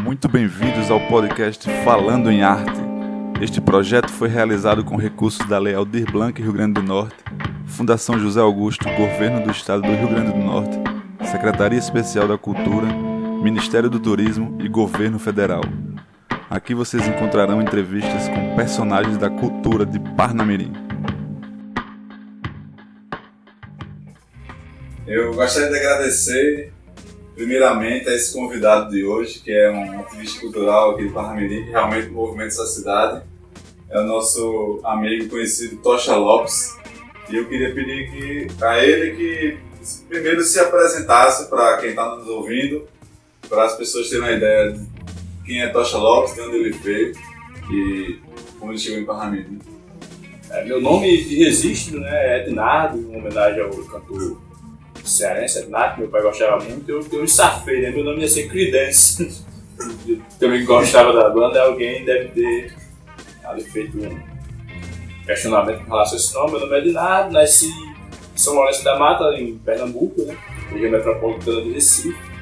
Muito bem-vindos ao podcast Falando em Arte. Este projeto foi realizado com recursos da Lei Aldir Blanc Rio Grande do Norte, Fundação José Augusto, Governo do Estado do Rio Grande do Norte, Secretaria Especial da Cultura, Ministério do Turismo e Governo Federal. Aqui vocês encontrarão entrevistas com personagens da cultura de Parnamirim. Eu gostaria de agradecer primeiramente a esse convidado de hoje, que é um ativista cultural aqui de Parnamirim, que realmente movimenta essa cidade. É o nosso amigo conhecido Tocha Lopes. E eu queria pedir que, a ele que primeiro se apresentasse para quem está nos ouvindo, para as pessoas terem uma ideia de quem é Tocha Lopes, de onde ele veio e como ele chegou em Parnamirim. É, meu nome de registro né, é Ednardo, em homenagem ao cantor cearense, Ednardo, que meu pai gostava muito. Eu, eu safei, né? Meu nome ia ser Creedence. Eu também gostava da banda, alguém deve ter ali feito um questionamento com relação a esse nome. Meu nome é Ednardo, nasci em São Lourenço da Mata, em Pernambuco, né? região metropolitana de Recife.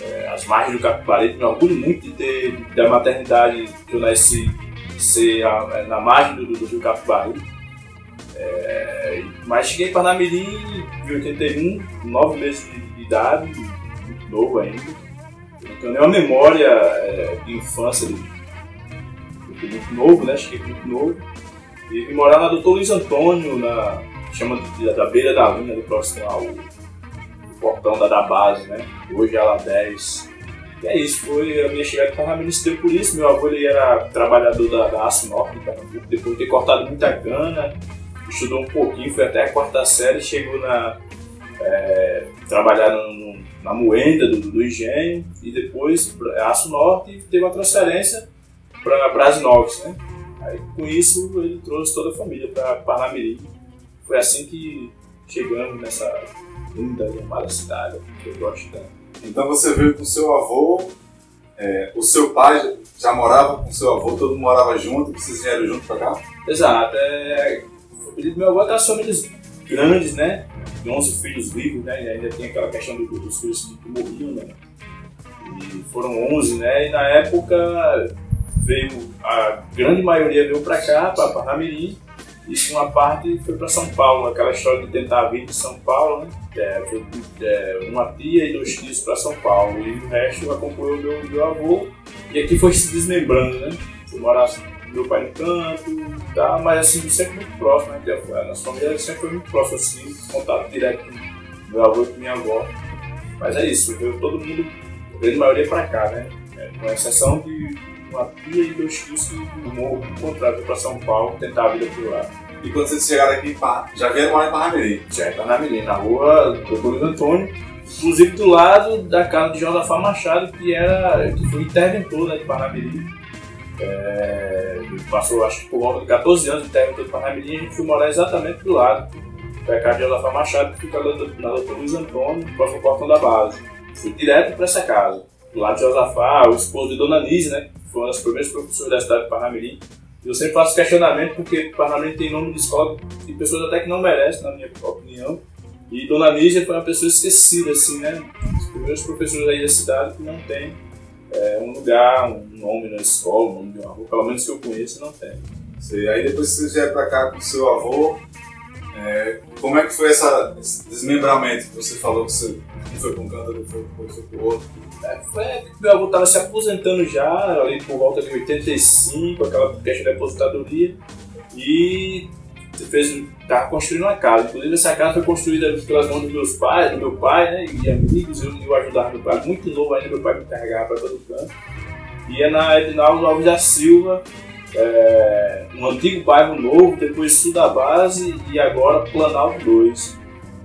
É, as margens do Capibaribe, me orgulho muito de ter, da maternidade que eu nasci ser a, na margem do, do Rio Capibaribe. É, mas cheguei em Parnamirim em 81, nove meses de, de idade, muito novo ainda. Não tenho nenhuma memória é, de infância, de, muito novo, né? Cheguei muito novo. E vim morar na Doutor Luiz Antônio, na, chama de, da beira da linha, do próximo ao portão da, da base, né? Hoje é a 10. E é isso, foi a minha chegada em Parnamirim se deu por isso. Meu avô ele era trabalhador da, da Aço Norte, depois de ter cortado muita cana, estudou um pouquinho, foi até a quarta série, chegou na. É, trabalhar no, na moenda do, do engenho e depois Aço Norte teve uma transferência para Brasinox, né? Aí com isso ele trouxe toda a família para Parnamirim. Foi assim que chegamos nessa linda e amada cidade que eu gosto tanto. Então você veio com seu avô, é, o seu pai já morava com seu avô, todo mundo morava junto, vocês vieram junto para cá? Exato. É, do meu avô é aquelas famílias grandes, né? De 11 filhos vivos, né? E ainda tem aquela questão do, dos filhos que morriam, né? E foram 11, né? E na época veio, a grande maioria veio para cá, para Parnamirim, e uma parte foi para São Paulo, aquela história de tentar vir de São Paulo, né? É, foi é, uma tia e dois tios para São Paulo, e o resto acompanhou meu, meu avô, e aqui foi se desmembrando, né? Fui morar meu pai no canto, tá? mas assim, sempre muito próximo, né? A nossa família sempre foi muito próximo, assim, contato direto com meu avô e com minha avó. Mas é isso, veio todo mundo, a grande maioria pra cá, né? É, com exceção de uma tia e dois tios que morro encontraram para São Paulo, tentar a vida por lá. E quando vocês chegaram aqui, já vieram morar em Parnamirim? Já em Parnamirim, na rua Doutor Antônio, inclusive do lado da casa de Josafá Machado, que, era, que foi interventor né, de Parnamirim é, passou, acho que por volta de 14 anos de técnico de Parnamirim, a gente foi morar exatamente do lado da casa de Josafá Machado, que fica na doutora Luiz Antônio, próximo ao portão da base. Fui direto para essa casa. Do lado de Josafá, o esposo de Dona Nise, né, que foi uma das primeiras professoras da cidade de Parnamirim. Eu sempre faço questionamento porque Parnamirim tem nome de escola de pessoas até que não merecem, na minha opinião. E Dona Nígia foi uma pessoa esquecida, assim, né? Os primeiros professores aí da cidade que não tem é, um lugar, um nome na escola, um nome de uma rua, pelo menos que eu conheço, não tem. Sei. Aí depois que você vier para cá com seu avô, é, como é que foi essa, esse desmembramento que você falou que você um foi para um canto, outro foi, foi para o outro? É, foi meu avô estava se aposentando já, ali por volta de 85, aquela questão de aposentadoria, e fez, estava construindo uma casa. Inclusive essa casa foi construída pelas mãos dos meus pais, do meu pai, né, e amigos, eu, eu ajudava meu pai, muito novo ainda, meu pai me carregava para todo canto. E é na Edinaldo Alves da Silva, é, um antigo bairro novo, depois sul da base e agora Planalto 2.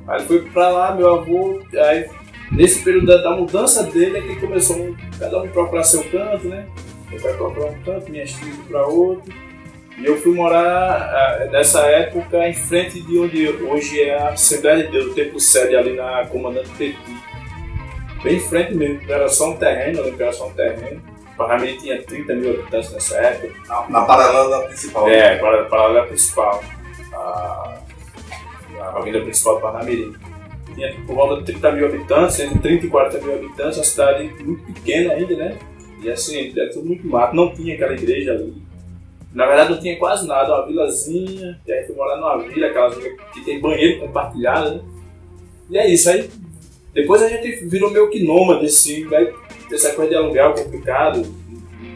Aí foi para lá, meu avô, aí nesse período da, da, mudança dele é que começou cada um procurar seu canto, né? Pai procurar um canto, minha filhas para outro. E eu fui morar nessa época em frente de onde hoje é a Assembleia de Deus, o templo sede ali na Comandante Petit. Bem em frente mesmo, era só um terreno, eu era só um terreno. Parnamirim tinha 30 mil habitantes nessa época. Na, na paralela principal. É, para, paralela principal. A, a avenida principal do Parnamirim. Tinha por volta de 30 mil habitantes, entre 30 e 40 mil habitantes, uma cidade muito pequena ainda, né? E assim, é tudo muito mato. Não tinha aquela igreja ali. Na verdade não tinha quase nada, uma vilazinha, e aí fui morar numa vila, aquelas que tem banheiro compartilhado, né? E é isso, aí depois a gente virou meio que nômade, assim, aí essa coisa de aluguel complicado,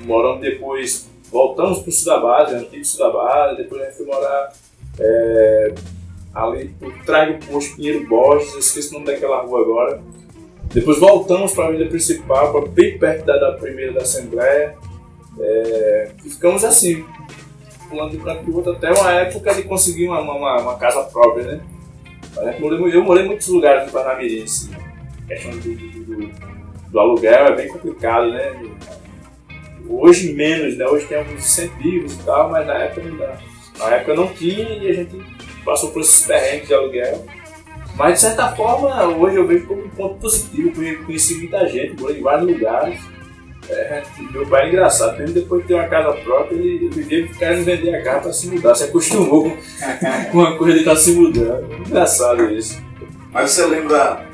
morando depois, voltamos pro sul da base, antigo sul da base, depois a gente foi morar é, ali por trás do posto Pinheiro Borges, eu esqueci o nome daquela rua agora. Depois voltamos para a avenida principal, para bem perto da, da primeira da Assembleia, é, e ficamos assim, pulando de um canto outro até uma época de conseguir uma, uma, uma casa própria, né? Eu morei, eu morei em muitos lugares do Parnamirim, assim. A questão do, do, do, aluguel é bem complicado, né? Hoje menos, né? Hoje tem alguns incentivos e tal, mas na época não dá. Na época não tinha e a gente passou por esses terrenos de aluguel. Mas de certa forma, hoje eu vejo como um ponto positivo, conheci muita gente, morei em vários lugares é, meu pai é engraçado, mesmo depois de ter uma casa própria, ele, ele vivia querendo vender a casa para se mudar, se acostumou com a coisa de estar tá se mudando. Engraçado isso. Mas você lembra,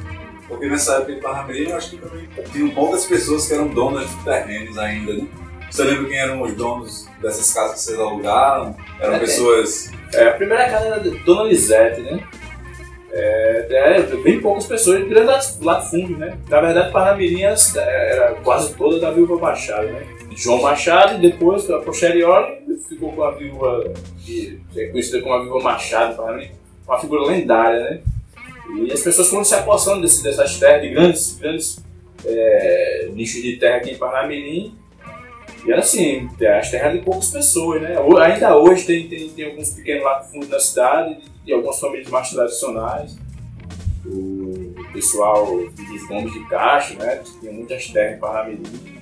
porque nessa época de Parramirim, eu acho que também tinham poucas pessoas que eram donas de terrenos ainda, né? Você lembra quem eram os donos dessas casas que vocês alugaram? Eram é, pessoas. É, a primeira casa era Dona Lisete, né? É, é, bem poucas pessoas, grande latifúndio, né? Na verdade, Parnamirim era, era quase toda da viúva Machado, né? João Machado e depois, a posteriori, ficou com a viúva, que é conhecida como a viúva Machado, uma figura lendária, né? E as pessoas foram se apossando desse, dessas terras, de grandes, grandes é, nichos de terra aqui em Parnamirim. E assim, as terras de poucas pessoas, né? Ainda hoje tem, tem, tem alguns pequenos latifúndios na cidade, e algumas famílias mais tradicionais. O pessoal dos Gomes de Caixa, né, tinha muitas terras em Parnamirim.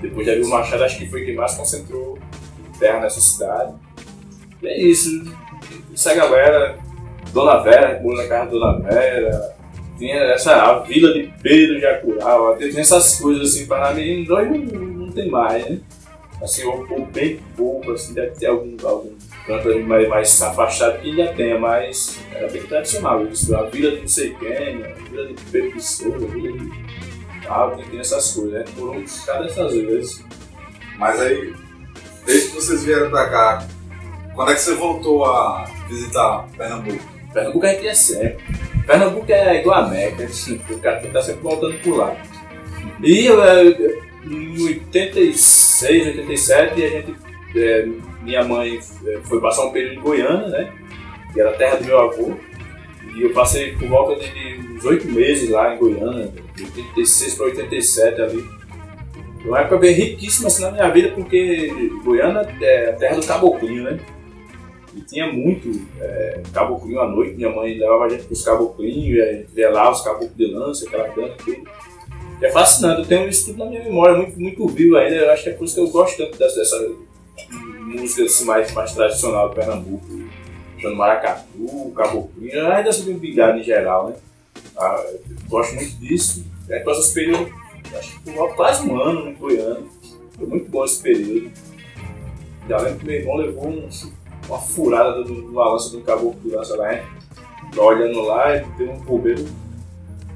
Depois de Avil Machado, acho que foi quem mais concentrou terra nessa cidade. E é isso. Essa galera, Dona Vera, morou na casa da Dona Vera, tinha essa a vila de Pedro Jacurau, tem essas coisas assim, Parnamirim, não tem mais, né? Assim, ou, ou bem pouco, assim, deve ter algum, algum canto mais, mais afastado que ainda tenha, mas era bem tradicional isso. A vila de não sei quem, a vila de Souza, a vila de tal, tem essas coisas, né? Foram cada dessas vezes. Mas aí, desde que vocês vieram pra cá, quando é que você voltou a visitar Pernambuco? Pernambuco a gente é sempre. Pernambuco é igual a Meca, assim, o cara tem que estar sempre voltando por lá. E eu, em 86, 87, a gente é, minha mãe é, foi passar um período em Goiânia, né? Que era a terra do meu avô. E eu passei por volta de uns oito meses lá em Goiânia, de 86 para 87 ali. Uma época bem riquíssima assim, na minha vida, porque Goiânia é a terra do caboclinho, né? E tinha muito é, caboclinho à noite. Minha mãe levava a gente para os caboclinhos, e a gente via lá os caboclos de lança, aquela dança, tudo. É fascinante, eu tenho isso tudo na minha memória, muito, muito vivo ainda. Eu acho que é por isso que eu gosto tanto dessa, dessa música assim, mais, mais tradicional do Pernambuco, Jano Maracatu, Caboclinho, a dança de um bigado em geral, né? Ah, gosto muito disso. É com esse período, acho que por quase um ano no Goiânia. Foi muito bom esse período. Já lembro que meu irmão levou um, uma furada do, do lança do caboclo lá, hein? olhando lá e teve um bobeiro,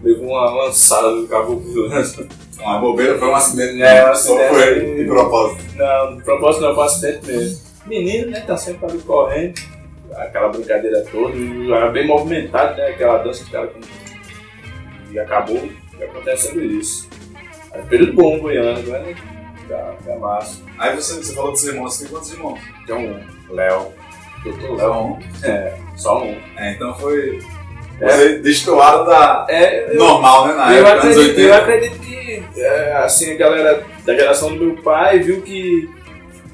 levou uma lançada do caboclo lança. Uma bobeira foi um acidente. É, um acidente. Ou foi de propósito? Não, de propósito não, foi um acidente mesmo. Menino, né, tá sempre ali correndo, aquela brincadeira toda, e era bem movimentado, né, aquela dança que cara E acabou acontecendo isso. Aí, período bom, Goiânia, né? Tá, tá massa. Aí você, você falou dos irmãos, você tem quantos irmãos? Tem um, Léo. Doutor Léo. É, só um. É, então foi. É, destoado da. É, normal, né? Na eu, época, acredito, eu acredito que é, assim, a galera da geração do meu pai viu que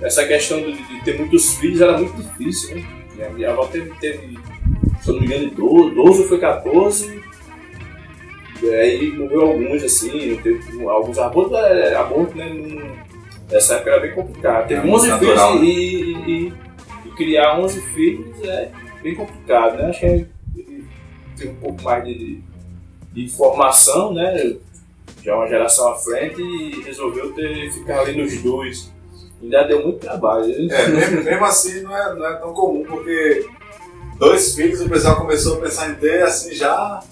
essa questão de, de ter muitos filhos era muito difícil, né? Minha, avó teve, teve, se eu não me engano, 12, 12 ou foi 14. E aí morreu alguns, assim, teve alguns abortos, é, aborto, né? Nessa época era bem complicado. Teve é 11 natural, filhos né? e, e, e, criar 11 filhos é bem complicado, né? Acho que é, tem um pouco mais de, de informação, né? já uma geração à frente e resolveu ter, ficar ali nos dois. Ainda deu muito trabalho. É, mesmo, mesmo, assim não é, não é tão comum, porque dois filhos o pessoal começou a pensar em ter assim já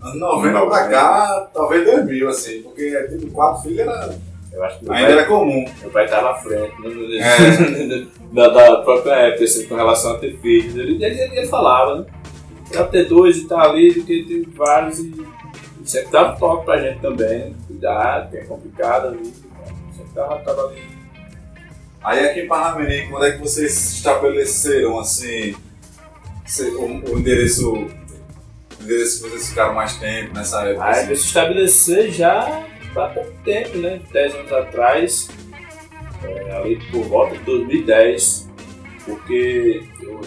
anos 90 pra cá, talvez 2000, assim, porque tipo, quatro filhos era, Eu acho que Ainda pai, era comum. meu pai estava à frente né, É. da, da própria época, assim, com relação a ter filhos. Ele, ele, ele falava, né? Pra ter dois e tá ali, do que ter vários e, sempre dava toque pra gente também. Cuidado, que é complicado ali. então, Sempre tava, tava ali. Aí aqui em Parnamirim, quando é que vocês estabeleceram assim o, o endereço o endereço que vocês ficaram mais tempo nessa época? Aí assim? veio se estabelecer já há pouco tempo, né? 10 anos atrás, é, ali por volta de 2010, porque eu,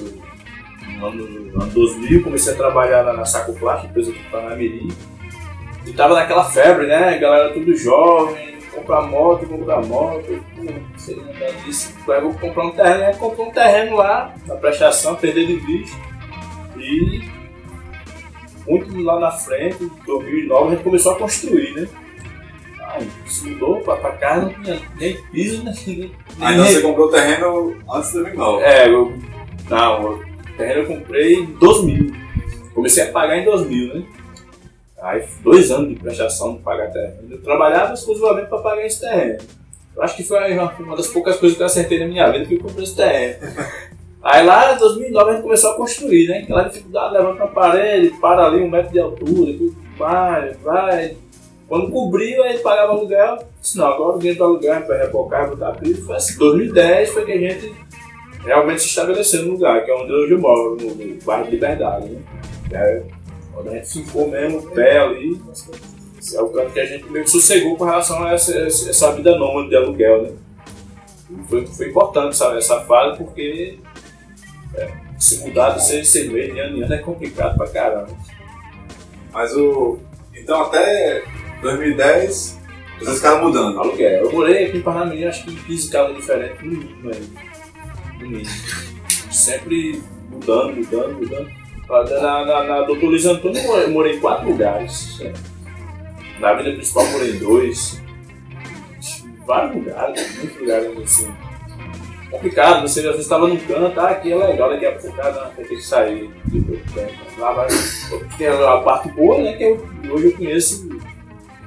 no ano, no ano 2000 comecei a trabalhar na, na Saco Plástico, empresa de Panamiri, e tava naquela febre, né? Galera tudo jovem, comprar moto, comprar moto, sei disso, aí eu vou comprar um terreno, aí comprou um terreno lá, na prestação, perder de vista, e muito lá na frente, em 2009, a gente começou a construir, né? Aí, se mudou pra, pra casa, não tinha nem piso, né? nem, Ah, então você comprou o terreno antes de 2009. É, eu. Não, o terreno eu comprei em 2000. Comecei a pagar em 2000, né? Aí, dois anos de prestação de pagar terreno. Eu trabalhava exclusivamente para pagar esse terreno. Eu acho que foi uma, das poucas coisas que eu acertei na minha vida que eu comprei esse terreno. Aí lá em 2009 a gente começou a construir, né? Aquela dificuldade, levanta uma parede, para ali um metro de altura, tudo vai, vai. Quando cobriu, aí pagava aluguel. Disse, não, agora o dinheiro do aluguel vai rebocar, botar piso. Foi assim, 2010 foi que a gente realmente se estabeleceu no lugar, que é onde hoje eu moro, no, no bairro de Liberdade, né? É, onde a gente ficou mesmo, o pé ali. É o canto que a gente meio que sossegou com relação a essa, essa vida nômade de aluguel, né? Foi, foi importante sabe, essa fase, porque é, se mudar de seis, seis meses de ano em ano é complicado pra caramba. Mas o. Então até 2010 vocês ficaram mudando. Aluguel. Eu morei aqui em Parnamirim, acho que em 15 casas diferentes, no mínimo. Sempre mudando, mudando, mudando. Na, na, na Doutor Luiz Antônio eu morei- eu em quatro lugares. né? Na Avenida Principal eu morei em dois. Vários lugares, muitos lugares assim. Complicado, você às vezes estava num canto, ah, aqui é legal, daqui a pouco não, vai ter que sair. Tempo. Lá vai. Tem a parte boa, né? Que eu, hoje eu conheço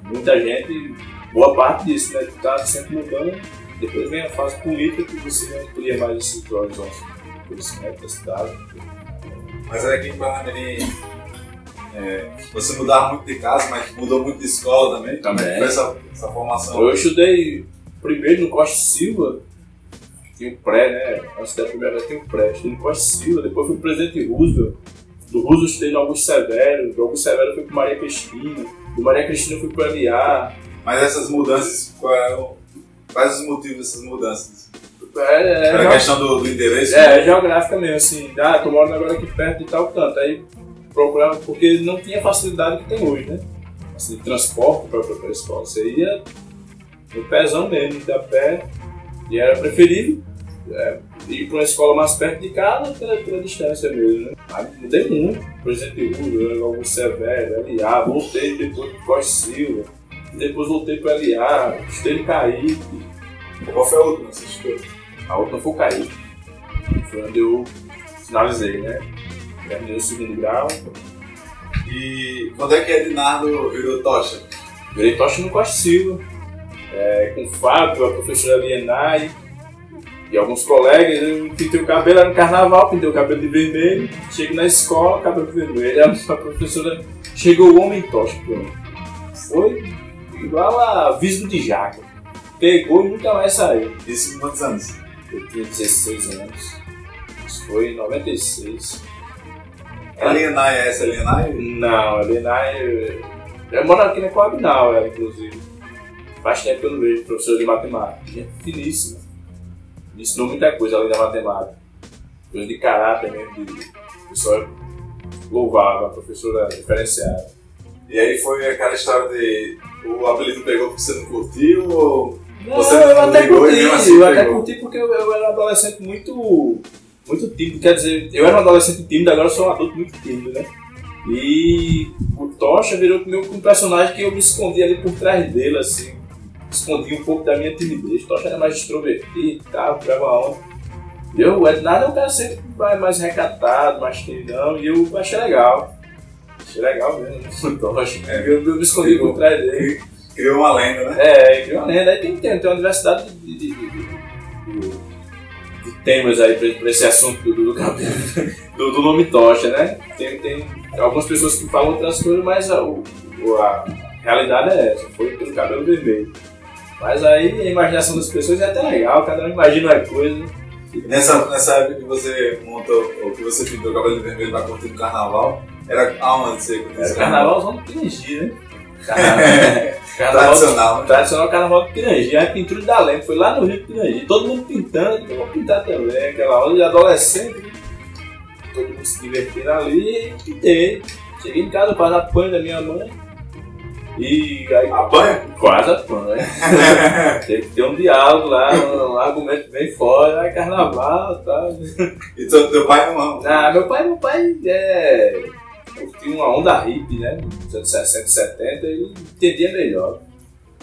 muita gente boa parte disso, né? Tá sempre mudando. Depois vem a fase política que você amplia mais esses horizontes de conhecimento da cidade. Mas aqui em Parnamirim é, você mudava muito de casa, mas mudou muito de escola também. Também. Como é Foi essa, essa formação. Eu estudei primeiro no Costa Silva, tinha o pré, né? Antes da primeira vez tinha o pré. Estudei no Costa Silva, depois fui pro presidente Roosevelt. Do Roosevelt eu estudei no Augusto Severo, do Augusto Severo fui pro Maria Cristina, do Maria Cristina fui pro LA. Mas essas mudanças, qual é o- quais os motivos dessas mudanças? É, é, Era é, questão do, do endereço? É, geográfica mesmo, assim, ah, tô morando agora aqui perto de tal canto. Aí procurava, porque não tinha a facilidade que tem hoje, né? Assim, de transporte para a escola. Você ia no pezão mesmo, de a pé, e era preferível é, ir para uma escola mais perto de casa pela, pela distância mesmo, né? Aí mudei muito, Presidente Rúlio, Augusto Severo, LA, voltei depois para Costa Silva, depois voltei para LA, no Caíque, Qual foi a última que você estudou? a outra foi o Caíque. Foi onde eu finalizei, né? Terminei o segundo grau. E quando é que Ednardo virou tocha? Virei tocha no Costa Silva. É, com o Fábio, a professora Lienai e alguns colegas. Eu pintei o cabelo, era no carnaval, pintei o cabelo de vermelho. Chego na escola, cabelo vermelho. A professora chegou o homem tocha. pronto. Foi igual a visgo de jaca. Pegou e nunca mais saiu. Isso com quantos anos? Eu tinha 16 anos. Isso foi em 96. A Lienai é essa, Lienai? Não, a Lenai. Eu moro aqui na Coabinal, ela, inclusive. Faz tempo que eu não vejo professora de matemática. Gente finíssima. Me ensinou muita coisa além da matemática. Coisa de caráter mesmo, de pessoa louvável, uma professora diferenciada. E aí foi aquela história de o apelido pegou porque você não curtiu ou Não, Você eu não até ligou e curti, mesmo assim eu até pegou? curti porque eu, eu era um adolescente muito, muito tímido, quer dizer, eu era um adolescente tímido, agora eu sou um adulto muito tímido, né? E o Tocha virou meu um personagem que eu me escondi ali por trás dele, assim, escondi um pouco da minha timidez. Tocha era mais extrovertido e tal, tirava onda. E eu, o Ednardo é um cara sempre mais, mais recatado, mais timidão, e eu achei legal. Achei legal mesmo, o Tocha. É. Eu, eu me escondi por trás dele. Criou uma lenda, né? É, criou uma lenda. Aí tem, tem, tem uma diversidade de, de, de, de, temas aí pra, pra esse assunto do, do, cabelo, do, do nome tocha, né? Tem, tem algumas pessoas que falam outras coisas, mas a, a realidade é essa, foi pelo cabelo vermelho. Mas aí a imaginação das pessoas é até legal, cada um imagina uma coisa. Nessa, nessa época que você montou, ou que você pintou o cabelo vermelho pra curtir o carnaval, era aonde você esse carnavalzão do Pirangi, né? Carnaval, carnaval Tradicional, né? tradicional carnaval do Pirangi, aí pintura da lente, foi lá no Rio do Pirangi, todo mundo pintando, eu vou pintar também, aquela onda de adolescente, né? todo mundo se divertindo ali, e pintei. Cheguei em casa, quase apanho da minha mãe, e aí Apanha? quase apanho. Teve que ter um diálogo lá, um argumento bem fora, aí carnaval e tal. E teu, teu pai não Ah, meu pai, meu pai é. Tinha uma onda hippie, né? Nos anos 60 e 70, ele entendia melhor.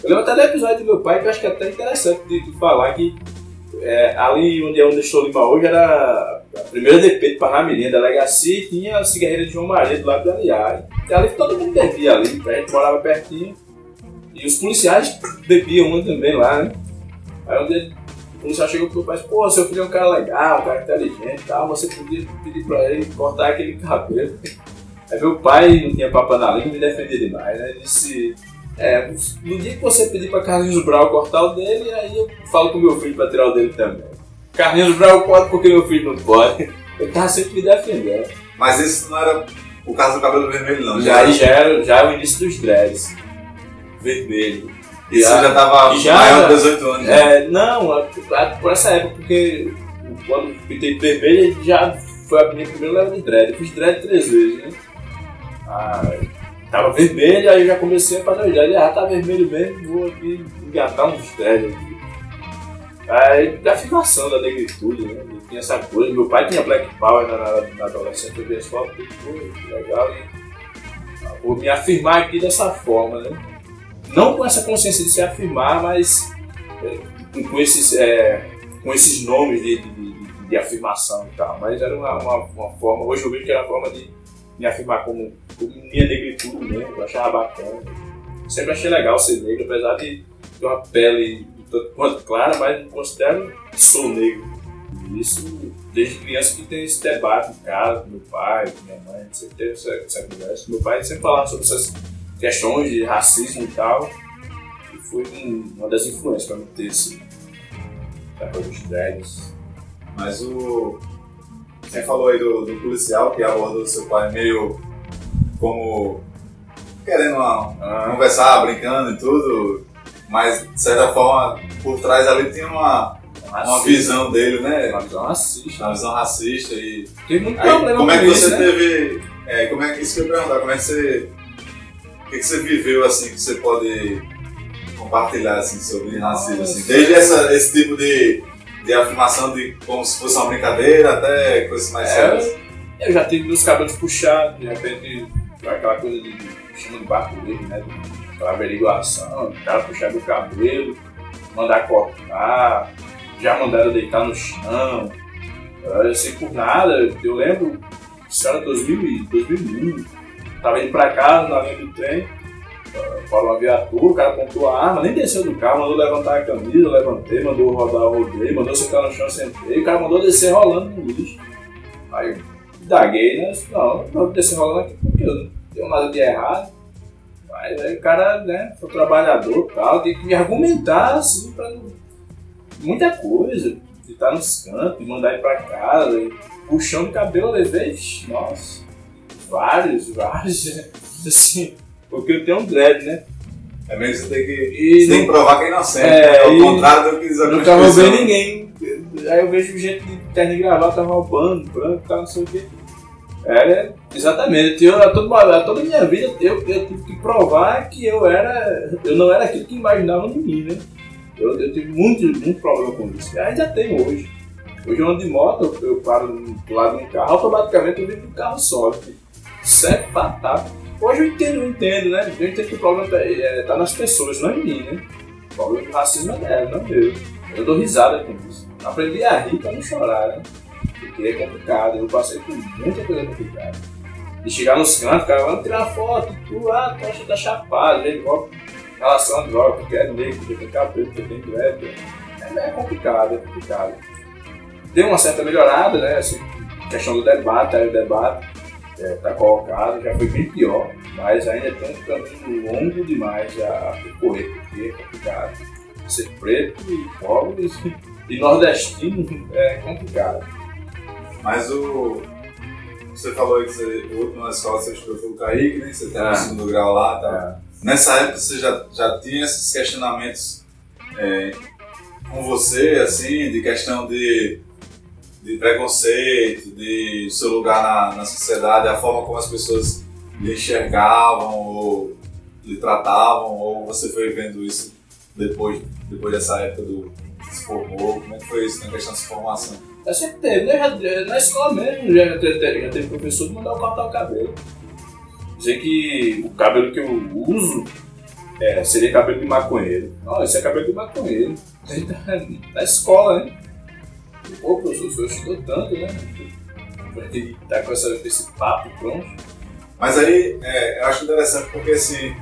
Eu lembro até do episódio do meu pai, que eu acho que é até interessante de, de falar que é, ali onde é onde estou Lima hoje era a primeira DP de Parnamirim, delegacia, e tinha a cigarreira de João Maria do lado do Aliar. E ali todo mundo bebia ali, a gente morava pertinho. E os policiais bebiam uma também lá, né? Aí o policial chegou pro meu pai e pô, seu filho é um cara legal, um cara inteligente e tal, você podia pedir pra ele cortar aquele cabelo. Aí meu pai não tinha papo na língua me defendia demais, né? Ele disse, é, no dia que você pedir pra Carlinhos Brau cortar o dele, aí eu falo com meu filho pra tirar o dele também. Carlinhos Brau pode porque meu filho não pode. Ele tava sempre me defendendo. Mas isso não era o caso do cabelo vermelho, não. Já, já era, já era o início dos dreads. Vermelho. Isso Já- já tava já- maior de 18 anos. né? É, não, a- a- por essa época, porque quando pintei de vermelho já foi a minha primeira leva de dread. Eu fiz dread três vezes, né? Ah, tava vermelho, aí eu já comecei a fazer dread. Ah, tá vermelho mesmo, vou aqui engatar dread aqui. Aí, da afirmação da negritude, né? E tinha essa coisa. Meu pai tinha Black Power na, na, na adolescência, eu vi as fotos, pô, legal. E, vou me afirmar aqui dessa forma, né? Não com essa consciência de se afirmar, mas é, com esses, é, com esses nomes de, de, de- de afirmação e tal. Mas era uma, uma, uma forma, hoje eu vejo que era uma forma de me afirmar como, como minha negritude mesmo, eu achava bacana. Sempre achei legal ser negro, apesar de ter uma pele tanto quanto clara, mas não considero que sou negro. Isso desde criança que tem esse debate em casa, com meu pai, com minha mãe, sempre teve essa, essa conversa. Meu pai sempre falava sobre essas questões de racismo e tal. E foi um- uma das influências para me ter esse. Da coisa dos drags. Mas o. Você falou aí do, do policial que abordou seu pai meio como. querendo uma- Ah, conversar, brincando e tudo, mas de certa forma por trás ali tinha uma, uma visão dele, né? Uma visão racista. Uma visão racista e. Tem muito Aí, problema como é que isso, você né? teve. É, como é que isso que eu ia perguntar, como é que você. O que, que você viveu assim que você pode compartilhar assim, sobre racismo? Assim? Desde essa, esse tipo de, de afirmação de como se fosse uma brincadeira até coisas mais É, sérias. Eu já tive meus cabelos puxados, de repente, aquela coisa de, chama de barco dele, né? Aquela averiguação, o cara puxar meu cabelo, mandar cortar, já mandaram deitar no chão. Eu sei por nada, eu lembro, isso era 2000, e 2001, tava indo pra casa na linha do trem, parou uma viatura, o cara apontou a arma, nem desceu do carro, mandou levantar a camisa, levantei, mandou rodar, rodei, mandou sentar no chão, sentei, o cara mandou descer rolando no lixo. Aí eu indaguei, né? Não, não vou descer rolando aqui porque eu não tenho nada de errado. Mas aí o cara, né, foi trabalhador e tal, tem que me argumentar, assim, pra muita coisa. De estar nos cantos, de mandar ir pra casa, e puxão de cabelo, eu levei, nossa, vários, vários, assim, porque eu tenho um dread, né? É mesmo você tem que, E você tem que provar que é inocente. É, né? Ao e- contrário do que diz a Nunca roubei ninguém. Aí eu vejo gente de terno e gravata roubando, branco e tal, não sei o quê. Era, exatamente. Eu, a, toda, a toda a minha vida eu, eu tive que provar que eu era. Eu não era aquilo que imaginavam de mim, né? Eu, eu tive muito, muito problema com isso. E ainda tenho hoje. Hoje eu ando de moto, eu, paro do lado de um carro, automaticamente eu venho pro carro sobe. Isso é fatal. Hoje eu entendo, eu entendo, né? Eu entendo que o problema tá, é, tá nas pessoas, não em mim, né? O problema do racismo é dela, não meu. Eu dou risada com isso. Aprendi a rir pra não chorar, né? Porque é complicado. Eu passei por muita coisa complicada. E chegar nos cantos, cara, vamos tirar foto, tu, ah, tu acha que tá chapado, ele volta. relação à droga, porque é negro, porque tem cabelo, porque tem dread. É, é complicado, é complicado. Deu uma certa melhorada, né? Assim, questão do debate, aí o debate está é, colocado, já foi bem pior, mas ainda tem um caminho longo demais a percorrer, porque é complicado. Ser preto e pobre e nordestino é complicado. Mas o. Você falou que você, o último na escola você estudou foi o Kaique, né? Você tem ah. no segundo grau lá tá? É. Nessa época você já, já tinha esses questionamentos é, com você, assim, de questão de de preconceito, de seu lugar na, na sociedade, a forma como as pessoas lhe enxergavam ou lhe tratavam, ou você foi vendo isso depois, depois dessa época do se formou? Como é que foi isso na questão de formação? Eu sempre teve, né? Na escola mesmo, já teve, já teve professor de mandar eu cortar o cabelo. Dizer que o cabelo que eu uso é, seria cabelo de maconheiro. Olha, esse é cabelo de maconheiro. Na escola, né? Pô, professor, o senhor estudou tanto, né? Pra ele tá com essa, esse papo pronto. Mas aí, é, eu acho interessante porque, assim,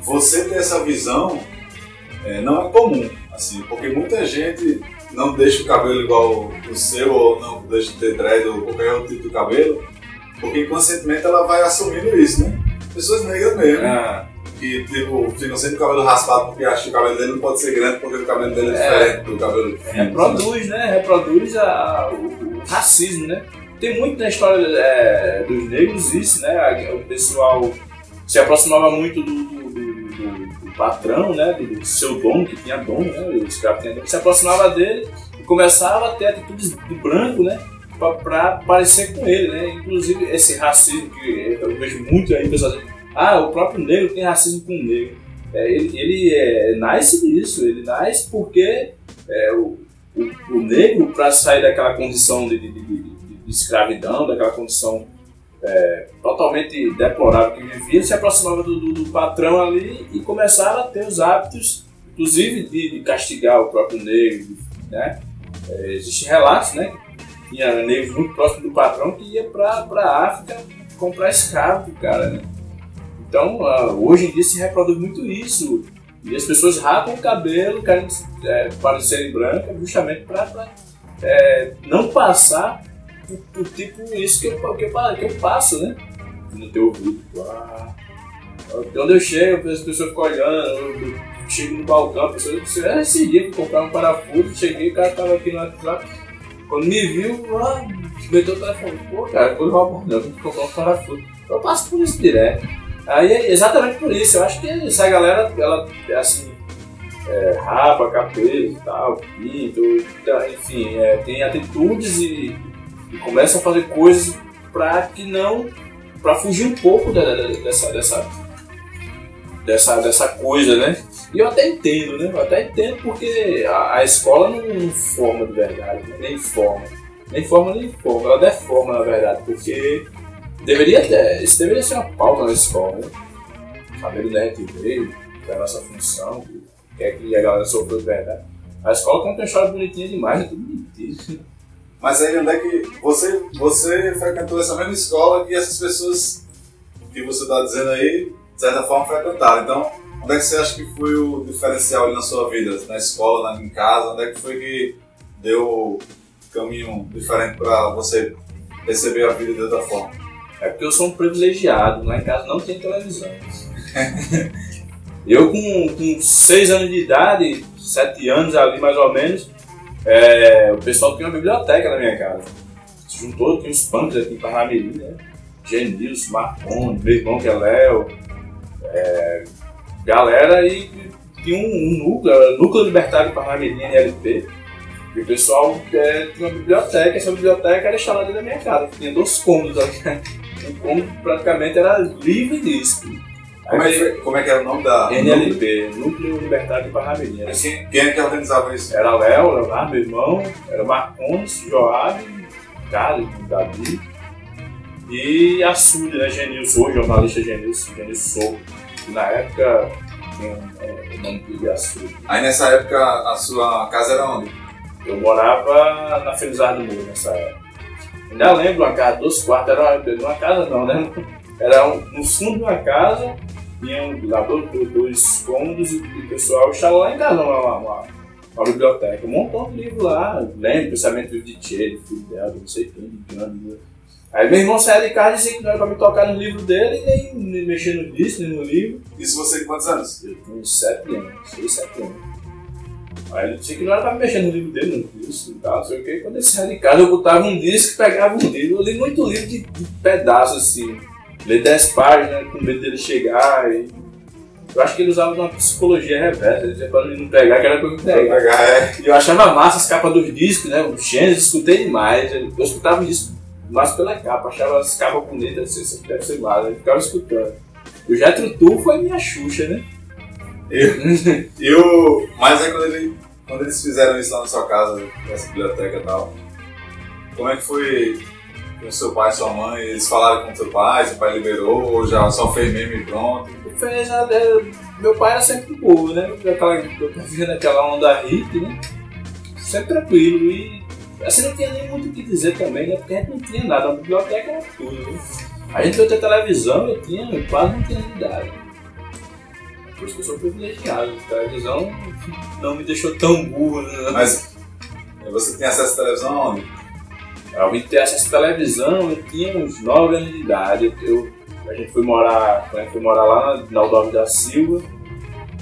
você ter essa visão é, não é comum, assim, porque muita gente não deixa o cabelo igual o seu, ou não deixa de ter dread ou qualquer outro tipo de cabelo, porque inconscientemente ela vai assumindo isso, né? Pessoas negras mesmo. Ah que tipo, ficam sempre com o cabelo raspado porque acham que o cabelo dele não pode ser grande porque o cabelo dele é, é diferente do cabelo fino. Reproduz, né? Reproduz a, o, o, racismo, né? Tem muito na história é, dos negros isso, né? O pessoal se aproximava muito do, do, do, do patrão, né? Do, seu dono, que tinha dono, né? O escravo tinha dono. Se aproximava dele e começava a ter atitudes de branco, né? Para parecer com ele, né? Inclusive esse racismo que eu vejo muito aí, pessoal ah, o próprio negro tem racismo com o negro. É, ele ele é, nasce disso, ele nasce porque é, o, o, o, negro, para sair daquela condição de, de, de, de, escravidão, daquela condição é, totalmente deplorável que vivia, se aproximava do, do, do, patrão ali e começava a ter os hábitos, inclusive de, castigar o próprio negro. Né? É, Existem relatos, né? Tinha negros muito próximos do patrão que ia para a África comprar escravo, cara, né? Então, uh, hoje em dia se reproduz muito isso. E as pessoas rapam o cabelo, querem é, parecerem brancas, justamente para é, não passar por, tipo isso que eu, que eu, que eu passo, né? No teu ouvido. Ah, onde eu chego, as pessoas ficam olhando, eu chego no balcão, a pessoa disse, esse dia que comprar um parafuso, cheguei, o cara tava aqui no WhatsApp. Quando me viu, ah, meteu o telefone, pô, cara, foi roubar, não, comprar um parafuso. Eu passo por isso direto. Aí exatamente por isso, eu acho que essa galera, ela, assim, é, rapa, cabelo e tal, pinto, então, enfim, é, tem atitudes e, e começam a fazer coisas para que não, para fugir um pouco dessa, dessa, dessa, dessa coisa, né? E eu até entendo, né? Eu até entendo porque a, a escola não forma de verdade, né? nem forma. Nem forma, nem forma. Ela deforma, na verdade, porque Deveria ter, isso deveria ser uma pauta na escola, né? Saber da RTV, da nossa função, que é que a galera sofreu de verdade. A escola conta uma história bonitinha demais, é tudo mentira. Mas aí onde é que você, você frequentou essa mesma escola que essas pessoas que você está dizendo aí, de certa forma, frequentaram. Então, onde é que você acha que foi o diferencial ali na sua vida? Na escola, em casa? Onde é que foi que deu caminho diferente para você perceber a vida de outra forma? É porque eu sou um privilegiado, lá em casa não tem televisão. eu com, com seis anos de idade, sete anos ali mais ou menos, é, o pessoal tinha uma biblioteca na minha casa. Se juntou, tinha uns punks aqui em Parnamirim, né? Genilson, Marconi, meu irmão que é Léo, é, galera e tinha um, um núcleo, Núcleo Libertário de Parnamirim. E o pessoal é, tinha uma biblioteca, essa biblioteca era instalada na minha casa, tinha dois cômodos ali o cômodo praticamente era livre disso. Como é, que, como é que era o nome da. NLP, Núcleo Libertário de Parnamirim. Assim, quem é que organizava isso? Era Léo, Leonardo, meu irmão, era Marcones, Joab, Carlos, Davi e a Súlia, né, Genilson, hoje jornalista Genilson, Genilson que na época tinha o nome de Açúcar. Aí nessa época a sua casa era onde? Eu morava na Felizardo do Muro nessa época. Ainda lembro uma casa, dois quartos, era uma, uma casa não, né? Era um, no fundo de uma casa tinha lá dois, dois cômodos e o pessoal instalou lá em casa uma, uma, uma, uma biblioteca. Um montão de livro lá, lembro, pensamento de Nietzsche, de Fidel, não sei quem, de Gandhi. Aí meu irmão saía de casa e dizia que não era pra me tocar no livro dele e nem mexer no disco, nem no livro. Isso você com quantos anos? Eu tinha uns 7 anos, 6, 7 anos. Aí ele disse que não era pra me mexer no livro dele, no disco e tal, não sei o que. Quando ele saía de casa, eu botava um disco e pegava um livro. Eu li muito livro de, de pedaços assim. Li 10 páginas, com medo dele chegar. E... Eu acho que ele usava uma psicologia reversa, ele dizia pra ele não pegar, que era pra eu pegar. pegar, é. E eu achava massa as capas dos discos, né? O Gênesis, escutei demais. Eu escutava o disco mais pela capa, achava as capas bonitas, assim, isso deve ser massa. Eu ficava escutando. O Jetro Tull foi minha Xuxa, né? E o... Mas aí quando, ele, quando eles fizeram isso lá na sua casa, nessa biblioteca e tal, como é que foi com seu pai e sua mãe? Eles falaram com seu pai, seu pai liberou, ou já só fez mesmo e pronto? fez dela. Meu pai era sempre boa, né? Aquela, eu naquela onda hippie, né? Sempre tranquilo. E assim não tinha nem muito o que dizer também, né? Porque a gente não tinha nada, a biblioteca era tudo, né? A gente veio ter televisão, eu tinha, eu quase não tinha idade. Por isso que eu sou privilegiado. A televisão não me deixou tão burro, né? Mas você tem acesso à televisão aonde? Eu ter acesso à televisão, eu tinha uns 9 anos de idade. Eu, a gente foi morar, a gente foi morar lá na, Aldovio da Silva,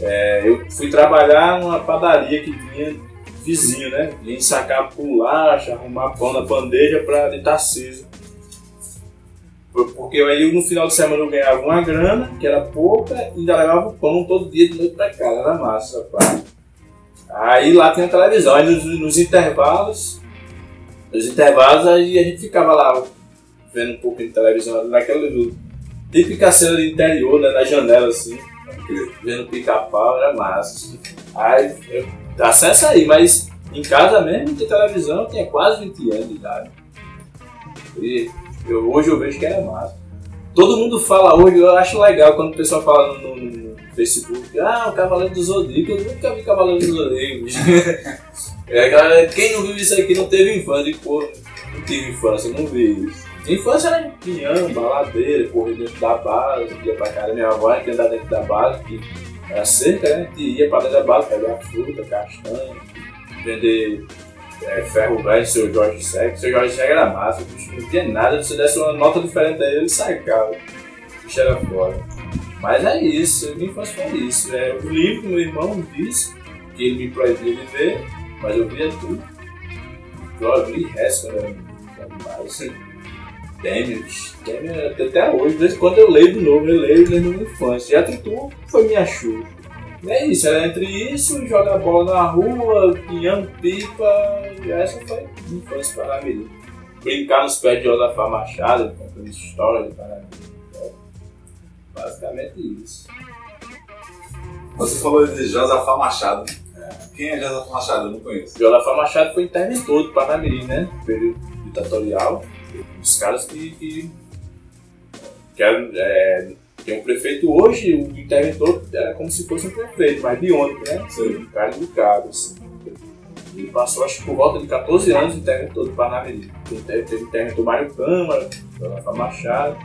é, eu fui trabalhar numa padaria que tinha vizinho, né? Vim sacar bolacha, arrumar pão na bandeja pra de Tarcísio. Por- Porque aí no final de semana eu ganhava uma grana, que era pouca, e ainda levava o pão todo dia de noite pra casa, era massa, rapaz. Aí lá tinha televisão, aí nos, nos intervalos, nos intervalos aí a gente ficava lá vendo um pouco de televisão, naquela típica cena de interior, né, na janela assim, vendo pica-pau, era massa. Aí, eu, acesso aí, mas em casa mesmo, de televisão, eu tinha quase 20 anos de idade. E eu, hoje eu vejo que era massa. Todo mundo fala hoje, eu acho legal quando o pessoal fala no, no- Facebook, ah, o Cavaleiro do Zodíaco, eu nunca vi Cavaleiro do Zodíaco. é, quem não viu isso aqui não teve infância, pô, não tive infância, não vi isso. Infância era pinhão, baladeira, correr dentro da base, ia pra casa da minha avó, ia andar dentro da base, que era cerca, né? Gente ia pra dentro da base, pegar fruta, castanha, vender é, ferro velho, seu Jorge Seco. Seu Jorge Seco era massa, não tinha nada, se você desse uma nota diferente a ele, ele sacava. O bicho era fora. Mas é isso, minha infância foi isso. É, o livro meu irmão disse, que ele me proibia de ver, mas eu via tudo. Eu li resto, era demais. Demios, Demios, até hoje, de vez em quando eu leio de novo, eu leio, leio na minha infância. E a Tutu foi minha chuva. É isso, era entre isso, jogar bola na rua, pinhão, pipa, e essa foi infância para a vida. Brincar nos pés de Josafá Machado, contando história do Paraná. Basicamente isso. Você falou de Josafá Machado. Quem é Josafá Machado? Eu não conheço. Josafá Machado foi interventor do Parnamirim, né? Período ditatorial. Os caras que. que, que eram, é, tem um prefeito hoje, o interventor era como se fosse um prefeito, mas biônico, né? Sim. Cara educado, assim. Ele passou, acho que por volta de 14 anos, interventor do Parnamirim. Teve teve interventor Mário Câmara, Josafá Machado.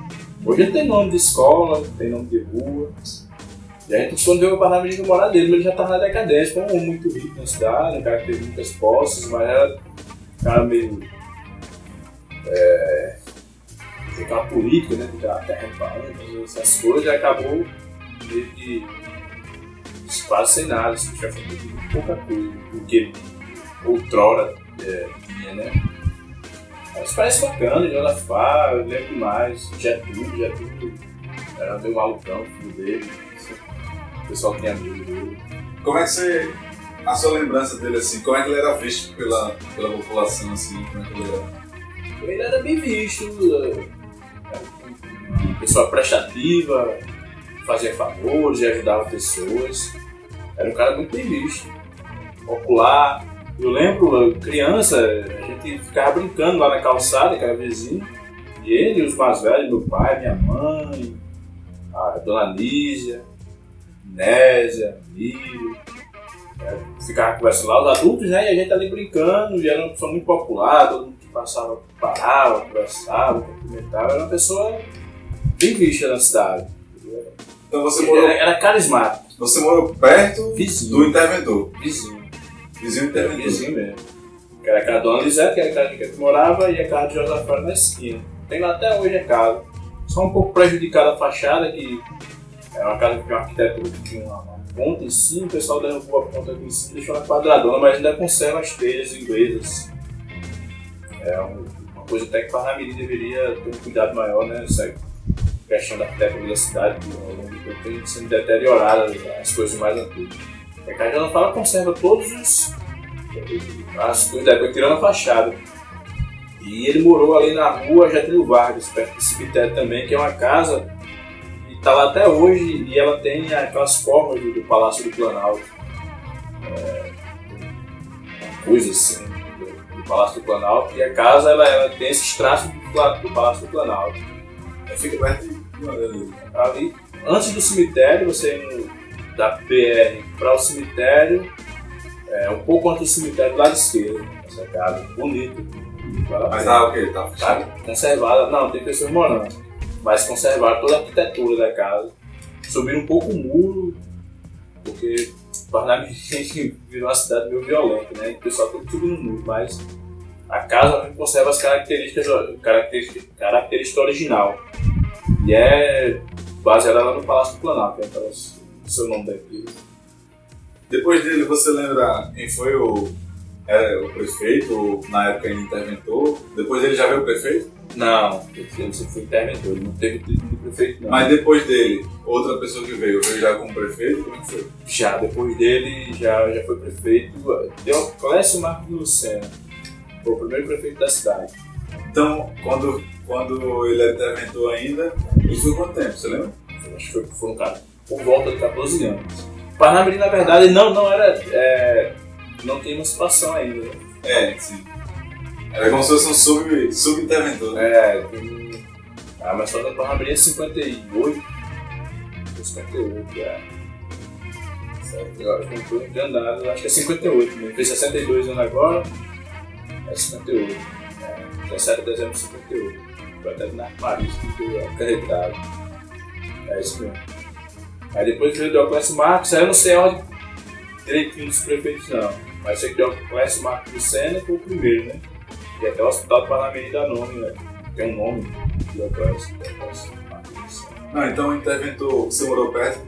Hoje ele tem nome de escola, tem nome de rua. E a gente, quando veio o Parnamirim morar dele, mas ele já estava na decadência, foi um muito rico na cidade, um cara que teve muitas posses, mas era um cara meio. É, aquela política, né? De a terra reparando, essas coisas, acabou meio que quase sem nada, assim, já foi muito pouca coisa do que outrora é, tinha, né? Mas parece bacana, Josafá, eu lembro mais, Getúlio, Getúlio era meio malucão, filho dele. O pessoal tinha amigo dele. Como é que você. A sua lembrança dele assim, como é que ele era visto pela, pela população assim? Como é que ele era? Ele era bem visto, pessoa prestativa, fazia favores e ajudava pessoas. Era um cara muito bem visto, popular. Eu lembro, criança, a gente ficava brincando lá na calçada, que era vizinho. E ele, os mais velhos, meu pai, minha mãe, a dona Lígia, Nésia, Miro. É, ficava conversando lá, os adultos, né? E a gente ali brincando, e era uma pessoa muito popular, todo mundo que passava parava, conversava, cumprimentava, era uma pessoa bem vista na cidade. Então você morou, Era, era carismático. você morou perto Vizinho. do interventor. Vizinho. Vizinho interventor. Vizinho mesmo. Que era a casa Dona Lisete, que era a casa de que morava, e a casa de Josafá na esquina. Tem lá até hoje a casa. Só um pouco prejudicada a fachada, que é uma casa que tinha uma arquitetura que tinha uma, uma ponta em cima, o pessoal derrubou a ponta aqui em cima e deixou ela quadradona, mas ainda conserva as telhas inglesas. É um- uma coisa até que Parnamirim deveria ter um cuidado maior, né? Essa questão da arquitetura da cidade, que ao longo do tempo tem sendo deteriorada as coisas mais antigas. A de Josafá ela conserva todos os as coisas época, tirando a fachada. E ele morou ali na rua Getúlio Vargas, perto do cemitério também, que é uma casa que está lá até hoje e ela tem aquelas formas do, do Palácio do Planalto. É, coisa assim, do, do Palácio do Planalto. E a casa ela, ela tem esses traços do, do Palácio do Planalto. Fica perto de- Ali, antes do cemitério, você indo da PR para o cemitério, é, um pouco antes do cemitério, do lado esquerdo, essa casa, bonita. vale a Mas tá o quê? Tá Tá conservada, não, tem pessoas morando, mas conservaram toda a arquitetura da casa, subiram um pouco o muro, porque Parnamirim virou uma cidade meio violenta, né? O pessoal todo subindo no muro, mas a casa conserva as características, características, característica original. E é baseada lá no Palácio do Planalto? Aquelas, o seu nome daqui. Depois dele, você lembra quem foi o, era o prefeito, na época ainda interventor? Depois dele já veio o prefeito? Não, ele sempre foi interventor, ele não teve título de prefeito, não. Mas depois dele, outra pessoa que veio, veio já como prefeito? Como é que foi? Já, depois dele, já, já foi prefeito. Deu Clécio Marcos Lucena. Foi o primeiro prefeito da cidade. Então, quando, quando ele interventor ainda, ele foi quanto tempo, você lembra? Acho que foi, foi um cara por volta de 14 anos. Parnamirim, na verdade, não, não era. é, não tinha emancipação ainda. né? É, sim. Era como se fosse um sub- sub-interventor. né? É, tem. A emancipação do Parnamirim é 58. Foi 58, é. Certo, eu que não estou enganado, eu acho que é 58 mesmo. Fez 62 anos agora, é 58. É, 17 de dezembro de 58. Foi até na Paris que foi acreditado. É isso mesmo. Aí depois veio o Dioclésio Marcos, aí eu não sei a ordem direitinho dos prefeitos não. Mas sei que o Dioclésio Marcos Lucena foi o primeiro, né? E até o Hospital do Parnamirim dá nome, né? Tem um nome, Dioclésio, Dioclésio Marcos Lucena. Não, então o interventor, você morou perto?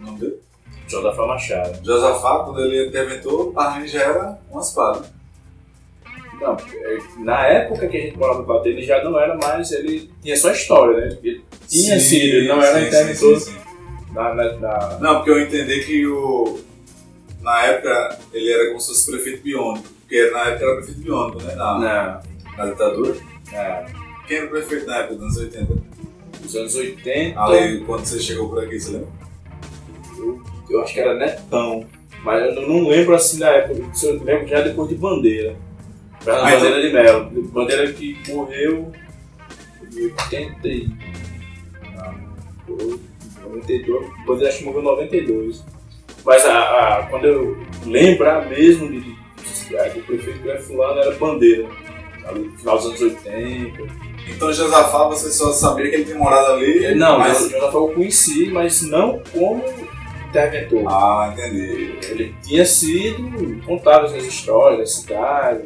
O nome dele? Josafá Machado. Josafá, quando ele interventor, o Parnamirim já era uma espada. Não, é, na época que a gente morava no lado dele já não era mais, ele tinha só história, né? Ele tinha sido, ele não era sim, interventor sim, sim, sim. na, na, na- Não, porque eu entendi que o. Na época ele era como se fosse prefeito biônico. Porque na época era prefeito biônico, né? Na, na, na ditadura. na- Quem era o prefeito na época dos anos 80? nos anos 80. Ali, quando você chegou por aqui, você lembra? Eu, eu acho que era Netão, mas eu não- lembro assim da época, eu lembro já depois de Bandeira. Ah, então- Bandeira de Melo. Bandeira que morreu em 80 e... Não, foi 92. Bandeira acho que morreu em 92. Mas a, a- quando eu lembrar mesmo de, do prefeito que era fulano era Bandeira. Ali no final dos anos 80. Então Josafá, você só sabia que ele tinha morado ali? Não, mas... eu já eu conheci, mas não como interventor. Ah, entendi. Ele tinha sido contado as histórias da cidade.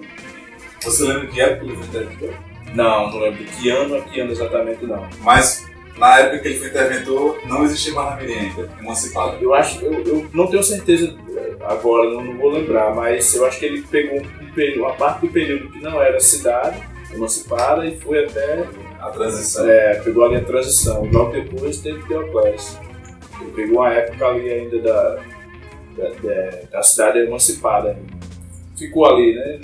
Você lembra que época ele foi interventor? Não, não lembro de que ano a que ano exatamente não. Mas na época que ele foi interventor, não existia Parnamirim ainda, emancipado. Eu acho, eu, eu não tenho certeza eh, agora, não, não vou lembrar, mas eu acho que ele pegou um período, uma parte do período que não era cidade, emancipada, e foi até. A transição. É, pegou ali a transição. Logo depois teve Teoclésio. Ele pegou uma época ali ainda da, da, da, da cidade emancipada. Ficou ali, né?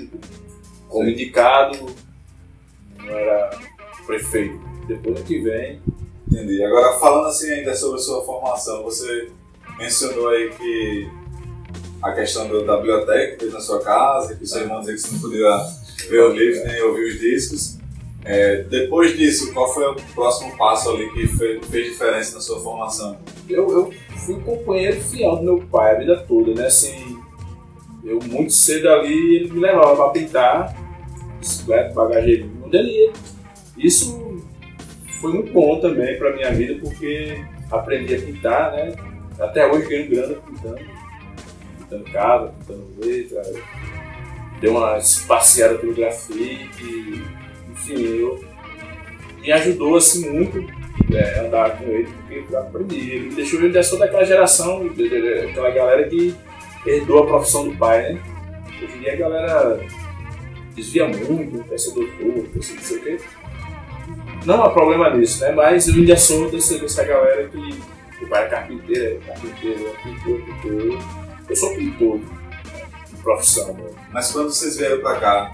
Como indicado, não era prefeito. Depois é que vem. Entendi. Agora, falando assim ainda sobre a sua formação, você mencionou aí que a questão do- da biblioteca que fez na sua casa, que seu irmão dizia que você não podia ver os livros nem ouvir os discos. É, depois disso, qual foi o próximo passo ali que fe- fez diferença na sua formação? Eu, eu fui companheiro fiel do meu pai a vida toda, né? Assim, eu muito cedo ali ele me levava para pintar, bicicleta, bagageirinho, onde ele ia. Isso foi muito bom também para minha vida, porque aprendi a pintar, né? Até hoje ganho grana pintando. Pintando casa, pintando letra. Deu uma passeada pelo grafite. Enfim, eu, me ajudou assim muito é, andar com ele, porque eu aprendi. Ele me deixou, ele deixou daquela geração, aquela galera que herdou a profissão do pai, né? Hoje em dia a galera desvia muito, ser doutor, ser não sei o quê. Não há problema nisso, né? Mas eu ainda sou dessa, dessa galera que o pai é carpinteiro, é carpinteiro, é pintor, pintor. Eu sou pintor de profissão. Né? Mas quando vocês vieram pra cá,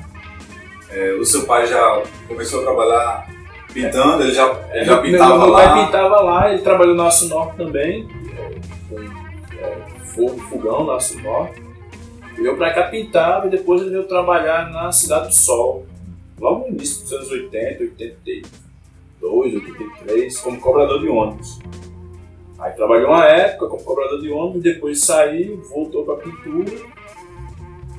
é, o seu pai já começou a trabalhar pintando? Ele já, ele já pintava meu, meu lá? Meu pai pintava lá, ele trabalhou no Aço Norte também, com é, fogo, fogão no Aço Norte. Veio pra cá pintava e depois ele veio trabalhar na Cidade do Sol, logo no início dos anos 80, 82, 83, como cobrador de ônibus. Aí trabalhou uma época como cobrador de ônibus, depois saiu, voltou para pintura.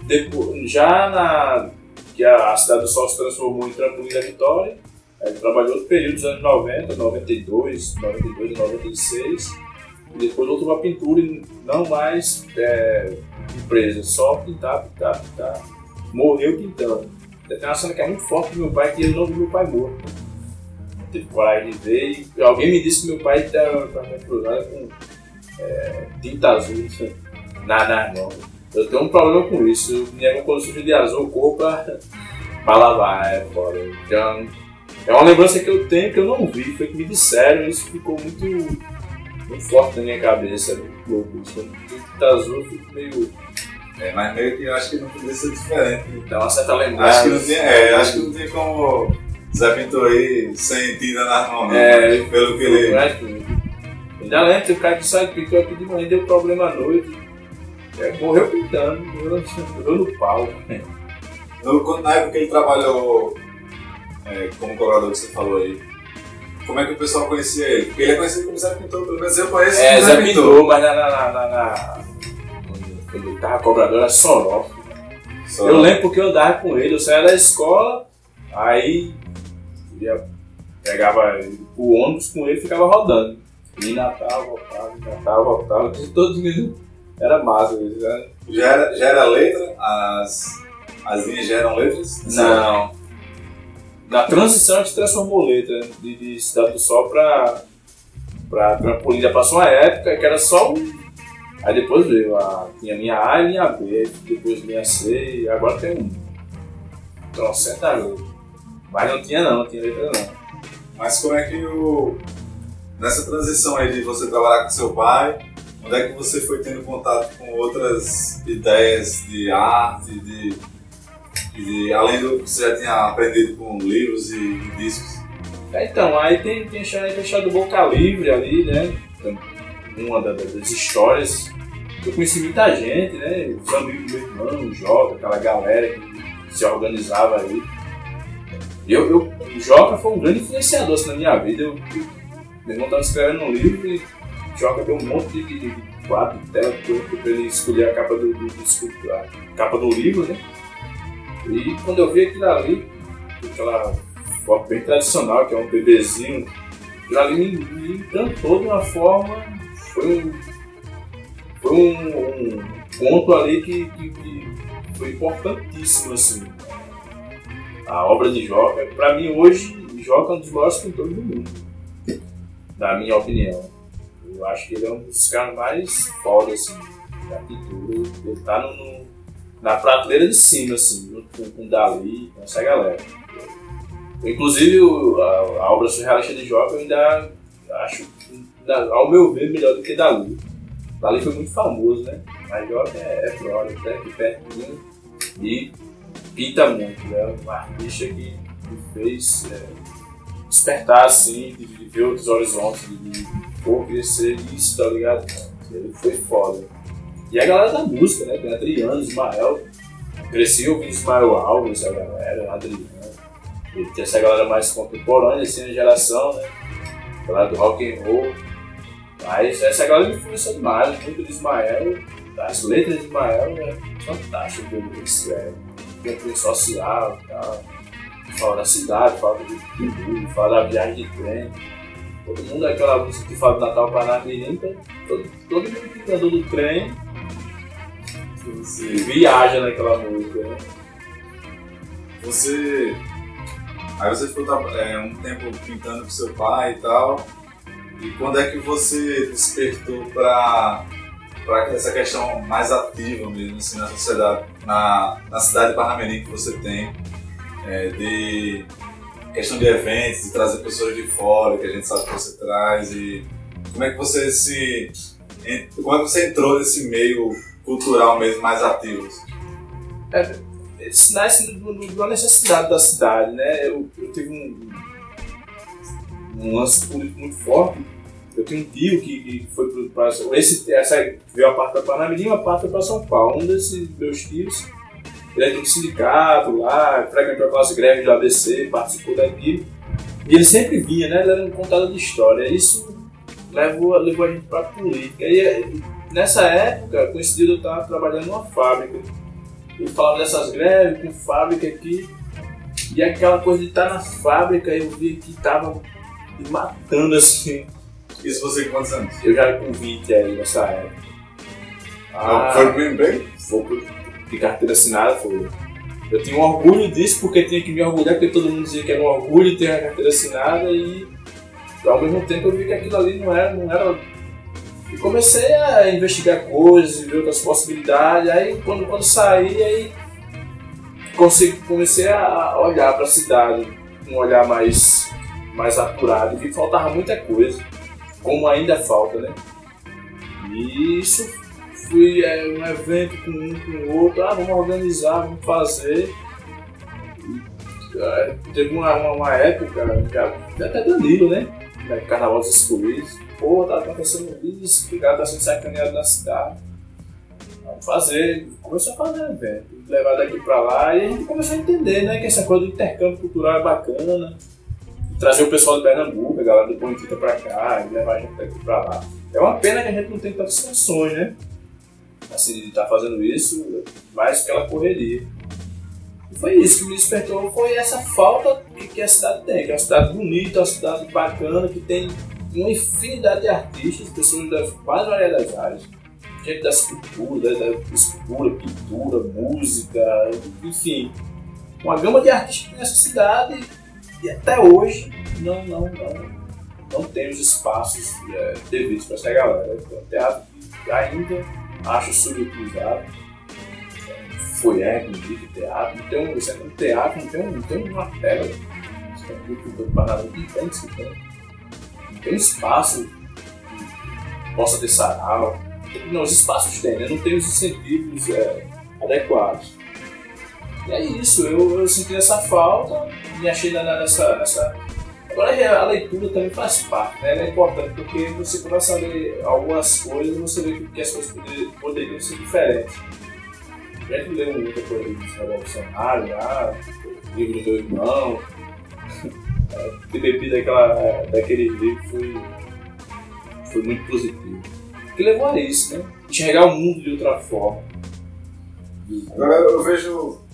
Depois, já na que a, a Cidade do Sol se transformou em Trampolim da Vitória, ele trabalhou outro período dos anos 90, 92, 92 e 96. Depois voltou para pintura não mais é, empresa, só pintar, pintar, pintar. Morreu pintando. Tem uma cena que é muito forte do meu pai, que eu não vi meu pai morto. Teve coragem de ver e alguém me disse que meu pai estava cruzado com é, tinta azul na, na mão. Eu tenho um problema com isso. Minha quando suja de azul, cor pra lavar, é foda. Então, é uma lembrança que eu tenho que eu não vi, foi que me disseram isso ficou muito, muito forte na minha cabeça. Muito louco. Quando tinta azul, eu fico meio. É, mas meio que eu acho que não podia ser diferente. Dá uma certa lembrança. Acho que não tem, é, acho que não tem como Zé Pintor aí sem tinta nas mãos, não, É, pelo que ele. Ainda lembro, tem um cara que sai pintou aqui de manhã, deu problema à noite. É, morreu pintando, morreu, no pau. No, na época que ele trabalhou é, como cobrador que você falou aí, como é que o pessoal conhecia ele? Porque ele é conhecido como Zé Pintor, pelo menos eu conheço É, como Zé pintou, mas na, na, na, na, na- Quando ele tava cobrador era Soró. Só- Eu lembro porque eu andava com ele, eu saía da escola, aí ia, pegava o ônibus com ele e ficava rodando. E Natal, voltava, Natal, voltava, todo dia era massa né? Já era, já era letra? As, as linhas já eram letras? Não. Na transição a gente transformou letra de, de Cidade do Sol pra, pra Trampolim. Já passou uma época que era só um. Aí depois veio a. Tinha linha A e linha B, depois linha C, e agora tem um. Trocenta letra. Mas não tinha não, não tinha letra não. Mas como é que o. Nessa transição aí de você trabalhar com seu pai, onde é que você foi tendo contato com outras ideias de arte, de, de além do que você já tinha aprendido com livros e, e discos? É, Então, aí tem, tem deixado, deixado boca livre ali, né? Uma da- das histórias. Eu conheci muita gente, né? Os amigos do meu irmão, o Joca, aquela galera que se organizava aí. Eu, eu, o Joca foi um grande influenciador assim, na minha vida. Eu, eu- meu irmão estava escrevendo um livro e o Joca deu um monte de, de, de quadro, tela para ele escolher a capa do, do, do- a capa do livro, né? E quando eu vi aquilo ali, aquela foto bem tradicional, que é um bebezinho, aquilo ali me, me encantou de uma forma. Foi um, foi um, um ponto ali que, que, que foi importantíssimo, assim. A obra de Joca, para mim hoje, Joca é um dos maiores pintores do mundo, na minha opinião. Eu acho que ele é um dos caras mais foda, assim, da pintura. Ele tá no, no- na prateleira de cima, assim, junto com, com Dali, com essa galera. Inclusive, a, a obra surrealista de Joca eu ainda acho, ao meu ver, melhor do que Dali. Dali foi muito famoso, né? Mas Joca é, é brother, tá aqui pertinho e pinta muito, né? Um artista que me fez é, despertar, assim, de, de ver outros horizontes, de, de pô, crescer isso, tá ligado? Ele foi foda. E a galera da música, né? Tem Adriano, Ismael. Cresci ouvindo Ismael Alves, a galera, Adriano. E tem essa galera mais contemporânea, assim, a geração, né? A galera do rock and roll. Mas essa galera me influenciou demais, muito de Ismael. As letras de Ismael é fantástico, o que ele escreve. Tem cunho social e tal. Fala da cidade, fala do mundo, fala da viagem de trem. Todo mundo, aquela música que fala do Natal Parnamirim, então, todo, todo mundo que andou do trem viaja naquela música, né? Você. Aí você ficou é, um tempo pintando com seu pai e tal. E quando é que você despertou para para essa questão mais ativa mesmo assim, na sociedade, na, na cidade de Parnamirim que você tem, é, de questão de eventos, de trazer pessoas de fora, que a gente sabe que você traz, e como é que você se. Como é que você entrou nesse meio cultural mesmo mais ativo? É, nasce uma necessidade da cidade, né? Eu, eu tive um, um lance político muito forte eu tenho um tio que, que foi para esse essa veio a parte para Panamirim, a parte para São Paulo. Um desses meus tios, ele é de um sindicato lá, frequentou aquelas greves do ABC, participou daquilo. E ele sempre vinha, né? Ele era um contador de história. Isso levou, levou a gente para política. E nessa época, coincidiu eu estava trabalhando numa fábrica. Ele falava dessas greves com fábrica aqui. E aquela coisa de estar na fábrica, eu vi que estava me matando assim isso você com quantos anos? Eu já com 20 aí nessa época. Ah, foi pro bem? Foi de carteira assinada, foi. Eu tinha um orgulho disso porque tinha que me orgulhar, porque todo mundo dizia que era um orgulho ter a carteira assinada e ao mesmo tempo eu vi que aquilo ali não era. Não era... E comecei a investigar coisas ver outras possibilidades. Aí quando, quando saí, aí comecei a olhar para a cidade com um olhar mais, mais apurado vi que faltava muita coisa como ainda falta, né? E isso fui é, um evento com um, com o outro, ah, vamos organizar, vamos fazer. É, teve uma, uma, uma, época, até Danilo, né? Carnaval dos Excluídos, pô, tá acontecendo isso, o cara tá sendo sacaneado na cidade. Vamos fazer, começou a fazer evento, levar daqui pra lá e a gente começou a entender, né? Que essa coisa do intercâmbio cultural é bacana trazer o pessoal de Pernambuco, a galera do Bonitita pra cá, e levar a gente daqui pra lá. É uma pena que a gente não tem tantas sanções, né? Assim, de estar tá fazendo isso, mais aquela correria. E foi isso que me despertou, foi essa falta que, que a cidade tem, que é uma cidade bonita, uma cidade bacana, que tem uma infinidade de artistas, pessoas das mais variadas áreas. Gente da escultura, da escultura, pintura, música, enfim. Uma gama de artistas nessa cidade e até hoje não, não, não, não tem os espaços é, devidos para essa galera. É um teatro que ainda acho subutilizado. Foi é, bonito teatro, não tem você um teatro, não tem, não tem uma tela. Você tem um não tem Não tem espaço que possa ter sarau. Não, os espaços tem, né? não tem os incentivos é, adequados. E é isso, eu, eu senti essa falta, me achei nessa, nessa. Agora a leitura também faz parte, né? É importante porque você começa a ler algumas coisas você vê que as coisas poderiam, poderiam ser diferentes. A gente leu muita coisa do revolucionário lá, livro do meu irmão. Ter bebido daquela, daquele livro foi, foi muito positivo. Que levou a isso, né? Enxergar o mundo de outra forma. Agora eu vejo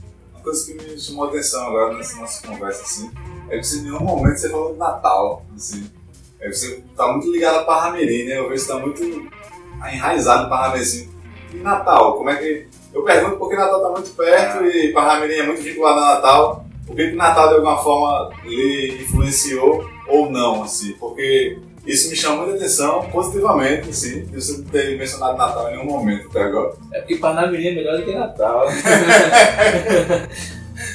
coisa que me chamou a atenção agora nessa nossa conversa, assim, é que você, em nenhum momento você falou de Natal, assim. É que você tá muito ligado a Parramirim, né? Eu vejo que tá muito enraizado em Parramirim, assim. E Natal, como é que... Eu pergunto porque Natal tá muito perto e Parramirim é muito vinculado a Natal. Por que que Natal, de alguma forma, lhe influenciou ou não, assim? Porque isso me chama muita atenção, positivamente, assim, de você não ter mencionado Natal em nenhum momento até agora. É porque Parnamirim é melhor do que Natal.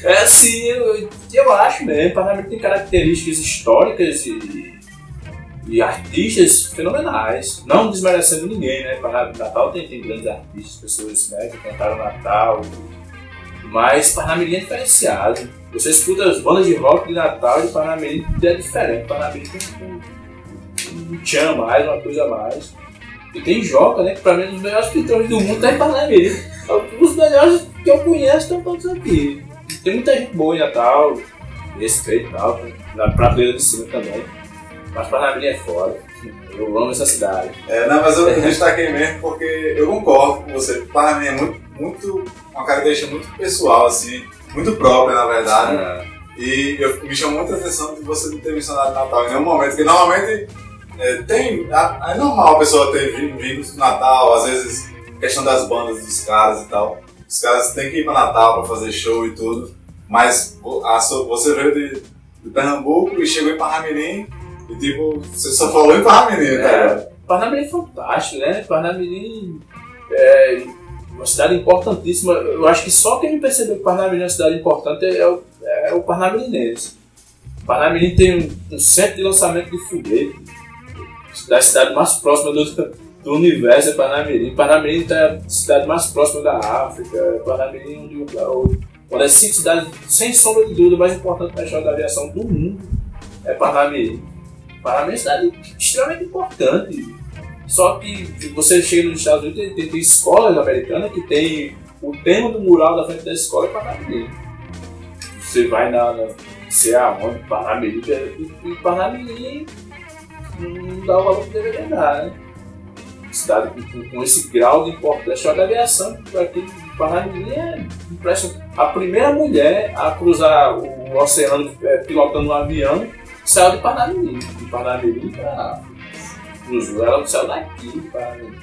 é assim, eu, eu acho mesmo, Parnamirim tem características históricas e, e artistas fenomenais. Não desmerecendo ninguém, né? Natal tem, tem grandes artistas, pessoas né, que cantaram Natal. Mas Parnamirim é diferenciado. Você escuta as bandas de rock de Natal e Parnamirim é diferente. Parnamirim tem um tchan mais, uma coisa a mais. E tem Joca, né? Que pra mim é um dos melhores pintores do mundo tá em Parnamirim. Os melhores que eu conheço estão todos aqui. Tem muita gente boa em Natal, respeito e tal, na prateleira de cima também. Mas Parnamirim é foda. Eu amo essa cidade. É, não, mas eu destaquei mesmo porque eu concordo com você. Parnamirim é muito, muito, uma característica muito pessoal, assim, muito própria, na verdade. É. E eu, me chamou muita atenção de você não ter mencionado Natal em nenhum momento, porque normalmente é, tem. É, é normal a pessoa ter vindo, no Natal, às vezes, questão das bandas dos caras e tal. Os caras têm que ir pra Natal pra fazer show e tudo. Mas a, você veio de, de Pernambuco e chegou em Parnamirim e tipo, você só falou em Parnamirim, É, cara. Parnamirim é fantástico, né? Parnamirim é uma cidade importantíssima. Eu acho que só quem percebeu que Parnamirim é uma cidade importante é o, é o Parnamirinense. Parnamirim tem um, um centro de lançamento de foguete da cidade mais próxima do, do universo é Parnamirim. Parnamirim é a cidade mais próxima da África. Parnamirim é onde, o- uma das cinco cidades, sem sombra de dúvida, mais importantes na história da aviação do mundo é Parnamirim. Parnamirim é uma cidade extremamente importante. Só que você chega nos Estados Unidos, tem, tem, escolas americanas que tem o tema do mural da frente da escola é Parnamirim. Você vai na, na sei aonde, Parnamirim, e e Parnamirim não dá o valor que deveria dar, né? Cidade com, com- esse grau de importância, a da aviação, aqui em Parnamirim é. A primeira mulher a cruzar o oceano é, pilotando um avião saiu de Parnamirim, de Parnamirim para cruzou, ela saiu daqui de Parnamirim.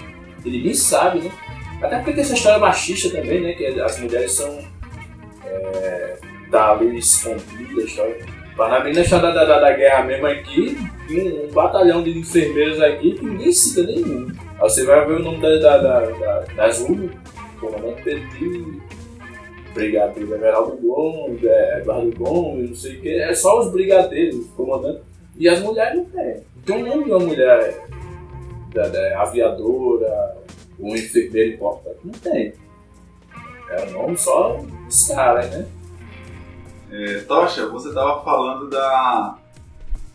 E ninguém sabe, né? Até porque tem essa história machista também, né? Que as mulheres são é, tá ali escondidas, a história. Parnamirim na história da, da, da guerra mesmo aqui, tem um, batalhão de enfermeiros aqui que ninguém cita nenhum. Aí você vai ver o nome da, da, da, da, das URU, comandante Petit, brigadeiro Everaldo Gomes, é, Eduardo Gomes, não sei o que, é só os brigadeiros, os comandantes. E as mulheres não tem. Não tem um nome de uma mulher da, da aviadora, um enfermeiro importante. Não tem. É o nome só dos caras, né? É, Tocha, você estava falando da,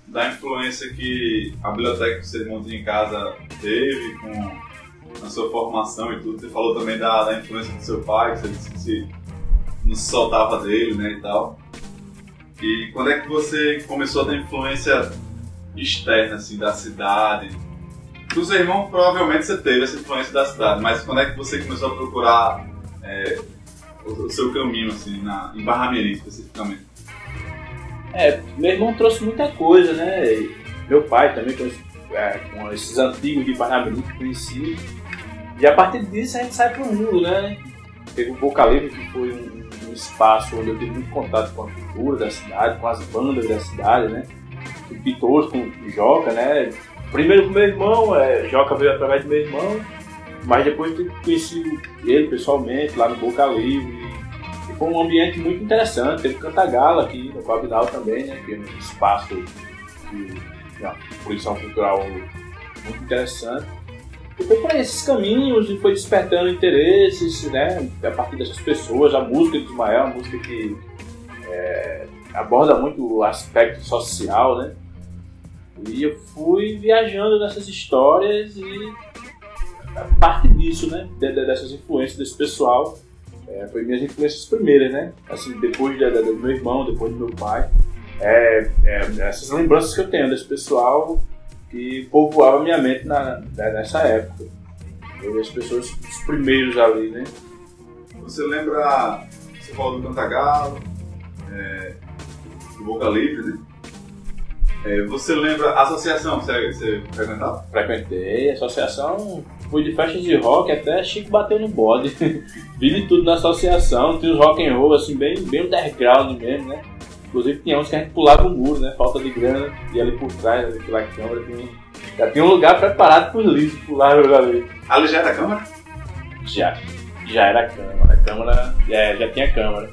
da influência que a biblioteca que você montou em casa teve com a sua formação e tudo. Você falou também da, da influência do seu pai, que você disse que se, não se soltava dele, né, e tal. E quando é que você começou a ter influência externa, assim, da cidade? Do seu irmão, provavelmente você teve essa influência da cidade, mas quando é que você começou a procurar é, o, o seu caminho, assim, na, em Barra-Mirim, especificamente? É, meu irmão trouxe muita coisa, né? Meu pai também, esse- é, com esses antigos de Parnamirim que conheci. E a partir disso a gente sai pro mundo, né? Teve o Boca Livre, que foi um, um espaço onde eu tive muito contato com a cultura da cidade, com as bandas da cidade, né? Com pintores, com o Joca, né? Primeiro com meu irmão, é, Joca veio através do meu irmão, mas depois conheci ele pessoalmente lá no Boca Livre. E foi um ambiente muito interessante. Teve Cantagalo aqui no Coabinal também, né? Que é um espaço de uma produção cultural muito interessante. E foi por esses caminhos e foi despertando interesses, né? A partir dessas pessoas, a música de Ismael, a música que é, aborda muito o aspecto social, né? E eu fui viajando nessas histórias e a parte disso, né? de- de- dessas influências desse pessoal, é, foi minhas influências primeiras, né? Assim, depois da- da- do meu irmão, depois do meu pai. É, é, essas lembranças que eu tenho desse pessoal que povoava minha mente na, na- nessa época. Eu, as pessoas, os primeiros ali, né? Você lembra, você falou do Cantagalo, é, do Boca Livre, né? É, você lembra a associação que você, você frequentava? Frequentei associação, fui de festas de rock até Chico bateu no bode. Vi de tudo na associação, tinha os rock and roll assim, bem, bem underground mesmo, né? Inclusive tinha uns que a gente pulava o muro, né? Falta de grana, e ali por trás, ali pela câmara, tinha, um- já tinha um lugar preparado para os pular ali. Ali já era a Câmara? Já, já era a câmara, a câmara, é, já tinha câmara.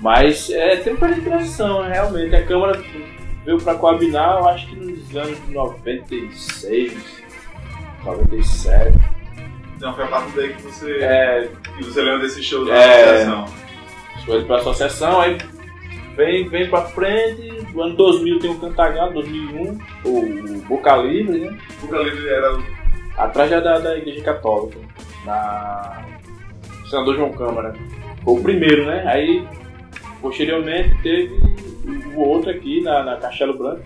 Mas é, um período de transição, né? realmente. A câmara veio para Coabinar, eu acho que nos anos 96, 97. Então foi a partir daí que você, É, que você lembra desse show da É. associação. foi para a associação, aí vem, vem para frente. No ano 2000 tem o Cantagalo, 2001, o Boca Livre, né? Boca Livre era atrás da, da, da igreja católica, na Senador João Câmara. Foi o primeiro, né? Aí, posteriormente, teve o outro aqui na, na Castelo Branco,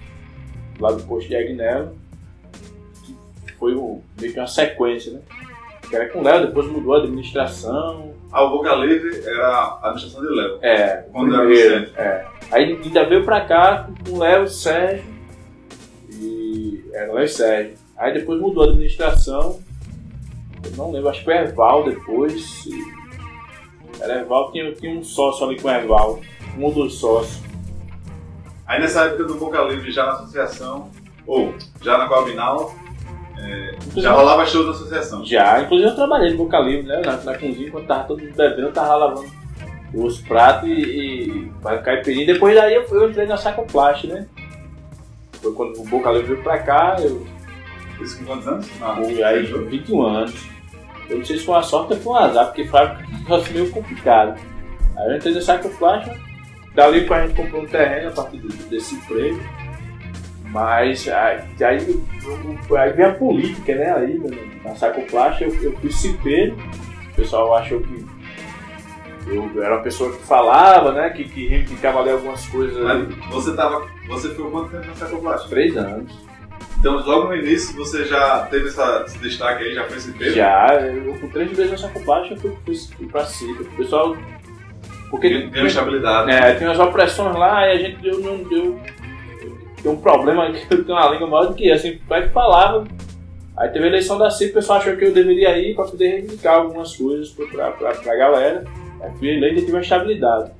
lá do posto de Agnello, que foi o, meio que uma sequência, né? Que era com o Léo, depois mudou a administração. Ah, o Boca Livre era a administração de Léo. É, Quando era o centro. é. Aí ainda veio pra cá com o Léo, o Sérgio e Era lá em Sérgio. Aí depois mudou a administração. Eu não lembro, acho que foi Erval depois. Era Erval, tinha, tinha um sócio ali com Erval. Um dos sócios. Aí nessa época do Boca Livre, já na associação, ou já na Coabinal, é, já rolava show da associação. Já, inclusive eu trabalhei no Boca Livre, né? Na, na cozinha, quando tava todo mundo bebendo, eu tava lavando os pratos e, e para caipirinha. Depois daí eu, eu entrei na Sacoplast, né? Foi quando o Boca Livre veio pra cá, eu. Isso com quantos anos? Ah, fui aí, 21 anos. Eu não sei se foi uma sorte ou foi um azar, porque foi um negócio meio complicado. Aí eu entrei na Sacoplast, dali pra gente comprou um terreno a partir desse emprego. Mas aí, aí, aí vem a política, né? Aí na Sacoplast eu, eu fui cipeiro. O pessoal achou que eu era uma pessoa que falava, né? Que, que reivindicava ali algumas coisas. Mas você tava. Você ficou quanto tempo na Sacoplast? Três anos. Então logo no início você já teve essa, esse destaque aí, já foi cipeiro? Já, eu com três vezes na Sacoplast eu fui, fui, fui pra cima. O pessoal. Porque. Deu estabilidade. É, tem umas opressões lá e a gente deu, não deu tem um problema que eu tenho uma língua maior do que assim, vai falava. Aí teve a eleição da CIP, o pessoal achou que eu deveria ir para poder reivindicar algumas coisas para a galera. Aí fui eleito e tive uma estabilidade.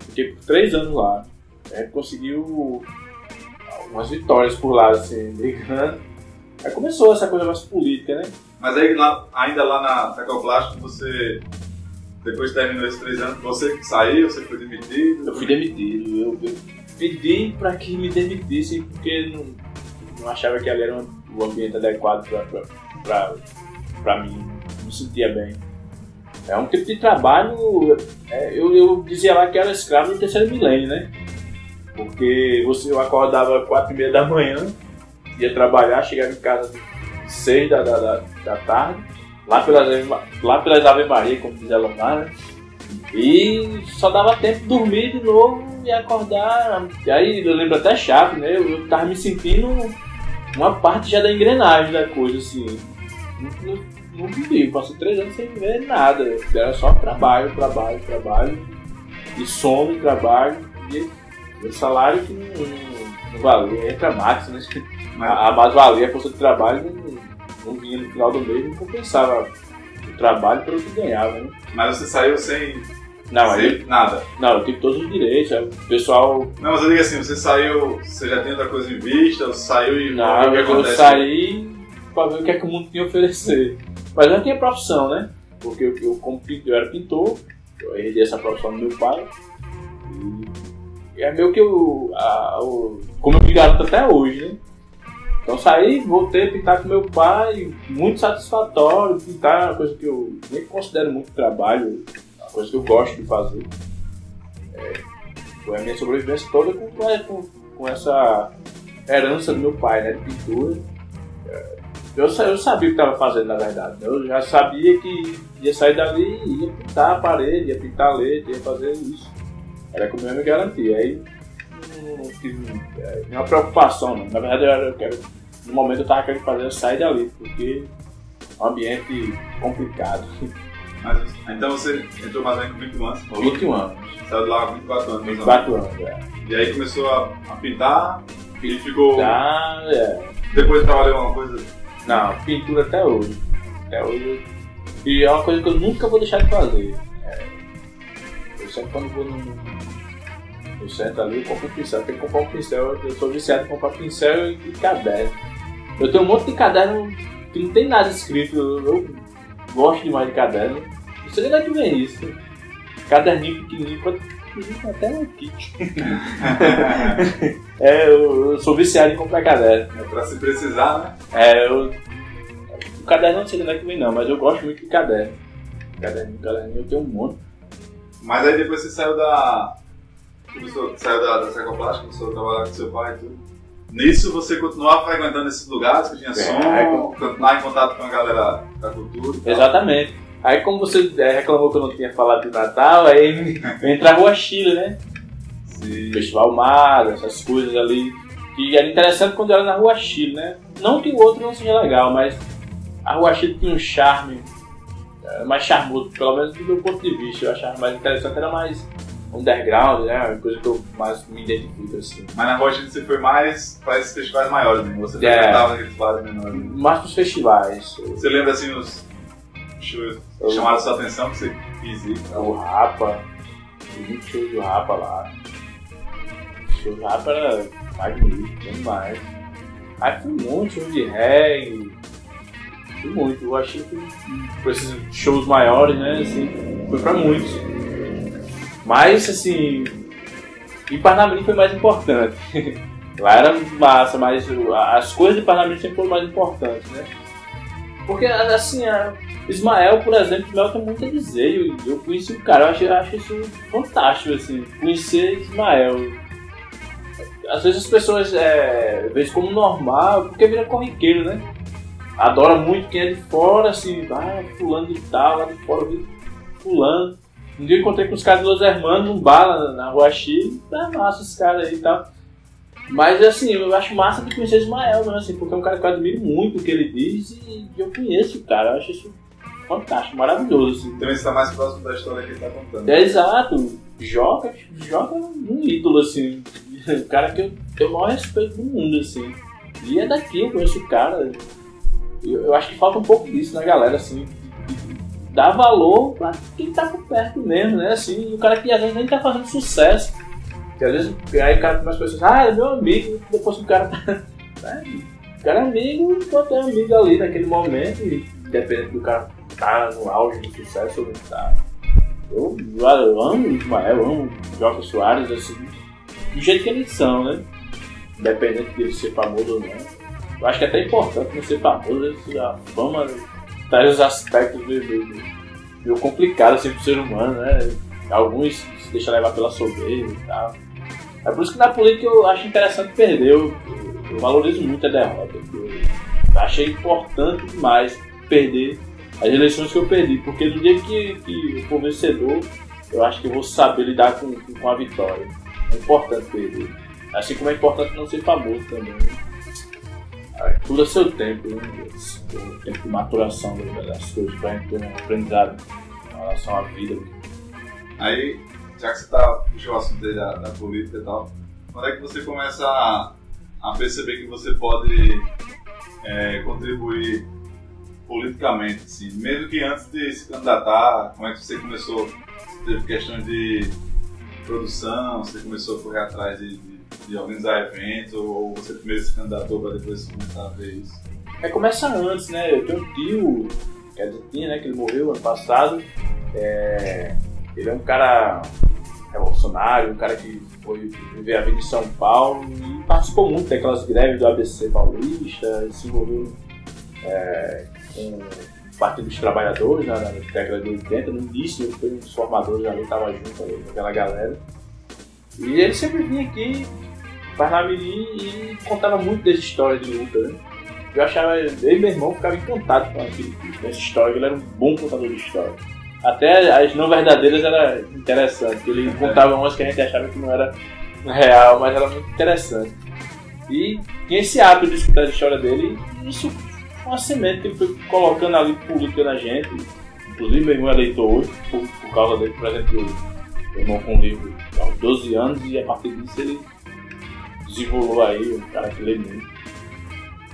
Fiquei por três anos lá. Aí conseguiu algumas vitórias por lá, assim, brigando. Aí começou essa coisa mais política, né? Mas aí lá, ainda lá na Sacoplástico você depois terminou esses três anos, você saiu, você foi demitido? Eu fui demitido. Eu, pedi para que me demitissem porque não, não achava que ali era o ambiente adequado para mim, não sentia bem. É um tipo de trabalho, é, eu, eu dizia lá que era escravo do terceiro milênio, né? Porque você, eu acordava quatro e meia da manhã, ia trabalhar, chegava em casa seis da, da, da, da tarde, lá pelas, lá pelas Ave Maria, como diz ela lá, né? E só dava tempo de dormir de novo e acordar. E aí eu lembro até chato, né? Eu, eu tava me sentindo uma parte já da engrenagem da coisa, assim. Não, não, não vivi, passei três anos sem ver nada. Era só trabalho, trabalho, trabalho. E sono, trabalho. E o salário que não, não, não valia. Entra Max, né? A, a mais valia a força de trabalho não, não vinha no final do mês, não compensava o trabalho pelo que ganhava, né? Mas você saiu sem não, sem aí, nada. Não, eu tive todos os direitos. O pessoal. Não, mas eu digo assim, você saiu, você já tem outra coisa em vista, você saiu e não, o que eu acontece? saí pra ver o que é que o mundo tinha a oferecer. Mas eu não tinha profissão, né? Porque eu, eu, como eu era pintor, eu herdei essa profissão do meu pai. E é meio que eu. A, o, como eu me garanto até hoje, né? Então saí, voltei a pintar com meu pai, muito satisfatório. Pintar é uma coisa que eu nem considero muito trabalho coisa que eu gosto de fazer. É, foi a minha sobrevivência toda com, com, com, essa herança do meu pai, né, de pintura. É, eu, eu sabia o que estava fazendo, na verdade. Eu já sabia que ia sair dali e ia pintar a parede, ia pintar a letra, ia fazer isso. Era como eu me garantia. Aí não tive é, nenhuma preocupação, não. Na verdade, eu, eu quero, no momento eu estava querendo fazer sair dali, porque é um ambiente complicado. Mas, então você entrou mais com 21 anos? 21 anos. Saiu de lá com 24 anos. 24 anos, é. E aí começou a, a pintar e ficou. É. Depois trabalhou uma coisa. Não, pintura até hoje. Até hoje. E é uma coisa que eu nunca vou deixar de fazer. É, eu sempre quando vou no. Eu sento ali e compro um pincel. Tem que comprar um pincel. Eu sou viciado em comprar pincel e caderno. Eu tenho um monte de caderno que não tem nada escrito. Eu gosto demais de caderno. Não sei nem onde vem isso. Caderninho pequenininho, quanto até um kit. é, eu, eu, sou viciado em comprar caderno. É pra se precisar, né? É, eu. O caderno não sei onde é que vem não, mas eu gosto muito de caderno. Caderninho, caderninho, eu tenho um monte. Mas aí depois você saiu da. Começou, saiu da, da Sacoplástica, começou a trabalhar com seu pai e tudo. Nisso você continuava frequentando esses lugares que tinha é, som, continuar em contato com a galera da cultura. Exatamente. Aí como você é, reclamou que eu não tinha falado de Natal, aí entra a Rua Chile, né? Sim. Festival Mar, essas coisas ali. Que era interessante quando era na Rua Chile, né? Não que o outro não seja legal, mas a Rua Chile tinha um charme mais charmoso, pelo menos do meu ponto de vista. Eu achava mais interessante, era mais underground, né? Uma coisa que eu mais me identifico, assim. Mas na Rocha você foi mais para esses festivais maiores, né? Você É. frequentava aqueles bares menores. né? Mais pros festivais. Você lembra assim os shows que Eu- chamaram sua atenção que você quis ir? O Rapa, tem muito show do Rapa lá. O show do Rapa era magnífico, demais. Aí foi muito show de reggae. Foi muito. Eu achei que por esses shows maiores, né? Assim, foi pra muitos. Mas assim. Em Parnamirim foi mais importante. Lá era massa, mas as coisas de Parnamirim sempre foram mais importantes, né? Porque assim, a, Ismael, por exemplo, Ismael tem muito a dizer. Eu, eu conheci o cara, eu acho, eu acho isso fantástico, assim, conhecer Ismael. Às vezes as pessoas é, veem como normal, porque vira corriqueiro, né? Adora muito quem é de fora, assim, ah, fulano de tal, lá de fora, fulano. Um dia eu encontrei com os caras dos Hermanos num bar na, Rua Chile, tá massa esses caras aí e tal. Mas assim, eu acho massa de conhecer Ismael, né? Assim, porque é um cara que eu admiro muito o que ele diz e eu conheço o cara, eu acho isso fantástico, maravilhoso. Assim. Também você está mais próximo da história que ele está contando. É exato, Joca, Joca é um ídolo, assim. O cara que eu tenho o maior respeito do mundo, assim. E é daqui, eu conheço o cara. Eu, eu acho que falta um pouco disso na galera, assim. Dar valor pra quem tá por perto mesmo, né? Assim, o cara que às vezes nem tá fazendo sucesso. Que às vezes aí o cara começa a pessoas, ah, é meu amigo, depois o cara tá. né? O cara é amigo, enquanto é amigo ali naquele momento, e dependendo do cara tá no auge do sucesso ou não tá. Eu, eu amo o Ismael, eu amo Soares, assim, do jeito que eles são, né? Independente de ele ser famoso ou não. Eu acho que é até importante não ser famoso, a fama os aspectos meio, meio, meio complicados assim, pro ser humano, né? Alguns se deixam levar pela soberba e tal. É por isso que na política eu acho interessante perder. Eu, eu- valorizo muito a derrota. Eu achei importante demais perder as eleições que eu perdi, porque no dia que, que eu for vencedor, eu acho que eu vou saber lidar com- com a vitória. É importante perder. Assim como é importante não ser famoso também. né? Tudo a seu tempo, né? O tempo de maturação das coisas gente ter um aprendizado em relação à vida. Aí, já que você tá, puxou o assunto aí da, da política e tal, quando é que você começa a, a perceber que você pode é, contribuir politicamente, assim, mesmo que antes de se candidatar, como é que você começou? Você teve questões de produção, você começou a correr atrás de, de, organizar eventos, ou você primeiro se candidatou para depois começar a ver isso? É, começa antes, né? Eu tenho um tio, quer dizer, tinha, né? Que ele morreu ano passado. É, ele é um cara revolucionário, um cara que foi viver a vida em São Paulo e participou muito daquelas greves do ABC paulista, se envolveu é, com o Partido dos Trabalhadores na, na década de 80, no início foi um dos formadores ali, estava junto ali com aquela galera. E ele sempre vinha aqui, Parnamirim, e contava muito dessa história de luta, né? Eu achava, eu e meu irmão ficava encantado com com essa história, ele era um bom contador de história. Até as não verdadeiras era interessante, ele contava umas que a gente achava que não era real, mas era muito interessante. E tinha esse hábito de escutar a história dele, e isso foi uma semente que ele foi colocando ali política na gente. Inclusive meu irmão é leitor hoje, por, por causa dele, por exemplo, meu irmão com um livro aos 12 anos e a partir disso ele desenvolveu aí, um cara que lê muito.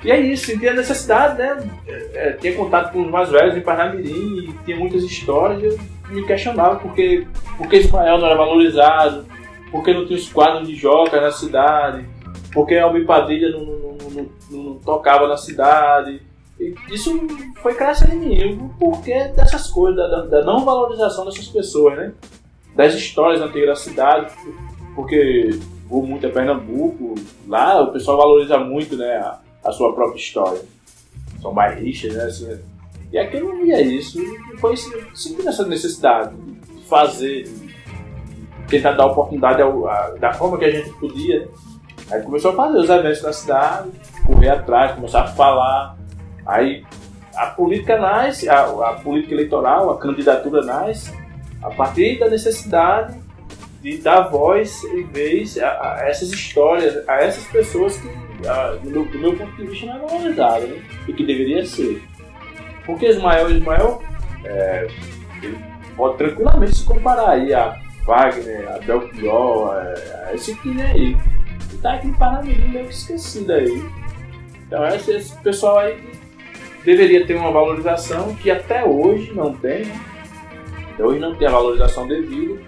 E é isso, e tinha necessidade, né? É, tinha contato com os mais velhos em Parnamirim e tinha muitas histórias eu me questionava porque, porque Ismael não era valorizado, porque não tinha os quadros de joca na cidade, porque a Almir Padilha não, não, não, não- tocava na cidade. E isso foi crescendo em mim, porque dessas coisas, da- da não valorização dessas pessoas, né? Das histórias antigas da cidade, porque vou muito a Pernambuco, lá o pessoal valoriza muito, né? A, a sua própria história. São bairristas, né? Assim, e aqui eu não via isso. E foi sempre essa necessidade de fazer, de tentar dar oportunidade ao, a- da forma que a gente podia. né? Aí começou a fazer os eventos na cidade, correr atrás, começar a falar. Aí a política nasce, a, a política eleitoral, a candidatura nasce a partir da necessidade de dar voz e vez a, a essas histórias, a essas pessoas que, a, do, meu, do meu ponto de vista, não é valorizada, né? E que deveria ser. Porque Ismael, Ismael, é, pode tranquilamente se comparar aí a Wagner, a Belchior, é, esse time aí. E tá aqui em Parnamirim meio que esquecido aí. Então esse, esse pessoal aí deveria ter uma valorização que até hoje não tem, né? Até hoje não tem a valorização devida.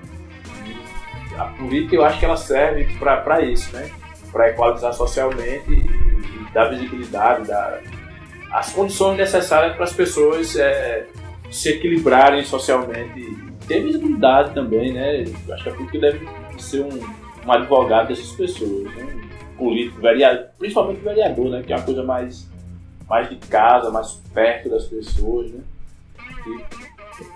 A política eu acho que ela serve para isso, né? Para equalizar socialmente e, e dar visibilidade, dar as condições necessárias para as pessoas é, se equilibrarem socialmente e ter visibilidade também, né? Eu acho que a política deve ser um, um advogado dessas pessoas, né? Político, vereador, principalmente vereador, né? Que é uma coisa mais, mais de casa, mais perto das pessoas, né? E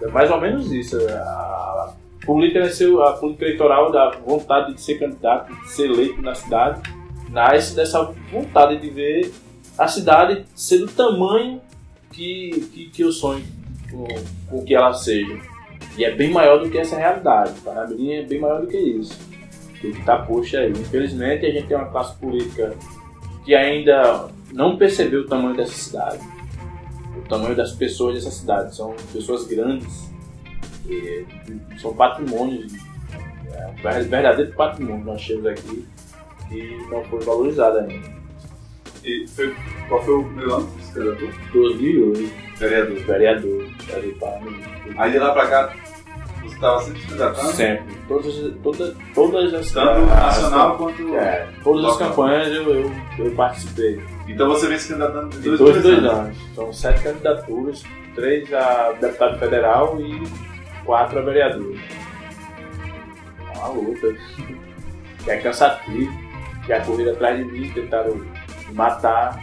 é mais ou menos isso. A política, a política eleitoral da vontade de ser candidato, de ser eleito na cidade, nasce dessa vontade de ver a cidade ser do tamanho que, que, que eu sonho com, com que ela seja. E é bem maior do que essa realidade. Paramirim é bem maior do que isso. Que está posto aí. Infelizmente, a gente tem uma classe política que ainda não percebeu o tamanho dessa cidade. Tamanho das pessoas dessa cidade. São pessoas grandes. são patrimônios. É um verdadeiro patrimônio nós temos aqui. E não foi valorizado ainda. E foi, qual foi o primeiro ano que você se candidatou? 2008. Vereador. Vereador. Vereador Aí de lá pra cá, você estava sempre se candidatando? Sempre. Todas, todas, todas as Tanto nacional quanto. É, todas as local. campanhas eu, eu, eu participei. Então você vem se candidatando de De dois, dois, dois, dois anos. São sete candidaturas, três a deputado federal e quatro a vereador. É uma luta. Que é cansativo. Que é a corrida atrás de mim, tentaram me matar.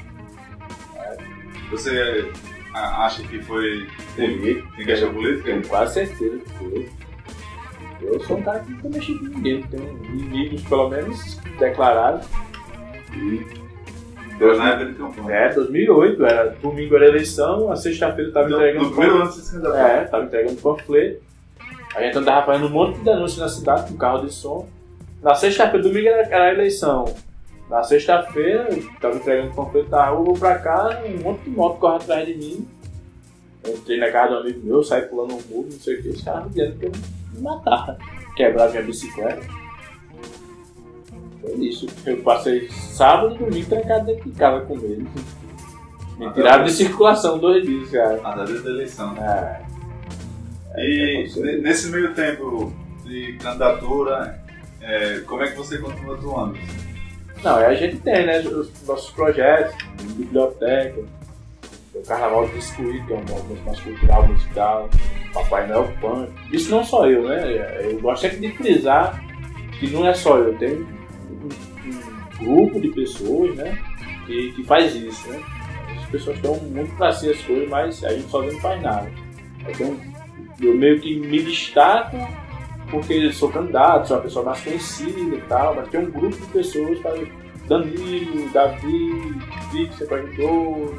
Você acha que foi. Tem, tem questão política? Tenho quase certeza que foi. Eu sou um cara que nunca mexi com ninguém, tenho inimigos pelo menos declarados. E Na época de campanha. é, 2008, era domingo era eleição, a sexta-feira eu tava Então, entregando no primeiro ano você. É, tava entregando panfleto. A gente andava fazendo um monte de anúncios na cidade com carro de som. Na sexta-feira, domingo era, era a eleição. Na sexta-feira, eu tava entregando panfleto da rua, vou pra casa, um monte de moto corre atrás de mim. Eu entrei na casa de um amigo meu, saí pulando um muro, não sei o que, os caras me dizendo que eu me matar. Quebrar minha bicicleta. Foi isso. Eu passei sábado e domingo trancado dentro de casa com medo. Me tiraram de circulação dois dias, cara. A data da eleição. É. E aconteceu. ne- nesse meio tempo de candidatura, é, como é que você continua atuando? Não, aí a gente tem, né, os nossos projetos, biblioteca, o Carnaval do Biscuit, que é um movimento mais cultural, musical, Papai Noel Punk. Isso não só eu, né? Eu gosto sempre de frisar que não é só eu, tem um grupo de pessoas, né, que, que faz isso, né? As pessoas estão muito pra si as coisas, mas a gente sozinho não faz nada. Então, eu meio que me destaco porque sou candidato, sou uma pessoa mais conhecida e tal, mas tem um grupo de pessoas, tá? Danilo, Davi, Vitor, ajudou,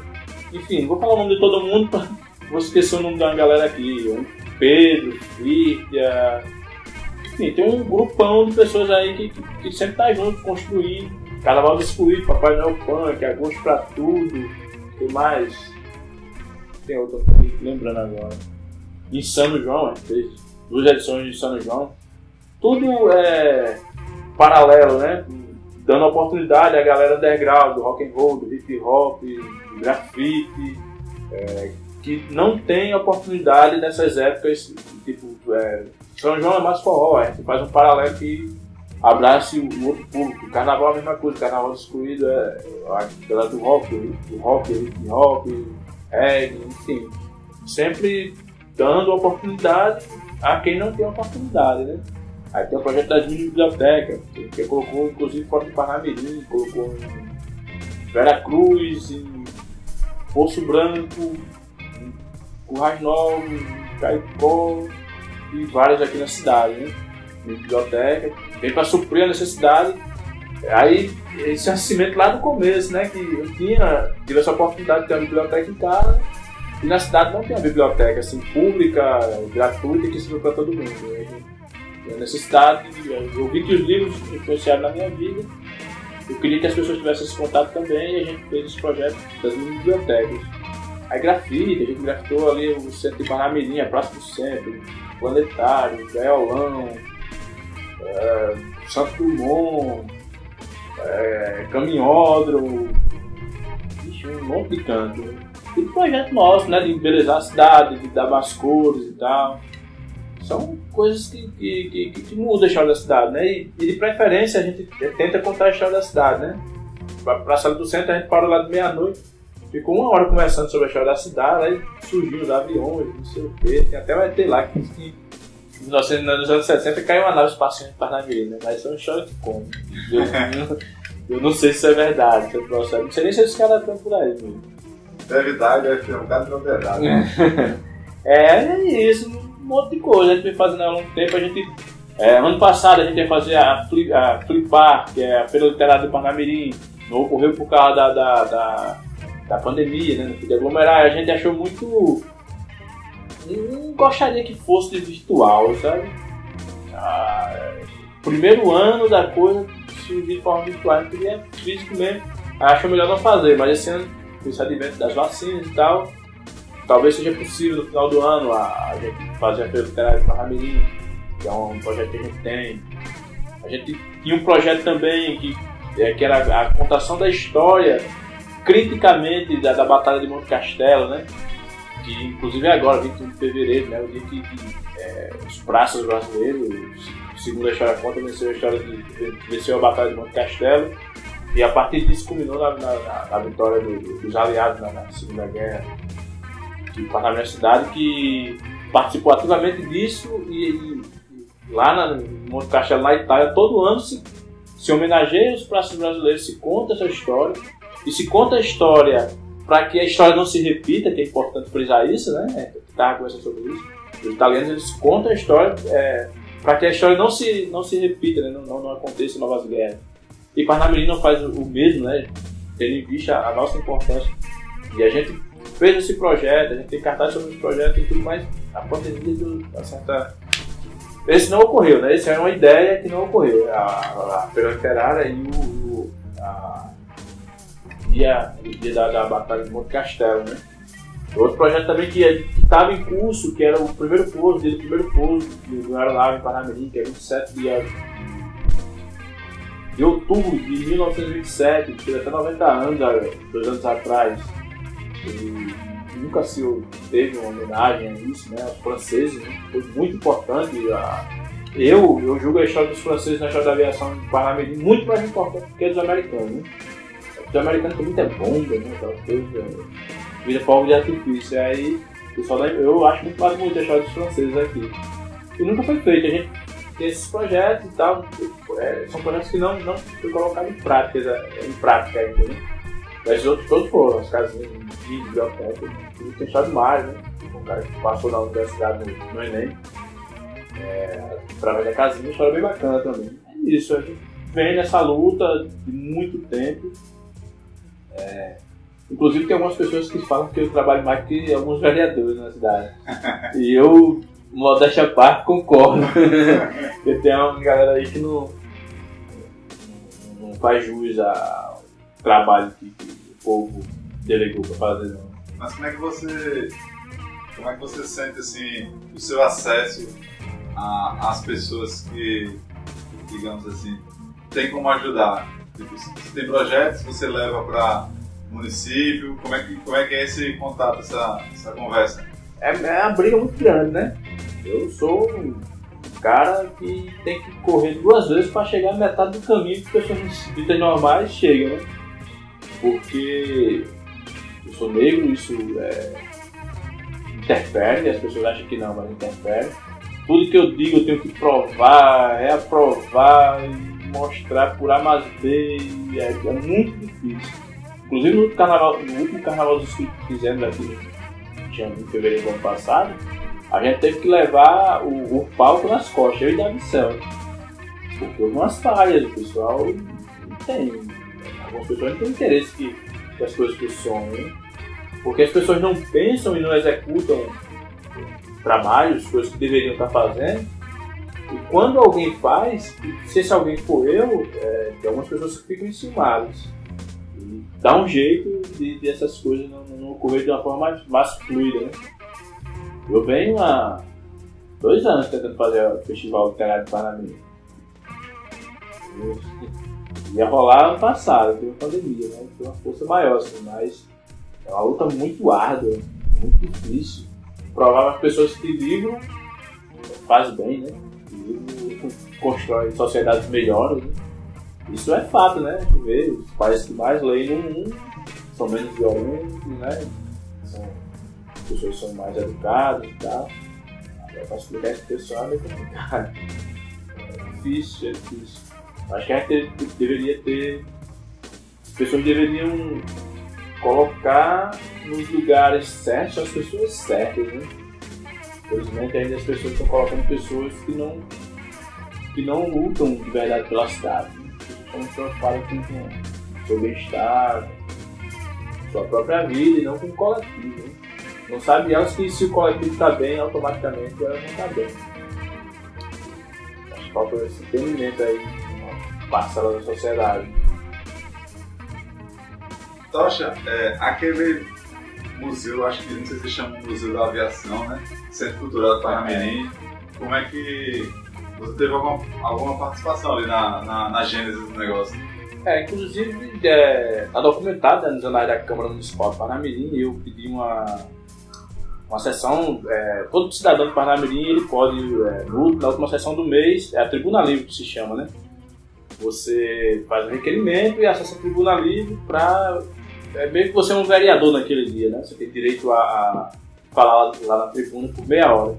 enfim, não vou falar o nome de todo mundo, pra, vou esquecer o nome da galera aqui, Pedro, Fírtia, enfim, tem um grupão de pessoas aí que, que, que sempre tá junto, construir, Carnaval do Excluído, Papai Noel Punk, Agosto pra Tudo, tem mais, tem outra, lembrando agora, Insano João, gente fez duas edições de São João. Tudo é paralelo, né? Dando oportunidade à galera underground, do rock and roll, do hip hop, do grafite, é, que não tem oportunidade nessas épocas, tipo, é, São João é mais forró, gente faz um paralelo que abrace o outro público. O carnaval é a mesma coisa, o carnaval excluído é a galera do rock, do rock, hip hop, reggae, enfim. Sempre dando oportunidade a quem não tem oportunidade, né? Aí tem o projeto das mini bibliotecas, que, colocou inclusive fora do Parnamirim, colocou em Veracruz, em Poço Branco, em Currais Novos, em Caicó e várias aqui na cidade, né? Biblioteca, vem para suprir a necessidade. Aí esse nascimento lá no começo, né? Que eu tinha, tive essa oportunidade de ter uma biblioteca em casa e na cidade não tem uma biblioteca assim, pública, gratuita, que sirva para todo mundo. Né? A necessidade, eu vi que os livros influenciaram na minha vida. Eu queria que as pessoas tivessem esse contato também e a gente fez esse projeto das bibliotecas. Aí grafite, a gente grafitou ali o centro de Parnamirim, a Praça do Centro, Planetário, Gaiolão, é, Santo Dumont, é, Caminhódromo, Ixi, um monte de canto. E projeto nosso, né? De embelezar a cidade, de dar mais cores e tal. São coisas que, que, que, que mudam a história da cidade, né? E, e, de preferência a gente tenta contar a história da cidade, né? Pra, pra sala do centro a gente parou lá de meia-noite, ficou uma hora conversando sobre a história da cidade, aí surgiu os aviões, não sei o quê. Até vai ter lá que, que nos anos 60 caiu uma nave espacial em Parnamirim, né? Mas são histórias que como. Eu, eu, não sei se é verdade, se é processo. Não sei nem se esses caras estão por aí mesmo. Deve dar, deve ter um bocado de verdade. é, é isso, um monte de coisa. A gente vem fazendo há um tempo, a gente. É, ano passado a gente ia fazer a, Flip, a Flipar, que é a Feira Literária do Parnamirim. Não ocorreu por causa da, da, da, da pandemia, né? Não podia aglomerar. A gente achou muito não gostaria que fosse virtual, sabe? Ah, primeiro ano da coisa surgir de forma virtual, queria físico mesmo. Acho melhor não fazer, mas esse ano, com esse advento das vacinas e tal, talvez seja possível no final do ano a, a gente fazer a feira literária para Ramirim, que é um projeto que a gente tem. A gente tinha um projeto também que, é, que era a contação da história criticamente da, da Batalha de Monte Castelo, né? Que inclusive agora, 21 de fevereiro, né, o dia que, que é, os praças brasileiros, segundo a história conta, venceu a história de, venceu a Batalha de Monte Castelo, e a partir disso culminou na, na, na vitória do, dos aliados na, na, Segunda Guerra de Parlamento Cidade, que participou ativamente disso e, e lá na, no Monte Castelo, na Itália, todo ano se, se homenageia os praças brasileiros, se conta essa história, e se conta a história para que a história não se repita, que é importante frisar isso, né? Estava conversando sobre isso. Os italianos eles contam a história é, para que a história não se, não se repita, né? não, não, não aconteça novas guerras. E Parnamirim não faz o mesmo, né? tendo em vista a nossa importância. E a gente fez esse projeto, a gente tem cartaz sobre esse projeto e tudo mais. A pandemia deu uma certa. Esse não ocorreu, né? Esse era uma ideia que não ocorreu. A, a Literária e o a, dia, dia da, da Batalha de Monte Castelo, né? Outro projeto também que estava em curso, que era o primeiro pouso, dia do primeiro pouso do aeronave Parnamirim, que é 27 de, de outubro de 1927, que até 90 anos, dois anos atrás. E nunca se teve uma homenagem a isso, né? Aos franceses, né? foi muito importante. Eu, eu julgo a história dos franceses na história da aviação em Parnamirim muito mais importante do que a dos americanos. Né? Os americanos tem muita bomba, né? Aquelas coisas. Vira fogo de artifício. Aí, pessoal eu acho muito mais bonito deixar dos franceses aqui. E nunca foi feito. A gente tem esses projetos e tal. É, são projetos que não, não foi colocado em prática, em prática ainda, né? Mas os outros todos foram, as casinhas de biblioteca, tudo tem estado mais, né? Um cara que passou na universidade no, no Enem, é, através da casinha, história bem bacana também. É isso, a gente vem nessa luta de muito tempo é, inclusive tem algumas pessoas que falam que eu trabalho mais que alguns vereadores na cidade. e eu, modéstia à parte, concordo. Porque tem uma galera aí que não, não faz jus ao trabalho que, que o povo delegou para fazer. Não. Mas como é que você. Como é que você sente assim o seu acesso às pessoas que, digamos assim, tem como ajudar? Se tem projetos, você leva para município, como é, que, como é que é esse contato, essa, essa conversa? É, é uma briga muito grande, né? Eu sou um cara que tem que correr duas vezes para chegar a metade do caminho que pessoas ditas normais chegam, né? Porque eu sou negro, isso é, interfere, as pessoas acham que não, mas interfere. Tudo que eu digo eu tenho que provar, é aprovar mostrar por A mais B é, é muito difícil. Inclusive no, carnaval, no último carnaval dos que fizemos aqui em fevereiro do ano passado, a gente teve que levar o, o palco nas costas, eu e da missão. Porque houve umas falhas, o pessoal não tem. Algumas pessoas não têm interesse que, que as coisas funcionem. Porque as pessoas não pensam e não executam trabalhos, coisas que deveriam estar fazendo e quando alguém faz, se esse alguém for eu, é, tem algumas pessoas que ficam enciumadas. E dá um jeito de, de essas coisas não, não ocorrer de uma forma mais, mais fluida, né? Eu venho há dois anos tentando fazer o Festival Literário de Panamá. Ia rolar ano passado, teve pandemia, né? Tem uma força maior, assim, mas é uma luta muito árdua, muito difícil. As pessoas que livram faz bem, né? Livro constrói sociedades melhores. Né? Isso é fato, né? Vê, os países que mais leem no mundo são menos violentos, né? São, as pessoas são mais educadas e tal. Agora, para explicar esse pessoal é meio complicado. É difícil, é difícil. Acho que a gente deveria ter. As pessoas deveriam colocar nos lugares certos as pessoas certas, né? Infelizmente ainda as pessoas estão colocando pessoas que não, que não lutam de verdade pela cidade. Estão preocupadas com o seu bem-estar, sua própria vida e não com o coletivo. Né? Não sabe elas que se o coletivo está bem, automaticamente ela não está bem. Acho que falta esse entendimento aí, uma parcela da sociedade. Tocha, é, aquele museu, acho que não sei se chama Museu da Aviação, né? Centro Cultural do Parnamirim. Como é que você teve alguma, alguma participação ali na, na, na gênese do negócio? É, inclusive, é, tá documentado né, nos anais da Câmara Municipal do Parnamirim, eu pedi uma, uma sessão, é, todo cidadão de Parnamirim, ele pode, é, no, na última sessão do mês, é a Tribuna Livre que se chama, né? Você faz um requerimento e acessa a Tribuna Livre para é meio que você é um vereador naquele dia, né? Você tem direito a, a falar lá na tribuna por meia hora.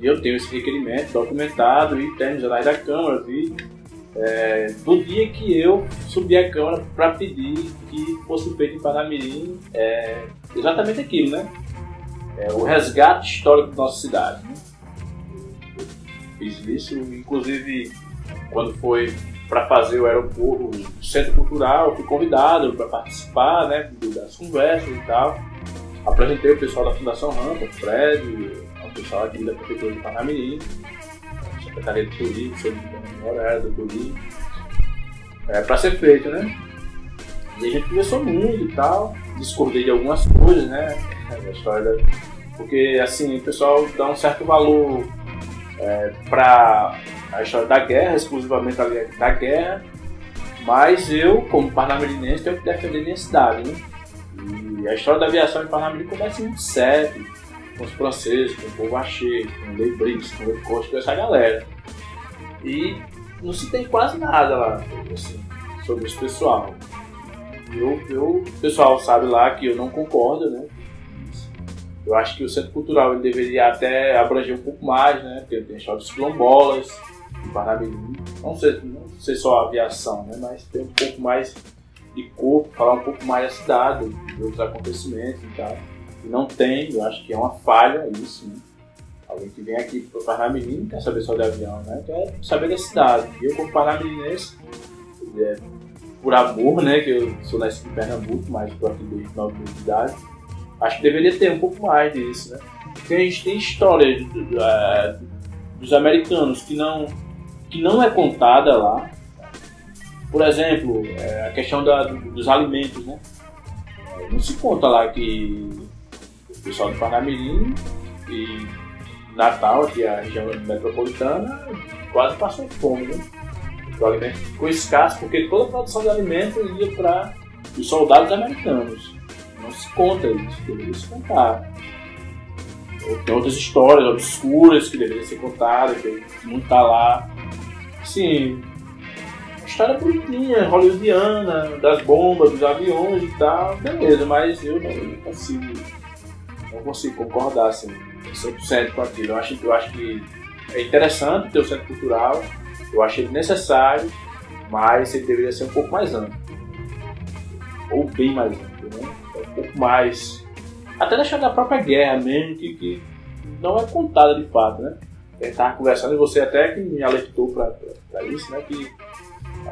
E eu tenho esse requerimento documentado e tem nos jornais da Câmara, vi. É, do dia que eu subi à Câmara para pedir que fosse feito em Panamirim é, exatamente aquilo, né? É, o resgate histórico da nossa cidade. Né? Fiz isso, inclusive, quando foi para fazer o aeroporto, o centro cultural, fui convidado para participar né, das conversas e tal. Apresentei o pessoal da Fundação Rampa, o Fred, o pessoal aqui da Prefeitura de Parnamirim, a Secretaria de Turismo, se eu não me era do Turismo, é, para ser feito, né? E a gente conversou muito e tal, discordei de algumas coisas, né? Da história. Porque, assim, o pessoal dá um certo valor é, para a história da guerra, exclusivamente da guerra, mas eu, como parnamirinense, tenho que defender minha cidade, né? E a história da aviação em Parnamirim começa muito cedo, com os franceses, com o Achê, com o Leibris, com o Costa, com essa galera. E não se tem quase nada lá assim, sobre esse pessoal. Eu, eu, o pessoal sabe lá que eu não concordo, né? Eu acho que o Centro Cultural ele deveria até abranger um pouco mais, né? Porque tem a história dos quilombolas, em Parnamirim. Não sei, não sei só a aviação, né? Mas tem um pouco mais de corpo, falar um pouco mais da cidade, de outros acontecimentos e tal. E não tem, eu acho que é uma falha isso, né? Alguém que vem aqui para Parnamirim não quer saber só de avião, né? Quer saber da cidade. Eu, como parnamirinense, é, por amor, né? Que eu sou nascido em Pernambuco, mas estou aqui desde 9 anos de idade. Acho que deveria ter um pouco mais disso, né? Porque a gente tem história de, de, de, dos americanos que não que não é contada lá. Por exemplo, é, a questão da, dos alimentos, né? É, não se conta lá que o pessoal do Parnamirim e Natal, que é a região metropolitana, quase passou fome, né? O alimento ficou escasso porque toda a produção de alimento ia para os soldados americanos. Não se conta isso, deveria se contar. Tem outras histórias obscuras que deveriam ser contadas, que não está lá assim, história bonitinha, hollywoodiana, das bombas, dos aviões e tal, beleza, mas eu não, consigo não consigo concordar assim, 100% com aquilo. Eu acho, eu acho que é interessante ter o centro cultural, eu acho ele necessário, mas ele deveria ser um pouco mais amplo. Ou bem mais amplo, né? Um pouco mais. Até deixar da própria guerra mesmo, que, que não é contada de fato, né? gente estava conversando e você até que me alertou para isso, né? Que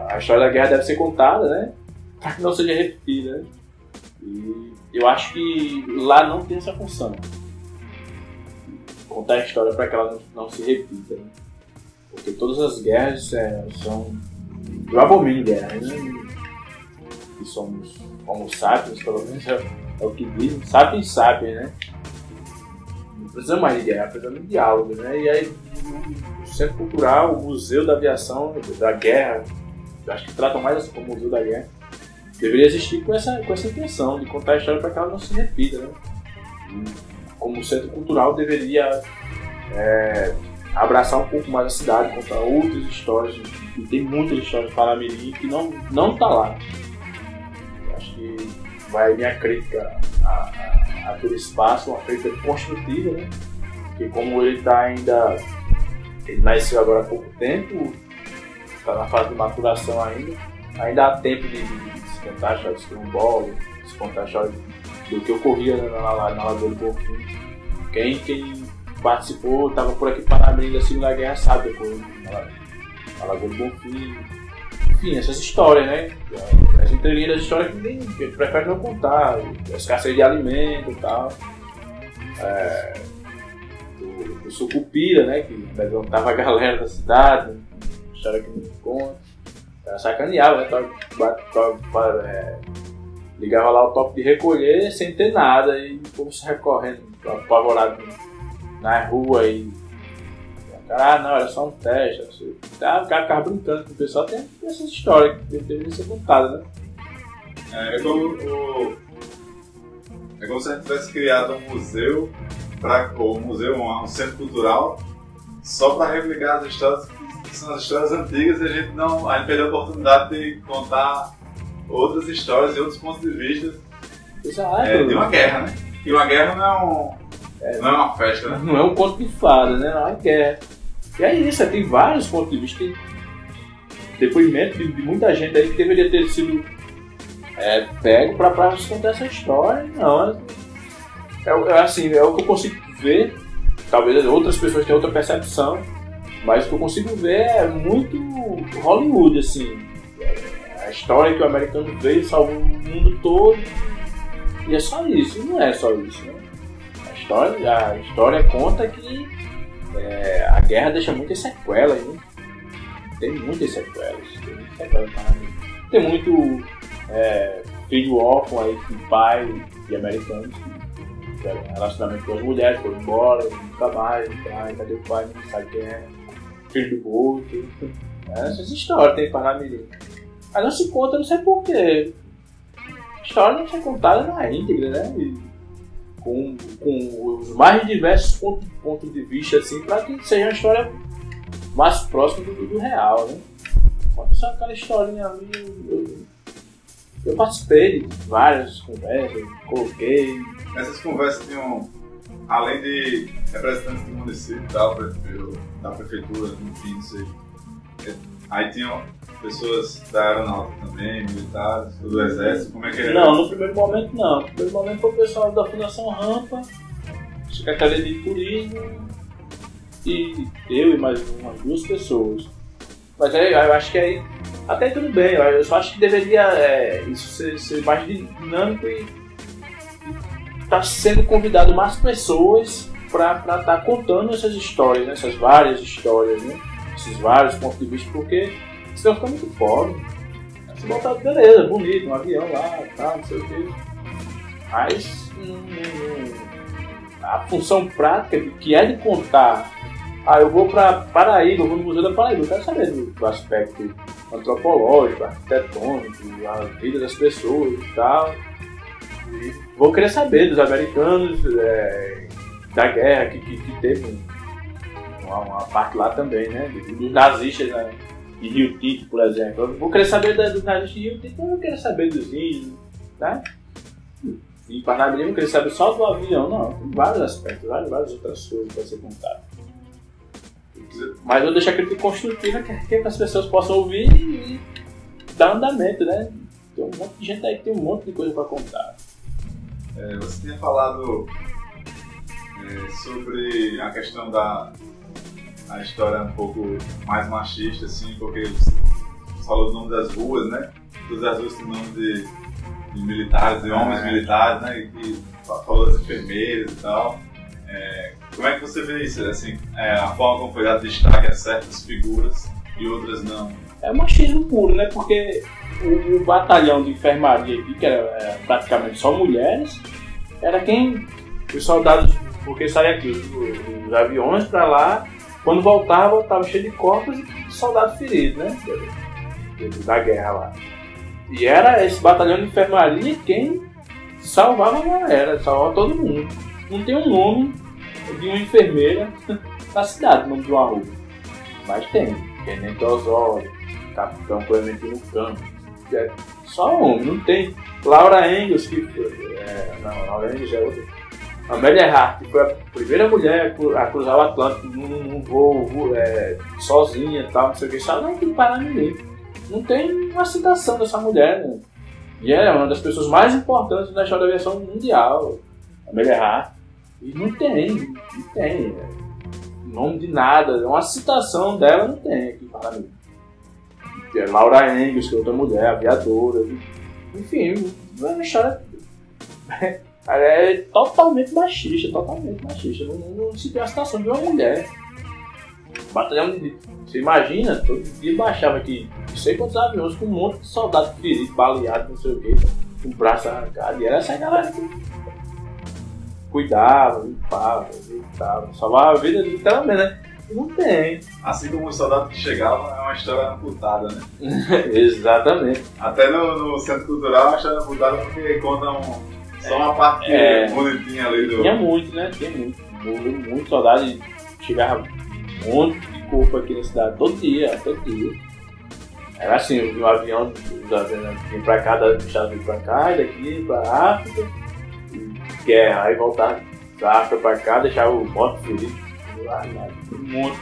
a história da guerra deve ser contada, né? Para que não seja repetida, né? E eu acho que lá não tem essa função. Contar a história para que ela não, não, se repita, né? Porque todas as guerras é, são. Eu abomino guerra, né? E somos homo sapiens, pelo menos é, é o que dizem. Sapiens sapiens, né? precisa mais de guerra, precisa de diálogo, né? E aí o Centro Cultural, o Museu da Aviação, da Guerra, acho que tratam mais assim como Museu da Guerra, deveria existir com essa, com essa intenção de contar a história para que ela não se repita, né? Como centro cultural deveria é, abraçar um pouco mais a cidade, contar outras histórias, e tem muitas histórias de Paramirim que não, não tá lá. Acho que vai minha crítica a, a, a todo espaço, uma crítica construtiva, né? Porque como ele está ainda. Ele nasceu agora há pouco tempo, está na fase de maturação ainda, ainda há tempo de, de, de se contar a história de se contar a história do que ocorria na, na, na Lagoa do Bonfim. Quem, quem participou, estava por aqui para abrir da Segunda Guerra, sabe, depois, na, na Lagoa do Bonfim. Enfim, essas histórias, né? As entrelinhas das histórias que que prefere não contar, a escassez de alimento e tal. É, do, do Sucupira, né? Que levantava a galera da cidade, história que não conta. Era sacaneava, né? Tava, tava, tava, é, ligava lá o top de recolher sem ter nada e o povo se recorrendo, apavorado na rua e. Cara, ah, não, era só um teste. Assim. Ah, o cara ficava brincando com o pessoal, tem essas histórias que deveriam ser contadas, né? É, é como o. É como se a gente tivesse criado um museu, pra, ou um museu, um, um centro cultural, só para replicar as histórias que são as histórias antigas e a gente não. A gente perdeu a oportunidade de contar outras histórias e outros pontos de vista Exato. é, de uma guerra, né? E uma guerra não é, um, não é uma festa, né? Não é um conto de fada, né? Não é guerra. E é isso, é, tem vários pontos de vista. Tem depoimento de, de muita gente aí que deveria ter sido é, pego pra, pra contar essa história. Não, é, é, é assim, é o que eu consigo ver. Talvez outras pessoas tenham outra percepção, mas o que eu consigo ver é muito Hollywood, assim. A história que o americano veio, salvou o mundo todo. E é só isso, não é só isso, né? A história, a história conta que é, a guerra deixa muitas sequelas, né? Tem muitas sequelas. Tem muitas sequelas Tem muito é, filho órfão aí com pai de americanos que relacionamento com as mulheres, foram embora, nunca mais, cadê o pai, não sabe quem é, filho do outro. Essas histórias tem Parnamirim. Mas não se conta, não sei porquê. História não foi contada na íntegra, né? E com, com os mais diversos pontos, pontos de vista, assim, para que seja uma história mais próxima do, do real, né? Quando só aquela historinha ali, eu, eu, participei de várias conversas, coloquei. Essas conversas tinham, além de representantes do município, da, prefe- da prefeitura, enfim, não sei. é, Aí tinham pessoas da aeronáutica também, militares, do exército, como é que era? Não, no primeiro momento não. No primeiro momento foi o pessoal da Fundação Rampa, Secretaria de Turismo e eu e mais umas duas pessoas. Mas aí, eu acho que aí até tudo bem, eu só acho que deveria é, isso ser, ser mais dinâmico e estar sendo convidado mais pessoas para estar tá contando essas histórias, né? essas várias histórias, né? esses vários pontos de vista, porque senão fica muito pobre. Se botar, beleza, bonito, um avião lá, tá, não sei o quê. Mas hum, a função prática que é de contar. Ah, eu vou para Paraíba, eu vou no Museu da Paraíba, eu quero saber do, do aspecto antropológico, arquitetônico, a vida das pessoas e tal. E vou querer saber dos americanos, é, da guerra que, que, que teve um- uma, uma parte lá também, né? Dos nazistas né? de Rio Tinto, por exemplo. Eu vou querer saber dos nazistas de Rio Tinto, eu não quero saber dos índios, tá? E Parnamirim não queria saber só do avião, não. Tem vários aspectos, várias, várias outras coisas para ser contado. Mas eu deixo a crítica construtiva que, que as pessoas possam ouvir e dar andamento, né? Tem um monte de gente aí que tem um monte de coisa para contar. É, você tinha falado é, sobre a questão da a história um pouco mais machista, assim, porque você falou o nome das ruas, né? Todas as ruas têm nome de, de militares, de homens É. militares, né? E, e falou das enfermeiras e tal. É, como é que você vê isso? Assim, é, a forma como foi dado destaque a certas figuras e outras não. É machismo puro, né? Porque o, o batalhão de enfermaria aqui, que era, era praticamente só mulheres, era quem os soldados, porque saía aqui os, aviões para lá, quando voltava, estava cheio de corpos e soldados feridos, né? da guerra lá. E era esse batalhão de enfermaria quem salvava a galera, salvava todo mundo. Não tem um nome de uma enfermeira na cidade, nome de uma rua. Mas tem. Tenente Osório, Capitão Clementino Campos. É só homem, não tem. Laura Engels, que. É, não, Laura Engels é outra. Amélia Hart, que foi a primeira mulher a cruzar o Atlântico num, num voo é, sozinha tal, não sei o que, só não tem parar ninguém. Não tem uma citação dessa mulher, né? E é uma das pessoas mais importantes da história da aviação mundial, Amélia Hart. E não tem, não tem. É, nome de nada, uma citação dela não tem aqui para mim. É Laura Engels, que é outra mulher, aviadora. Enfim, é uma história. É totalmente machista, totalmente machista. Não, não, se tem a citação de uma mulher. Batalhão de. Você imagina, todo dia baixava aqui não sei quantos aviões com um monte de soldado ferido, baleado, não sei o que, com o braço arrancado. E era essa galera que cuidava, limpava, visitava, salvava a vida literalmente, né? E não tem. Assim como o soldado que chegava, é uma história amputada, né? Exatamente. Até no, no, Centro Cultural é uma história amputada porque conta um, só uma parte é, bonitinha ali do. Tinha muito, né? Tinha muito. Muito, muito soldado e chegava um monte de corpo aqui na cidade, todo dia, todo dia. Era assim, um avião dos aviões vinha pra cá, dos Estados Unidos pra cá, e daqui pra África guerra, aí voltava da África pra cá, deixava o moto ferido, todo mundo.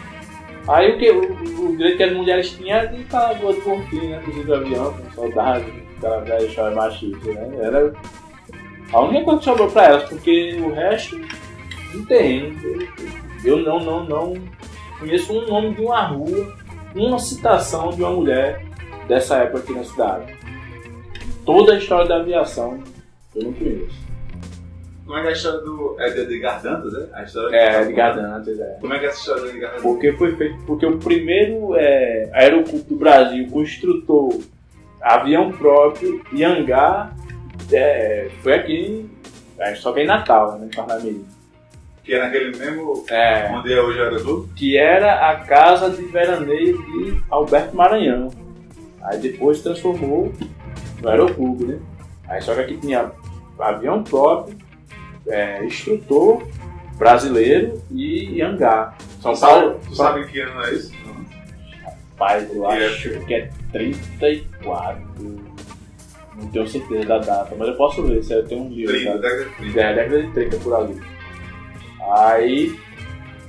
Aí o que? O, o direito que as mulheres tinham era de estar do outro porquinho, né? Inclusive do avião, com soldados, aquela velha chave machista, né? Era a única coisa que sobrou pra elas, porque o resto não tem. Eu não, não, não conheço um nome de uma rua, uma citação de uma mulher dessa época aqui na cidade. Toda a história da aviação eu não conheço. Como é que é a história do. É de Edgar Dantas, é? A história é, Edgar Dantas, é. Como é que é essa história do Edgar Dantas? Porque foi feito. Porque o primeiro é, aeroclube do Brasil construtor avião próprio e hangar é, foi aqui. Só que em Natal, né? Em Parnamirim. Que é naquele mesmo. É, onde é hoje o aeroclube? Que era a casa de veraneio de Alberto Maranhão. Aí depois transformou no aeroclube, né? Aí só que aqui tinha avião próprio é, instrutor brasileiro e hangar. São Paulo. Tu sabe que ano é isso? Rapaz, eu que acho é? que é 34. Não tenho certeza da data, mas eu posso ver se eu tenho um livro. 30, tá? década de 30. É, década de 30 por ali. Aí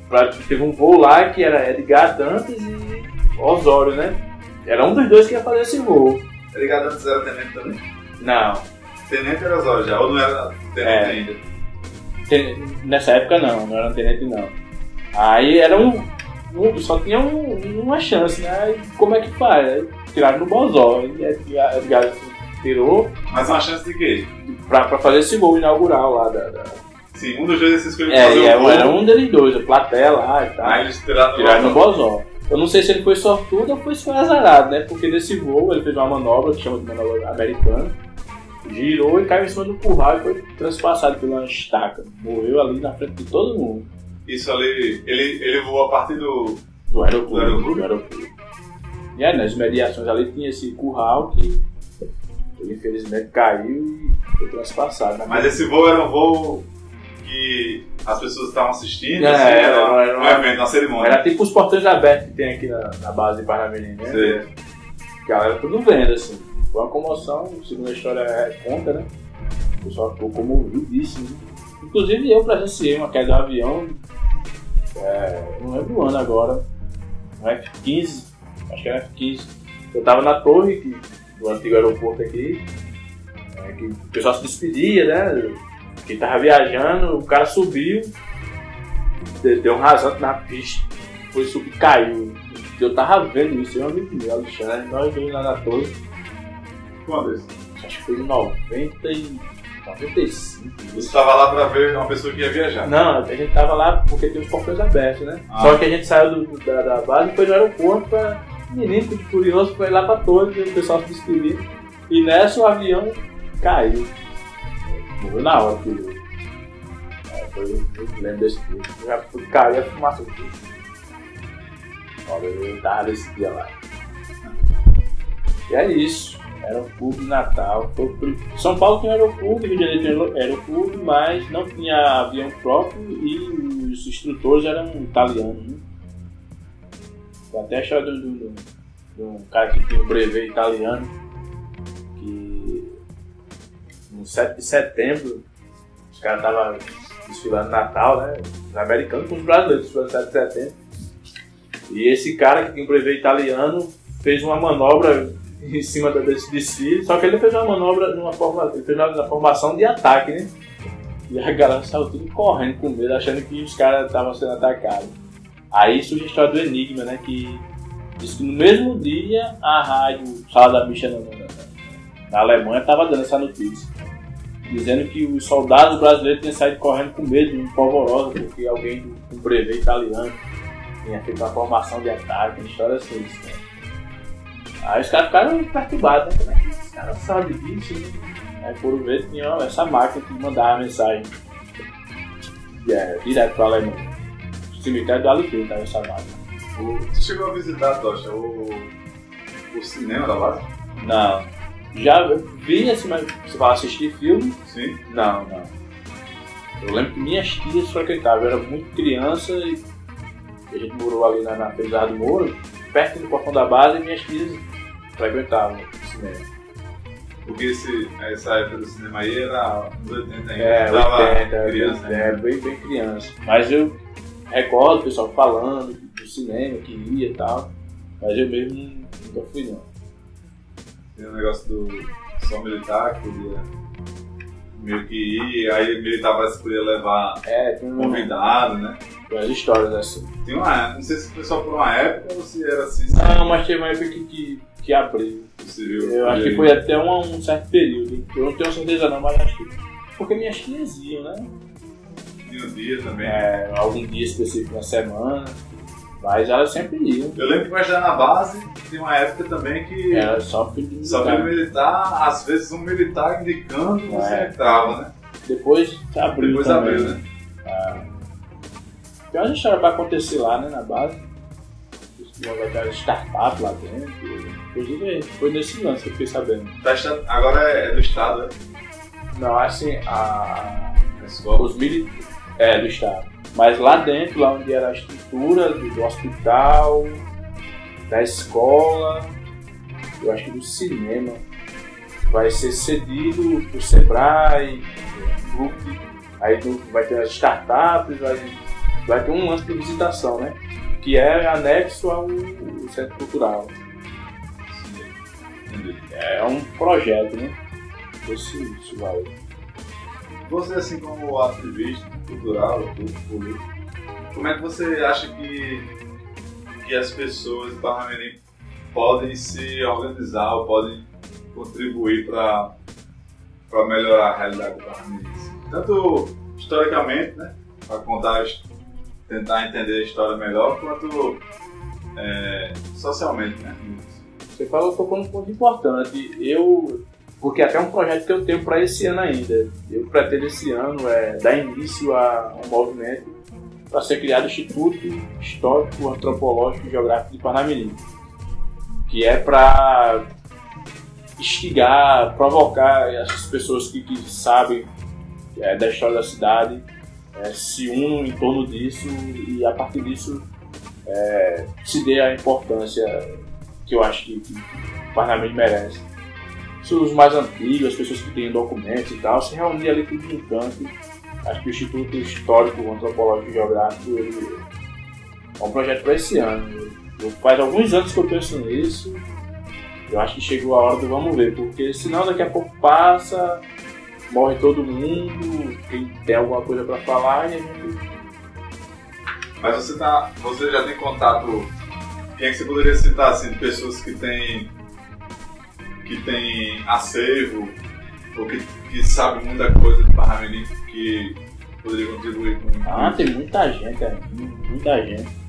pra, teve um voo lá que era Edgar Dantas e Osório, né? Era um dos dois que ia fazer esse voo. Edgar Dantas era tenente também? Não. Tenente era Osório já, ou não era tenente é. ainda? Nessa época não, não era tenente não. Aí era um. um só tinha um, uma chance, né? como é que faz? Aí tiraram no Bozó. E Edgar tirou. Mas uma chance de quê? Pra, pra fazer esse gol inaugural lá da. da... Sim, um dos dois esses escolheu é, fazer gol. Era um deles dois, o Platé lá e tal. Aí eles tiraram, tiraram no Bozó. Eu não sei se ele foi sortudo ou foi, foi azarado, né? Porque nesse voo ele fez uma manobra que chama de manobra americana girou e caiu em cima do curral e foi transpassado pela estaca. Morreu ali na frente de todo mundo. Isso ali, ele, ele voou a partir do, do aeroporto. Do aeroporto. E aí, nas mediações ali tinha esse curral que ele infelizmente caiu e foi transpassado. Né? Mas esse voo era um voo que as pessoas estavam assistindo, é, assim, era, era, era, um evento, uma cerimônia. Era tipo os portões abertos que tem aqui na, na base de Parnamirim, né? Sim. Galera tudo vendo, assim. Foi uma comoção, segundo a história conta, né? O pessoal ficou comovidíssimo. Né? Inclusive eu presenciei uma queda de avião, é, não lembro o ano agora, no F-15, acho que era F-15. Eu tava na torre que, do antigo aeroporto aqui, é, que o pessoal se despedia, né? Quem tava viajando, o cara subiu, deu um rasante na pista, foi subir, caiu. Eu tava vendo isso, eu amigo meu, Alexandre, nós dois lá na torre. Quando isso? Acho que foi em 90 e 95. Você estava lá para ver uma pessoa que ia viajar? Não, a gente estava lá porque tem os portões abertos, né? Ah. Só que a gente saiu do, da, da, base e foi no aeroporto para menino tudo curioso, foi lá para todos, o pessoal se despediu. E nessa o avião caiu. Morreu na hora, filho. É, foi, eu lembro desse dia. Já caiu a fumaça aqui. Olha, eu tava desse dia lá. que é isso. De Natal. Foi o prim- São Paulo tinha aeroclube, Rio de Janeiro tinha aeroclube, mas não tinha avião próprio e os instrutores eram italianos. Né? Tem até a história de um- de um- cara que tinha um brevet italiano que no 7 de setembro os caras estavam desfilando Natal, né? Os americanos com os brasileiros desfilando 7 de setembro. E esse cara que tinha um brevet italiano fez uma manobra em cima desse desfile, só que ele fez uma manobra numa forma, ele fez na formação de ataque, né? E a galera saiu tudo correndo com medo, achando que os caras estavam sendo atacados. Aí surge a história do Enigma, né? Que diz que no mesmo dia a rádio Sala da Bicha na, na- na Alemanha estava dando essa notícia. Dizendo que os soldados brasileiros tinham saído correndo com medo, um polvorosa, porque alguém do- com brevet italiano tinha feito uma formação de ataque, história assim. né? Aí os caras ficaram perturbados, né? Como é que os caras sabem disso, né? Aí foram ver tinha essa máquina que mandava a mensagem é, direto para a Alemanha. Cemitério do Alecrim tava essa máquina. O- Você chegou a visitar, Tocha, o, o cinema da base? Não. Já vi assim, mas você fala assistir filme? Sim. Não, não. Eu lembro que minhas tias frequentavam, eu era muito criança e a gente morou ali na, na Pesada do Moro, perto do portão da base, e minhas tias frequentavam o cinema. Porque esse, essa época do cinema aí era nos 80 ainda. É, Você tava 80, criança, né? é, bem, bem criança. Mas eu recordo o pessoal falando do cinema, que ia e tal, mas eu mesmo nunca fui não. Tem um negócio do só militar que podia meio que ir, aí militar parece que podia levar É, um, convidado, né? tem umas histórias assim. Tem uma, não sei se foi só por uma época ou se era assim, Não, mas teve uma época que, que, que abriu. possível. Eu acho que foi até um, um certo período. Eu não tenho certeza não, mas acho que. Porque minhas tias iam, né? Tinha um dia também. É, algum dia específico na semana. Mas elas sempre iam. Eu lembro que vai na base, tem uma época também que Era só de só pelo militar, às vezes um militar indicando você É. entrava, né? Depois abriu Depois também. abriu, né? Tem umas histórias pra acontecer lá, né, na base. Ter startup lá dentro. Inclusive, foi nesse lance que eu fiquei sabendo. Tá Agora é do Estado, né? Não, assim, a, A escola. os militares é, do estado. Mas lá dentro, lá onde era a estrutura do, do hospital, da escola, eu acho que do cinema, vai ser cedido por Sebrae, grupo, aí vai ter as startups, vai, vai ter um lance de visitação, né? Que é anexo ao, ao centro cultural. É um projeto, né? Esse, isso vai. Você, assim como ativista cultural, político, como é que você acha que, que as pessoas do Parnamirim podem se organizar ou podem contribuir para melhorar a realidade do Parnamirim? Tanto historicamente, né, para contar, tentar entender a história melhor, quanto é, socialmente, né? Você falou, tocou num ponto importante. Eu, porque até um projeto que eu tenho para esse ano ainda. Eu pretendo esse ano é, dar início a um movimento para ser criado o Instituto Histórico, Antropológico e Geográfico de Parnamirim, que é para instigar, provocar essas pessoas que, que sabem é, da história da cidade, é, se unam em torno disso e a partir disso é, se dê a importância que eu acho que, que o Parlamento merece. Os mais antigos, as pessoas que têm documentos e tal, se reunir ali tudo num canto. Acho que o Instituto Histórico, Antropológico e Geográfico ele é um projeto para esse ano. Eu, faz alguns anos que eu penso nisso. Eu acho que chegou a hora do vamos ver, porque senão daqui a pouco passa, morre todo mundo, quem tem alguma coisa para falar e a gente Mas você, tá, você já tem contato. Quem é que você poderia citar, assim, de pessoas que têm. Que têm acervo, ou que, que sabem muita coisa de Parnamirim, que poderia contribuir com. Ah, tem muita gente, é, muita gente.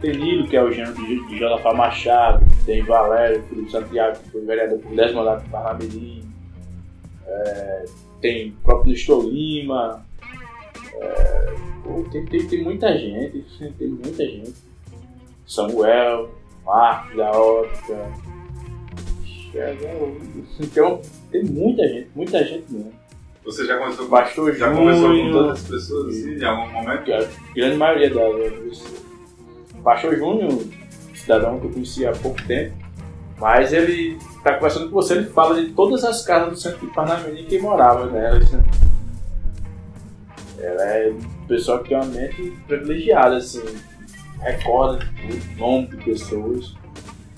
Tem Nilo, que é o gênero de, de Josafá Machado, tem Valério, filho de Santiago, que foi vereador por 10 mandatos de Parnamirim, é, tem o próprio Nestor Lima, é, pô, tem, tem, tem muita gente, tem muita gente. Samuel, Marcos da Ótica, então, tem muita gente, muita gente mesmo. Você já conversou com, Pastor já conversou com todas as pessoas assim, em algum momento? A grande maioria delas. O Pastor Júnior, um cidadão que eu conheci há pouco tempo, mas ele está conversando com você, ele fala de todas as casas do centro de Parnamirim que morava nelas. Né? Ela é um pessoal que tem uma mente privilegiada, assim, recorda o nome de pessoas.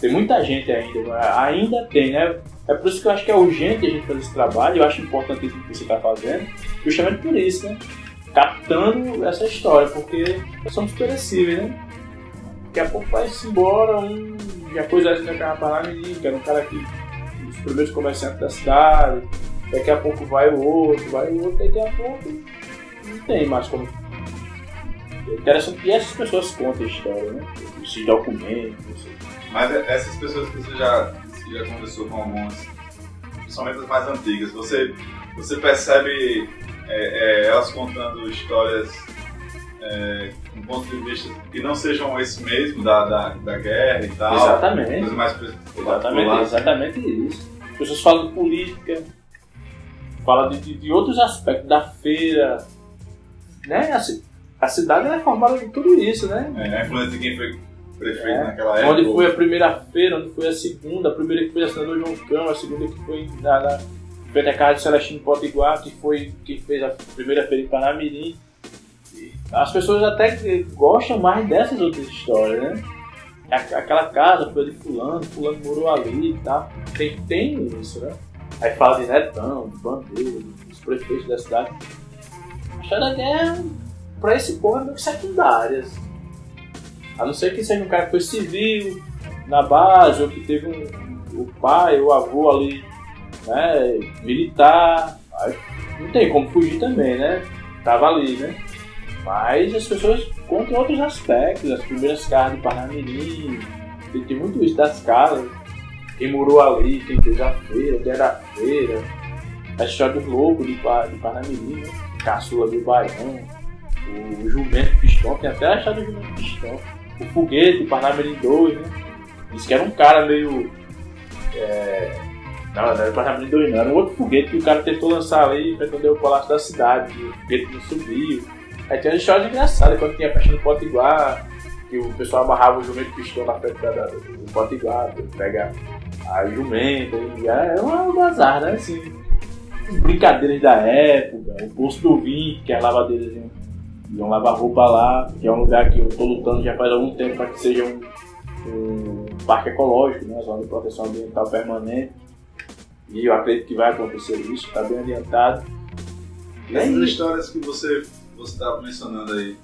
Tem muita gente ainda, ainda tem, né? É por isso que eu acho que é urgente a gente fazer esse trabalho, eu acho importante isso que você está fazendo, justamente por isso, né? Captando essa história, porque somos perecíveis, né? Daqui a pouco vai-se embora um. Já coisa assim daquela palavra que era um cara que. os primeiros comerciantes da cidade, daqui a pouco vai o outro, vai o outro, daqui a pouco não tem mais como. É interessante que essas pessoas contam a história, né? Esses documentos, assim. Mas é- essas pessoas que você já, que já conversou com algumas, principalmente as mais antigas, você, você percebe é, é, elas contando histórias é, com ponto de vista que não sejam esse mesmo da, da, da guerra e tal? Exatamente. Coisas mais Exatamente, exatamente isso. As pessoas falam de política, falam de, de, de outros aspectos da feira. Né? A, ci- a cidade é formada de tudo isso, né? É, a influência de quem foi prefeito É. naquela época. Onde foi a primeira feira, onde foi a segunda, a primeira que foi a senador João Cão, a segunda que foi na, na feita a casa de Celestino Potiguar, que foi quem fez a primeira feira em Panamirim. As pessoas até que gostam mais dessas outras histórias, né? A- Aquela casa foi de fulano, fulano morou ali e tal. Tem, tem isso, né? Aí fala de Netão, de Bandeira, dos prefeitos da cidade. A história da guerra, pra esse povo, é meio que secundária. assim. A não ser que seja um cara que foi civil na base, ou que teve um, o pai ou o avô ali, né, militar. Não tem como fugir também, né? Tava ali, né? Mas as pessoas contam outros aspectos, as primeiras casas de Parnamirim, tem, tem muito isso das casas, quem morou ali, quem fez a feira, quem era a feira, a história dos lobos de, de Parnamirim, né? Caçula do Baião, o Jumento Pistão, tem até a história do Jumento Pistão o foguete, Parnamirim 2, né? Disse que era um cara meio. É... Não, não era Parnamirim 2, não. Era um outro foguete que o cara tentou lançar ali pra esconder o palácio da cidade. E o foguete não subiu. Aí tem umas histórias engraçadas, quando tinha a festa no Potiguar, que o pessoal amarrava o jumento pistão na frente da, do Potiguar, pra pegar a jumenta. E era um bazar, né? Assim, brincadeiras da época, o posto do vinho, que as lavadeiras iam iam lavar roupa lá, que é um lugar que eu estou lutando já faz algum tempo para que seja um, um parque ecológico, né, zona de proteção ambiental permanente. E eu acredito que vai acontecer isso, está bem adiantado. E essas Nem- histórias que você você estava mencionando aí,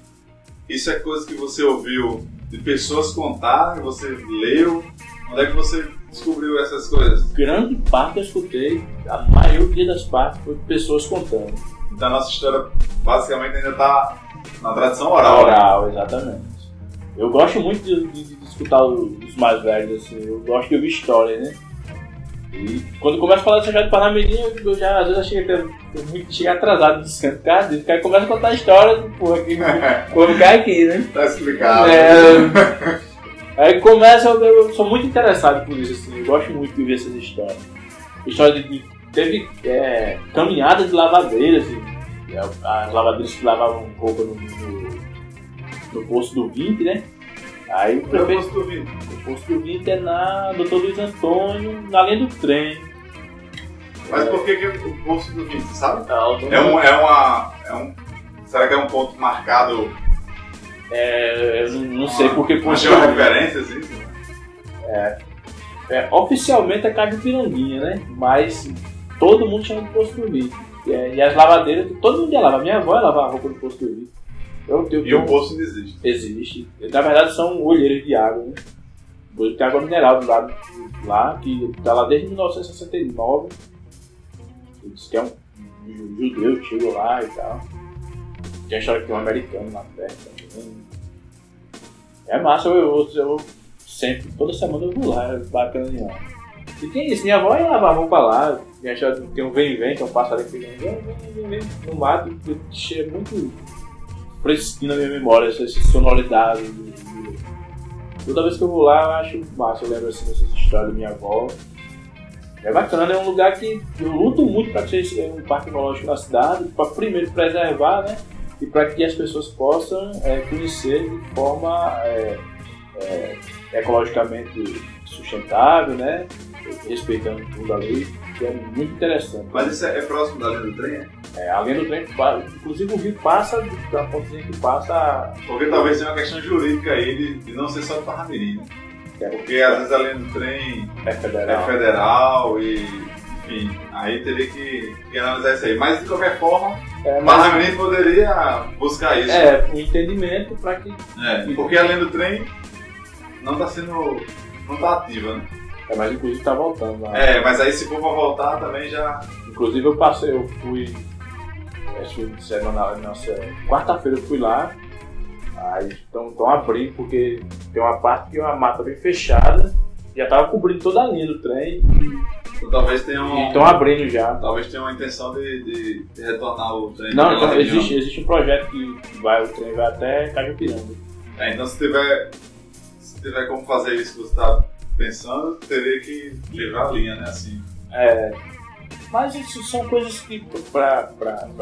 isso é coisa que você ouviu de pessoas contarem, você leu? Onde é que você descobriu essas coisas? grande parte eu escutei, a maioria das partes foi pessoas contando. Então a nossa história basicamente ainda está na tradição oral. né? Oral, exatamente. Eu gosto muito de, de- de escutar os mais velhos, assim, eu gosto de ouvir história, né? E quando começa a falar dessa história de Panamirim, eu, eu já às vezes eu chego até muito chego atrasado no centro, cara, disso. o cara começa a contar a história, porra, que vou ficar aqui, né? Tá explicado. É, aí começa, eu, eu sou muito interessado por isso, assim, eu gosto muito de ouvir essas histórias. História de, de teve é, caminhada de lavadeiras, assim, é, as lavadeiras que lavavam roupa no, no, no posto do 20, né? Aí o prefeito, posso ouvir. o posto do 20 é na Dr. Luiz Antônio, na linha do trem. Mas por que, que o posto do vinho, você sabe? Não, É, um, é uma. É um, será que é um ponto marcado? é, eu não, não sei porque posto tem uma do 20. referência, assim? É, oficialmente é Caju Piranguinha, né? Mas todo mundo chama de posto do Vitor. E, é- e as lavadeiras, todo mundo ia lavar. Minha avó ia lavar a roupa do posto do Vitor. Eu, eu, E o poço ainda existe. Existe. Na verdade são olheiras de água, né? De água mineral do lado lá, que tá lá desde 1969. Ele disse que é um ju- judeu que chegou lá e tal. Tem a história que tem um americano lá perto também. É massa, eu, eu, eu sempre, toda semana eu vou lá, é bacana demais. E tem isso, minha avó ia lavar a roupa lá, tem, a história- tem um vem-vem, é um passarinho que vem, vem, vem, no mato, que cheia muito fresquinho na minha memória, essa, essa sonoridade. Toda vez que eu vou lá, eu acho massa, eu lembro assim dessas histórias da minha avó. É bacana, é um lugar que eu luto muito para seja um parque ecológico na cidade, para primeiro preservar, né? E para que as pessoas possam é, conhecer de forma é, é, ecologicamente sustentável, né? Respeitando tudo ali, que é muito interessante. Mas isso é, é próximo da linha do trem? É, a linha do trem, inclusive o rio passa, da pontezinha que passa. Porque talvez tenha uma questão jurídica aí de, de não ser só do Parramirim, né? É, Porque às vezes a linha do trem é federal. é federal e, enfim, aí teria que, que analisar isso aí. Mas de qualquer forma, É, o mas- poderia buscar isso. é, um entendimento para que. É, porque a linha do trem não está sendo. não está ativa, né? É, mas inclusive tá voltando lá. É, mas aí se for voltar também já. Inclusive eu passei, eu fui. Acho que semana, nossa, quarta-feira eu fui lá. Aí estão abrindo, porque tem uma parte que é uma mata bem fechada. Já tava cobrindo toda a linha do trem Então, talvez tenha um. estão abrindo já. Talvez tenha uma intenção de, de- de retornar o trem. Não, então existe, existe um projeto que vai, o trem vai até Cajupiranga. É, então se tiver, se tiver como fazer isso que você está pensando, teria que livrar a linha, né? Assim. É, mas isso são coisas que para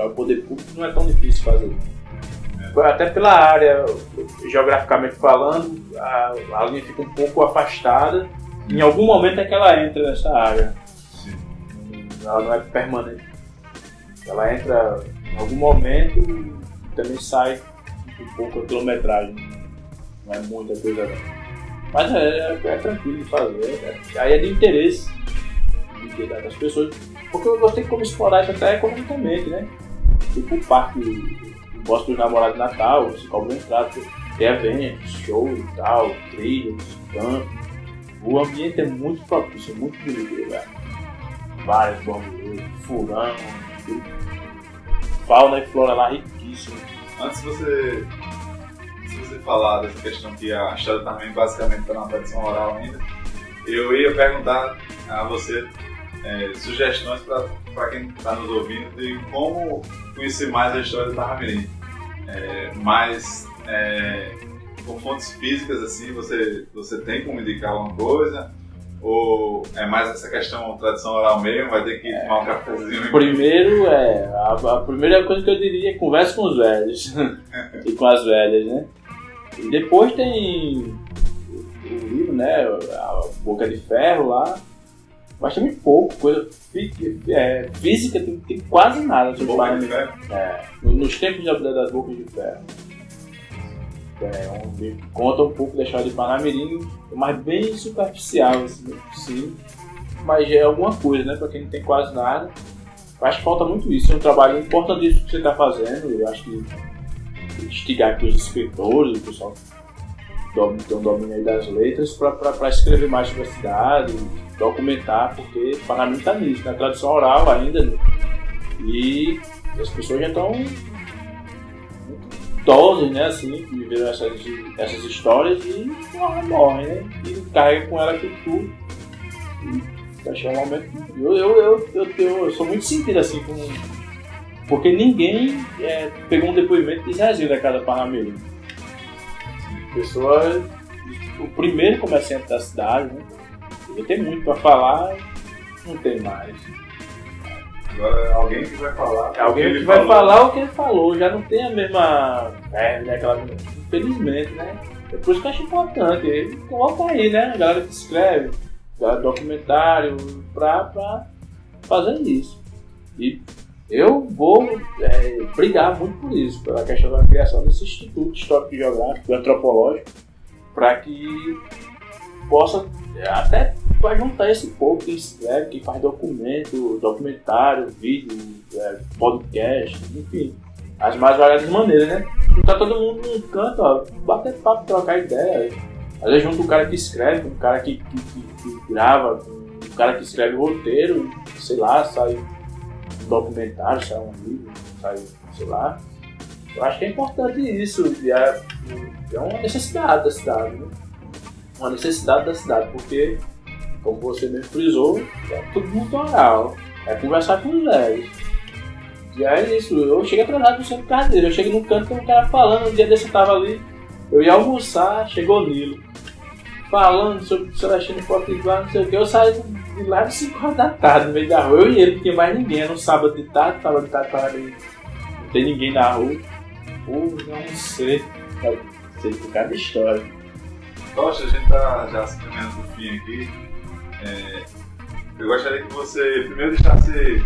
o poder público não é tão difícil fazer. Até pela área, geograficamente falando, a, a linha fica um pouco afastada. Em algum momento é que ela entra nessa área. Sim. Ela não é permanente. Ela entra em algum momento e também sai um pouco a quilometragem. Não é muita coisa não. Mas é, é- é tranquilo de fazer. é- aí é de interesse das pessoas. Porque eu gostei como explorar isso até economicamente, né? Tipo o parque o Bosque dos Namorados de Natal, você cobra entrada, tem eventos, shows e tal, trilhas, campos. O ambiente é muito propício, muito bonito o lugar. Várias bambus, furão, tudo. fauna e flora lá riquíssima. Antes se você falar dessa questão que a história também basicamente está na tradição oral ainda, eu ia perguntar a você é, sugestões para quem está nos ouvindo de como conhecer mais a história do Parramirim. É, mais é, com fontes físicas assim, você, você tem como indicar alguma coisa? Ou é mais essa questão tradição oral mesmo, vai ter que tomar um cafezinho? Primeiro é. A, a primeira coisa que eu diria é converse com os velhos e com as velhas, né? Depois tem o, livro, né? A Boca de Ferro lá. Mas tem muito pouco, coisa é, física tem, tem quase nada sobre Boca de ferro? É, no- nos tempos da- das bocas de ferro. É um livro que conta um pouco da história de Panamirim, mas bem superficial, assim, sim. Mas é alguma coisa, né? Pra quem não tem quase nada. Eu acho que falta muito isso. É um trabalho importantíssimo que você está fazendo. Eu acho que instigar aqui os escritores, o pessoal que tem um domínio aí das letras, para escrever mais sobre a cidade, documentar, porque Panamirim está nisso, na tradição oral ainda. né? E as pessoas já estão idosas, né, assim, que viveram essas, essas histórias e hora morrem, né? E carrega com ela aquilo tudo. E um momento eu, eu, eu, eu, eu sou muito sentido assim com. Porque ninguém é, pegou um depoimento de Zezinho da Casa Parnamirim. Pessoa. O primeiro comerciante da cidade, né? Ele tem muito pra falar, não tem mais. Agora alguém que vai falar. Alguém que vai falou. falar o que ele falou, já não tem a mesma. É, né, aquela. Infelizmente, né? É por isso que eu acho importante. Ele coloca aí, né? A galera que escreve, documentário, pra, pra fazer isso. E eu vou é, brigar muito por isso, pela questão da criação desse Instituto Histórico e Geográfico e Antropológico, para que possa é, até para juntar esse povo que escreve, que faz documento, documentário, vídeo, é, podcast, enfim, as mais variadas maneiras, né? Juntar todo mundo num canto, ó, bater papo, trocar ideia. Às vezes junta um cara que escreve, um cara que, que, que- que grava, um cara que escreve roteiro, sei lá, sai documentário, sai um livro, sai, sei lá. Eu acho que é importante isso, é, é uma necessidade da cidade, né? Uma necessidade da cidade, porque, como você mesmo frisou, é tudo muito oral. É conversar com os velhos. E é isso, eu cheguei atrasado no centro cadeira, eu cheguei num canto com um cara falando, um dia desse eu tava ali, eu ia almoçar, chegou o Nilo. Falando sobre Celestino Potiguar, não sei o que, eu saí de lá de 5 horas da tarde, no meio da rua. Eu e ele, não tinha mais ninguém. Era um sábado de tarde, sábado de tarde tava ali. Não tem ninguém na rua. Pô, não sei. Sei por cada história. Tocha, a gente tá já se caminhando do fim aqui. É, eu gostaria que você primeiro deixasse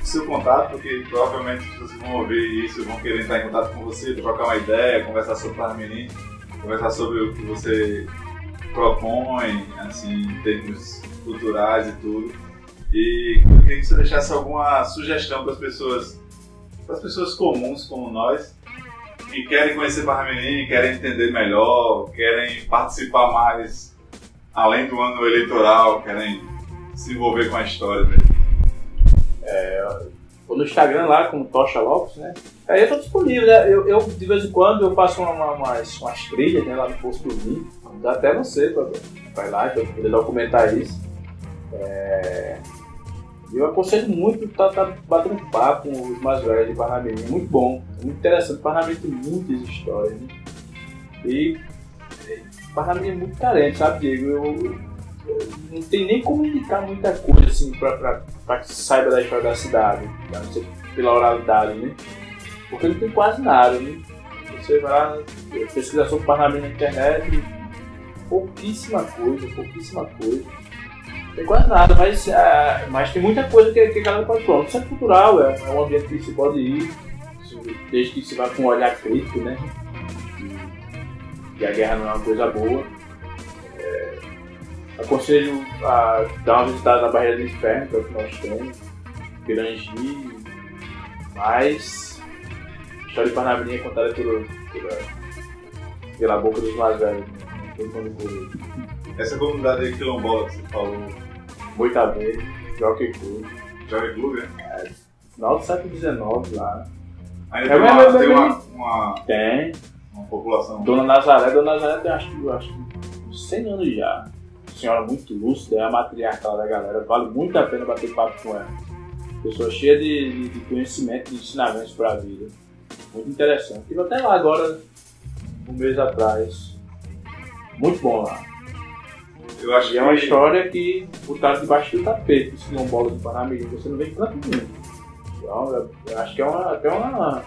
o seu contato, porque provavelmente vocês vão ouvir isso, vão querer entrar em contato com você, trocar uma ideia, conversar sobre o Parmirim, conversar sobre o que você propõe, assim, em termos culturais e tudo. E queria que você deixasse alguma sugestão para as pessoas, para as pessoas comuns como nós, que querem conhecer Parmirim, querem entender melhor, querem participar mais além do ano eleitoral, querem se envolver com a história mesmo. Ou no Instagram lá, com Tocha Lopes, né? Aí eu tô disponível, né? Eu, eu, de vez em quando eu faço uma, uma, umas, umas trilhas né, lá no posto do. Dá até você, pra, vai lá, pra poder documentar isso. É... Eu aconselho muito estar tá, tá batendo papo com os mais velhos de Parnamirim. Muito bom, muito interessante. Parnamirim tem muitas histórias, né? E é, Parnamirim é muito carente, sabe, Diego? Eu, eu- eu não tem nem como indicar muita coisa assim pra que saiba da história da cidade, a não ser pela oralidade, né? Porque não tem quase nada, né? Você vai pesquisar sobre Parnamirim na internet, pouquíssima coisa, pouquíssima coisa. Tem quase nada, mas, ah, mas tem muita coisa que, que a galera pode falar. O centro cultural é, é um ambiente que se pode ir, desde que se vá com um olhar crítico, né? E, e a guerra não é uma coisa boa. É, aconselho a dar uma visitada na Barreira do Inferno, que é o que nós temos, Pirangi, mas a história de Parnamirim é contada pelo, pela, pela boca dos mais velhos. né? Essa comunidade quilombola que você falou, Boitabeira, Jockey Club. Joga Clube, né? Final do século XIX lá. Ainda É, tem, uma, tem uma, uma, Tem. uma população. Dona Nazaré, Dona Nazaré tem acho que, acho que uns 100 anos já. Senhora muito lúcida, é a matriarca lá da galera. Vale muito a pena bater papo com ela. Pessoa cheia de, de- de conhecimento, de ensinamentos para a vida. Muito interessante. Estive até lá agora, um mês atrás. Muito bom lá. Eu acho E é uma que história que botaram debaixo do tapete, esse quilombola do Panamirim, você não vê em canto nenhum. Então, eu- acho que é uma, até uma,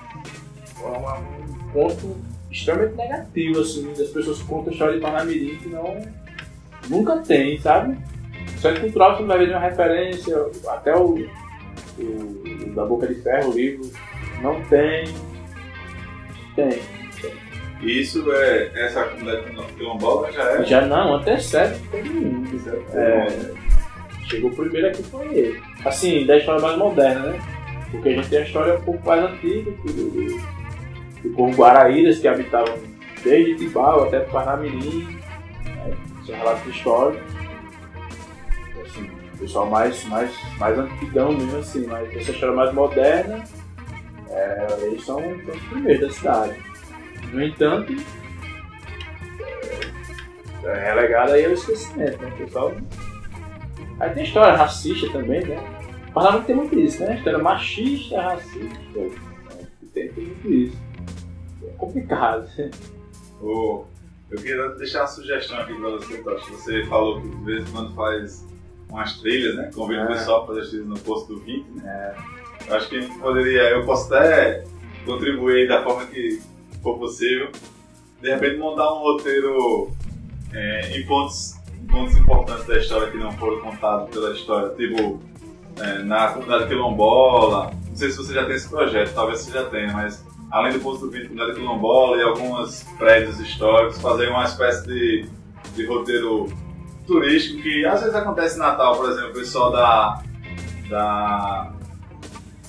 uma- um ponto extremamente negativo, assim, das pessoas que contam a história de Panamirim que não, nunca tem, sabe? Centro cultural você não vai ver nenhuma referência, até o, o, o da Boca de Ferro, o livro, não tem. Tem. Isso é essa comunidade quilombola já é. Já não, antecede todo mundo. É, chegou primeiro aqui foi ele. Assim, da história mais moderna, né? Porque a gente tem a história um pouco mais antiga, que do, do, do povo Guaraíras, que habitavam desde Tibau até Parnamirim, né? São relatos históricos. Assim, o pessoal mais, mais, mais antigão mesmo, assim, mas essa história mais moderna, é, eles são, são os primeiros da cidade. No entanto, é relegado aí ao esquecimento, né? O pessoal. Aí tem história racista também, né? O parlamento tem muito isso, né? História machista, racista. né? Tem, tem muito isso. É complicado. Ô, eu queria deixar uma sugestão aqui pra você, Tocha. Você falou que de vez em quando faz umas trilhas, né? Convida o É. pessoal para fazer as trilhas no posto do 20, né? Eu acho que a gente poderia, eu posso até contribuir da forma que for possível. De repente montar um roteiro é, em, pontos, pontos importantes da história que não foram contados pela história, tipo é, na comunidade quilombola. Não sei se você já tem esse projeto, talvez você já tenha, mas além do posto do 20, comunidade quilombola e alguns prédios históricos, fazer uma espécie de, de roteiro turístico que às vezes acontece em Natal, por exemplo, o pessoal da, da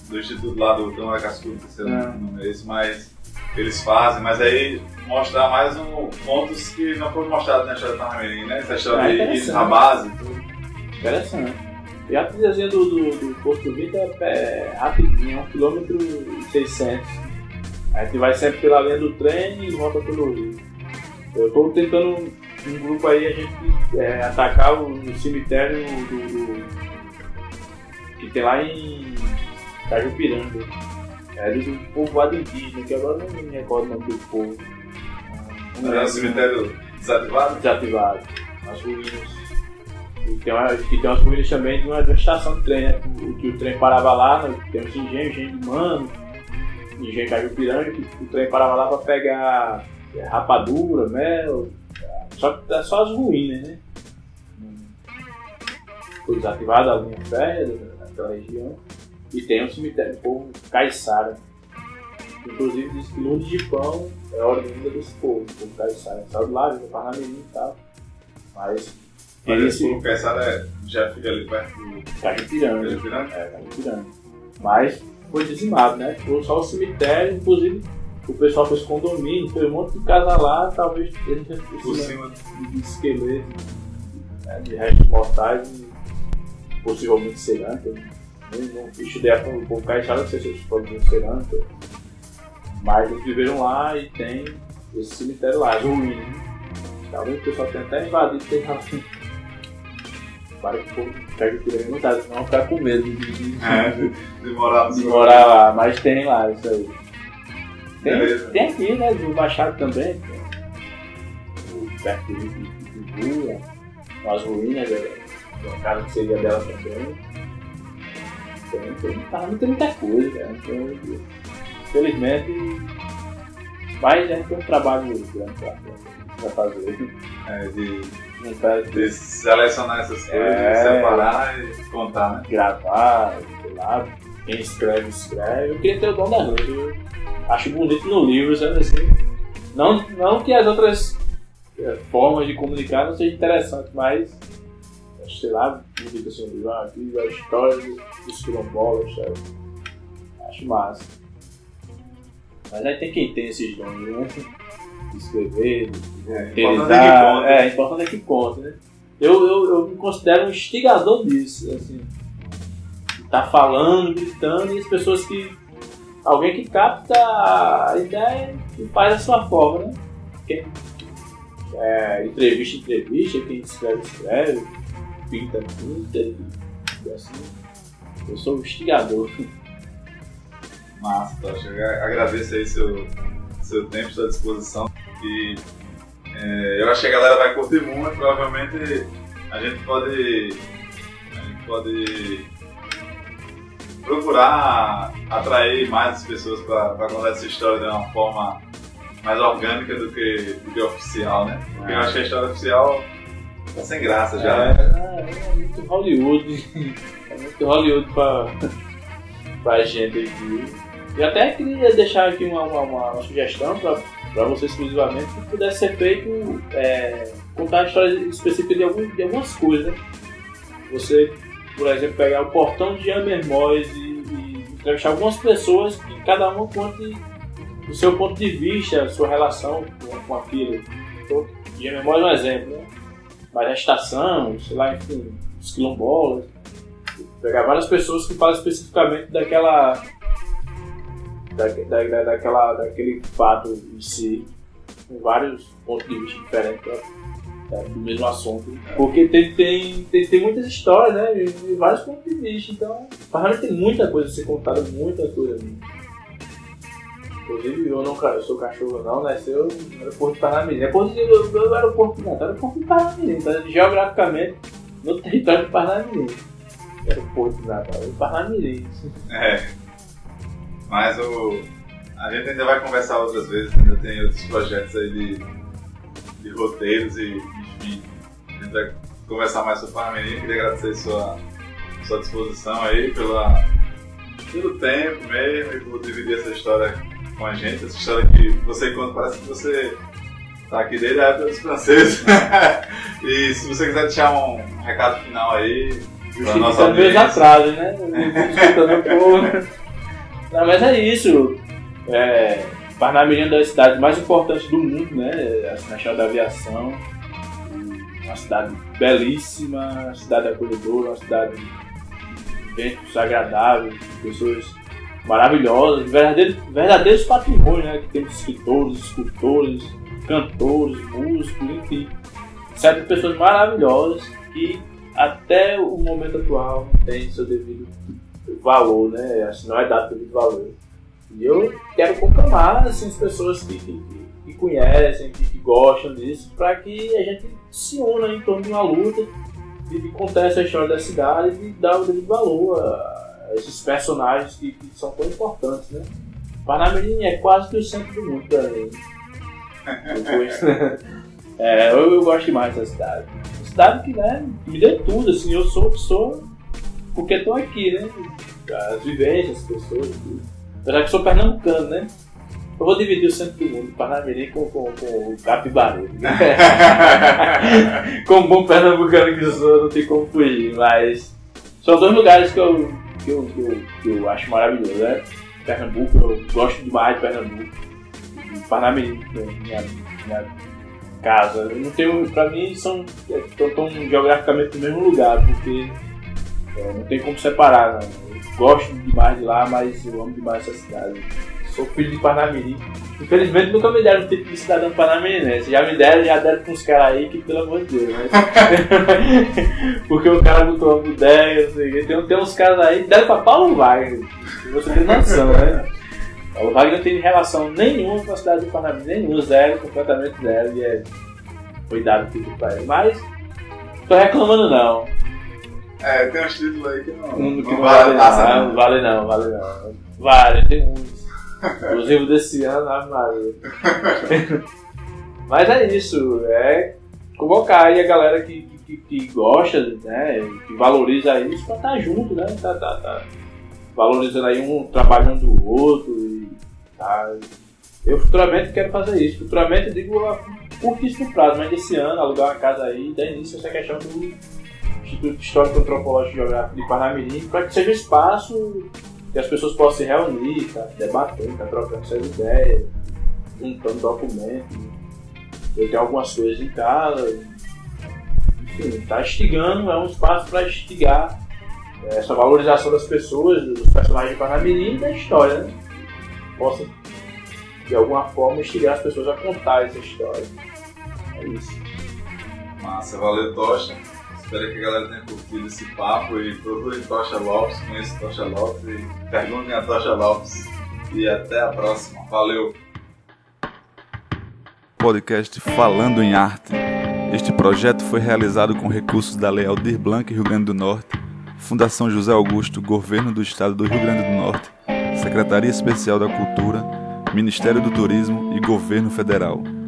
do instituto lá do Dom Cascudo, não sei o É. nome é esse, mas eles fazem, mas aí mostrar mais um, pontos que não foram mostrados na história do Parnamirim, né? Essa história de interessante. Ilha Rabase e tudo. Interessante. E a trilhazinha do, do, do Porto do Vito é, é rapidinho, é um quilômetro e 600. A gente vai sempre pela linha do trem e volta pelo rio. Eu estou tentando, um grupo aí, a gente é, atacar o, o cemitério do, do- que tem lá em Cajupiranga. É do povoado indígena, que agora não me recordo o nome do povo. Não é um lembro. cemitério desativado? desativado. As ruínas. E tem, uma, e tem umas ruínas também de uma, de uma estação de trem, né? O, que o trem parava lá, né? tem uns engenhos, engenho de mano, engenho Cajupiranga, que o trem parava lá pra pegar é, rapadura, mel, só que é só as ruínas, né? Foi desativada a linha férrea daquela região. E tem um cemitério do povo caiçara. Inclusive diz que Lourdes de Pão é oriunda desse povo, do povo caiçara. Saiu veio para Parnamirim e tal. Mas. Mas esse povo caiçara já fica ali perto do. Cajupiranga. Cajupiranga? É, Cajupiranga. Mas foi dizimado, né? Ficou só o cemitério, inclusive o pessoal fez condomínio, fez um monte de casa lá, talvez ele já Por cima. de esqueleto, né, de restos mortais, e possivelmente cerâmica. Não estudei a fundo o caixada, não sei se eles podem dizer cerâmica, mas eles viveram lá e tem esse cemitério lá, ruínas. né? Talvez o pessoal tenha até invadido, tem lá. Para que o povo pega o piranha não tá, senão ficar com medo de, É, morar no de morar lá, mas tem lá isso aí. Tem, Beleza. tem aqui, né, do Machado também, perto de rua, as ruínas da, da casa que seria dela também. Tem, tem, tá, não tem muita coisa, né? Então, infelizmente, mas a gente tem um trabalho grande pra, pra fazer. É, de, Não tá de selecionar essas coisas, É. separar e contar, né? gravar, sei lá, quem escreve, escreve. Eu queria ter o dom da. Eu acho bonito no livro, sabe assim? Não, não que as outras eh, formas de comunicar não sejam interessantes, mas sei lá, um livro, ah, aqui a história dos quilombolas, sabe? Acho massa. Mas aí tem quem tem esses dons, né? De escrever, de É, importante é. É, importante é que conta, né? Eu, eu, eu me considero um instigador disso, assim. Tá falando, gritando, e as pessoas que. Alguém que capta a ideia e faz a sua forma, né? Quem é, entrevista, entrevista, quem escreve, escreve, pinta, e, e assim. Eu sou o instigador. Massa, Tocha. Agradeço aí seu, seu tempo, sua disposição. E é, eu acho que a galera vai curtir muito. Provavelmente a gente pode. A gente pode procurar atrair mais as pessoas para contar essa história de uma forma mais orgânica do que, do que oficial, né? Porque eu acho que a história oficial tá sem graça já. É, é muito Hollywood. É muito Hollywood pra, pra gente aqui. E até queria deixar aqui uma, uma, uma sugestão pra, pra você exclusivamente que pudesse ser feito é, contar história específica de, algum, de algumas coisas, né? Você, por exemplo, pegar o portão de Mermoz e, e entrevistar algumas pessoas que cada uma conte o seu ponto de vista, a sua relação com, com aquilo. Então, Mermoz é um exemplo, né? Mas a estação, sei lá, enfim, os quilombolas. Pegar várias pessoas que falam especificamente daquela. Da, da, da- daquela, daquele fato em si, com vários pontos de vista diferentes da- do mesmo assunto. Porque tem, tem, tem, tem muitas histórias, né? E vários pontos de vista. Então, realmente tem muita coisa a ser contada, muita coisa mesmo. Inclusive, eu não eu sou cachorro não, nasceu no aeroporto de Parnamirim. É de, eu, eu, aeroporto não, tá no aeroporto de Parnamirim, tá geograficamente no território de Parnamirim. Aeroporto de Natal, Parnamirim. É. Mas o, a gente ainda vai conversar outras vezes, ainda tem outros projetos aí de, de roteiros e, enfim, a gente vai conversar mais sobre o Parnamirim. Queria agradecer sua, sua disposição aí pela, pelo tempo mesmo e por dividir essa história com a gente. Essa história que você conta, parece que você tá aqui desde a época dos franceses. e se você quiser deixar um recado final aí, pra nossa meus audiência. atrasos, né? Não, mas é isso. É, Parnamirim é uma das cidades mais importantes do mundo, né? Na chave da aviação. Uma cidade belíssima, uma cidade acolhedora, uma cidade de ventos agradáveis, pessoas maravilhosas, verdadeiros, verdadeiros patrimônios, né? Que temos escritores, escultores, cantores, músicos, enfim. Certas pessoas maravilhosas que até o momento atual não tem seu devido valor, né? Assim, não é dado devido valor. E eu quero conclamar assim, as pessoas que, que, que- conhecem, que, que gostam disso, para que a gente se una em torno de uma luta de, de contar essa história da cidade e dar o devido valor esses personagens que, que são tão importantes, né? Parnamirim é quase que o centro do mundo pra mim. Depois, é, eu, eu gosto demais dessa cidade. Uma cidade que né, me deu tudo, assim, eu sou o que sou porque estou aqui, né? As vivências, as pessoas, tudo. Apesar que sou pernambucano, né? Eu vou dividir o centro do mundo, Parnamirim com, com, com o Capibaru. Né? como bom pernambucano que sou, não tem como fugir, mas são dois lugares que eu, que eu, que eu, que eu acho maravilhoso, né? Pernambuco, eu gosto demais de Pernambuco. Parnamirim, minha, minha casa. Eu não tenho, pra mim, são estão geograficamente no mesmo lugar, porque é, não tem como separar. Eu gosto demais de lá, mas eu amo demais essa cidade. Sou filho de Parnamirim. Infelizmente nunca me deram um tipo de cidadão panamirense. Já me deram, já deram com uns caras aí que, pelo amor de Deus, né? Porque o cara botou uma ideia, não sei o quê. Tem, tem uns caras aí, deram pra Paulo Wagner. Você tem noção, né? O Wagner não tem relação nenhuma com a cidade de Panamá, nenhum, zero, completamente zero. E é. Cuidado com o pai. Mas, tô reclamando não. É, tem uns títulos aí que não, Um que não não vale não, não. vale não, vale não. Vale, tem uns. Inclusive desse ano, Ave Maria. Mas é isso, é convocar aí a galera que, que, que gosta, né, que valoriza isso pra estar junto, né, tá, tá, tá valorizando aí um trabalhando do outro e tá. Eu futuramente quero fazer isso, futuramente eu digo a curtíssimo prazo, mas esse ano alugar uma casa aí dar início a essa questão do Instituto Histórico Antropológico e Geográfico de Parnamirim para que seja espaço que as pessoas possam se reunir, tá debatendo, tá trocando suas ideias, juntando documentos. Eu tenho algumas coisas em casa, enfim, tá instigando, é um espaço para instigar é, essa valorização das pessoas, dos personagens de Parnamirim e da história, né? Possa, de alguma forma, instigar as pessoas a contar essa história. É isso. Massa, valeu Tocha. Espero que a galera tenha curtido esse papo e procurem Tocha Lopes, conheçam Tocha Lopes e perguntem a Tocha Lopes. E até a próxima. Valeu! podcast Falando em Arte. Este projeto foi realizado com recursos da Lei Aldir Blanc Rio Grande do Norte, Fundação José Augusto, Governo do Estado do Rio Grande do Norte, Secretaria Especial da Cultura, Ministério do Turismo e Governo Federal.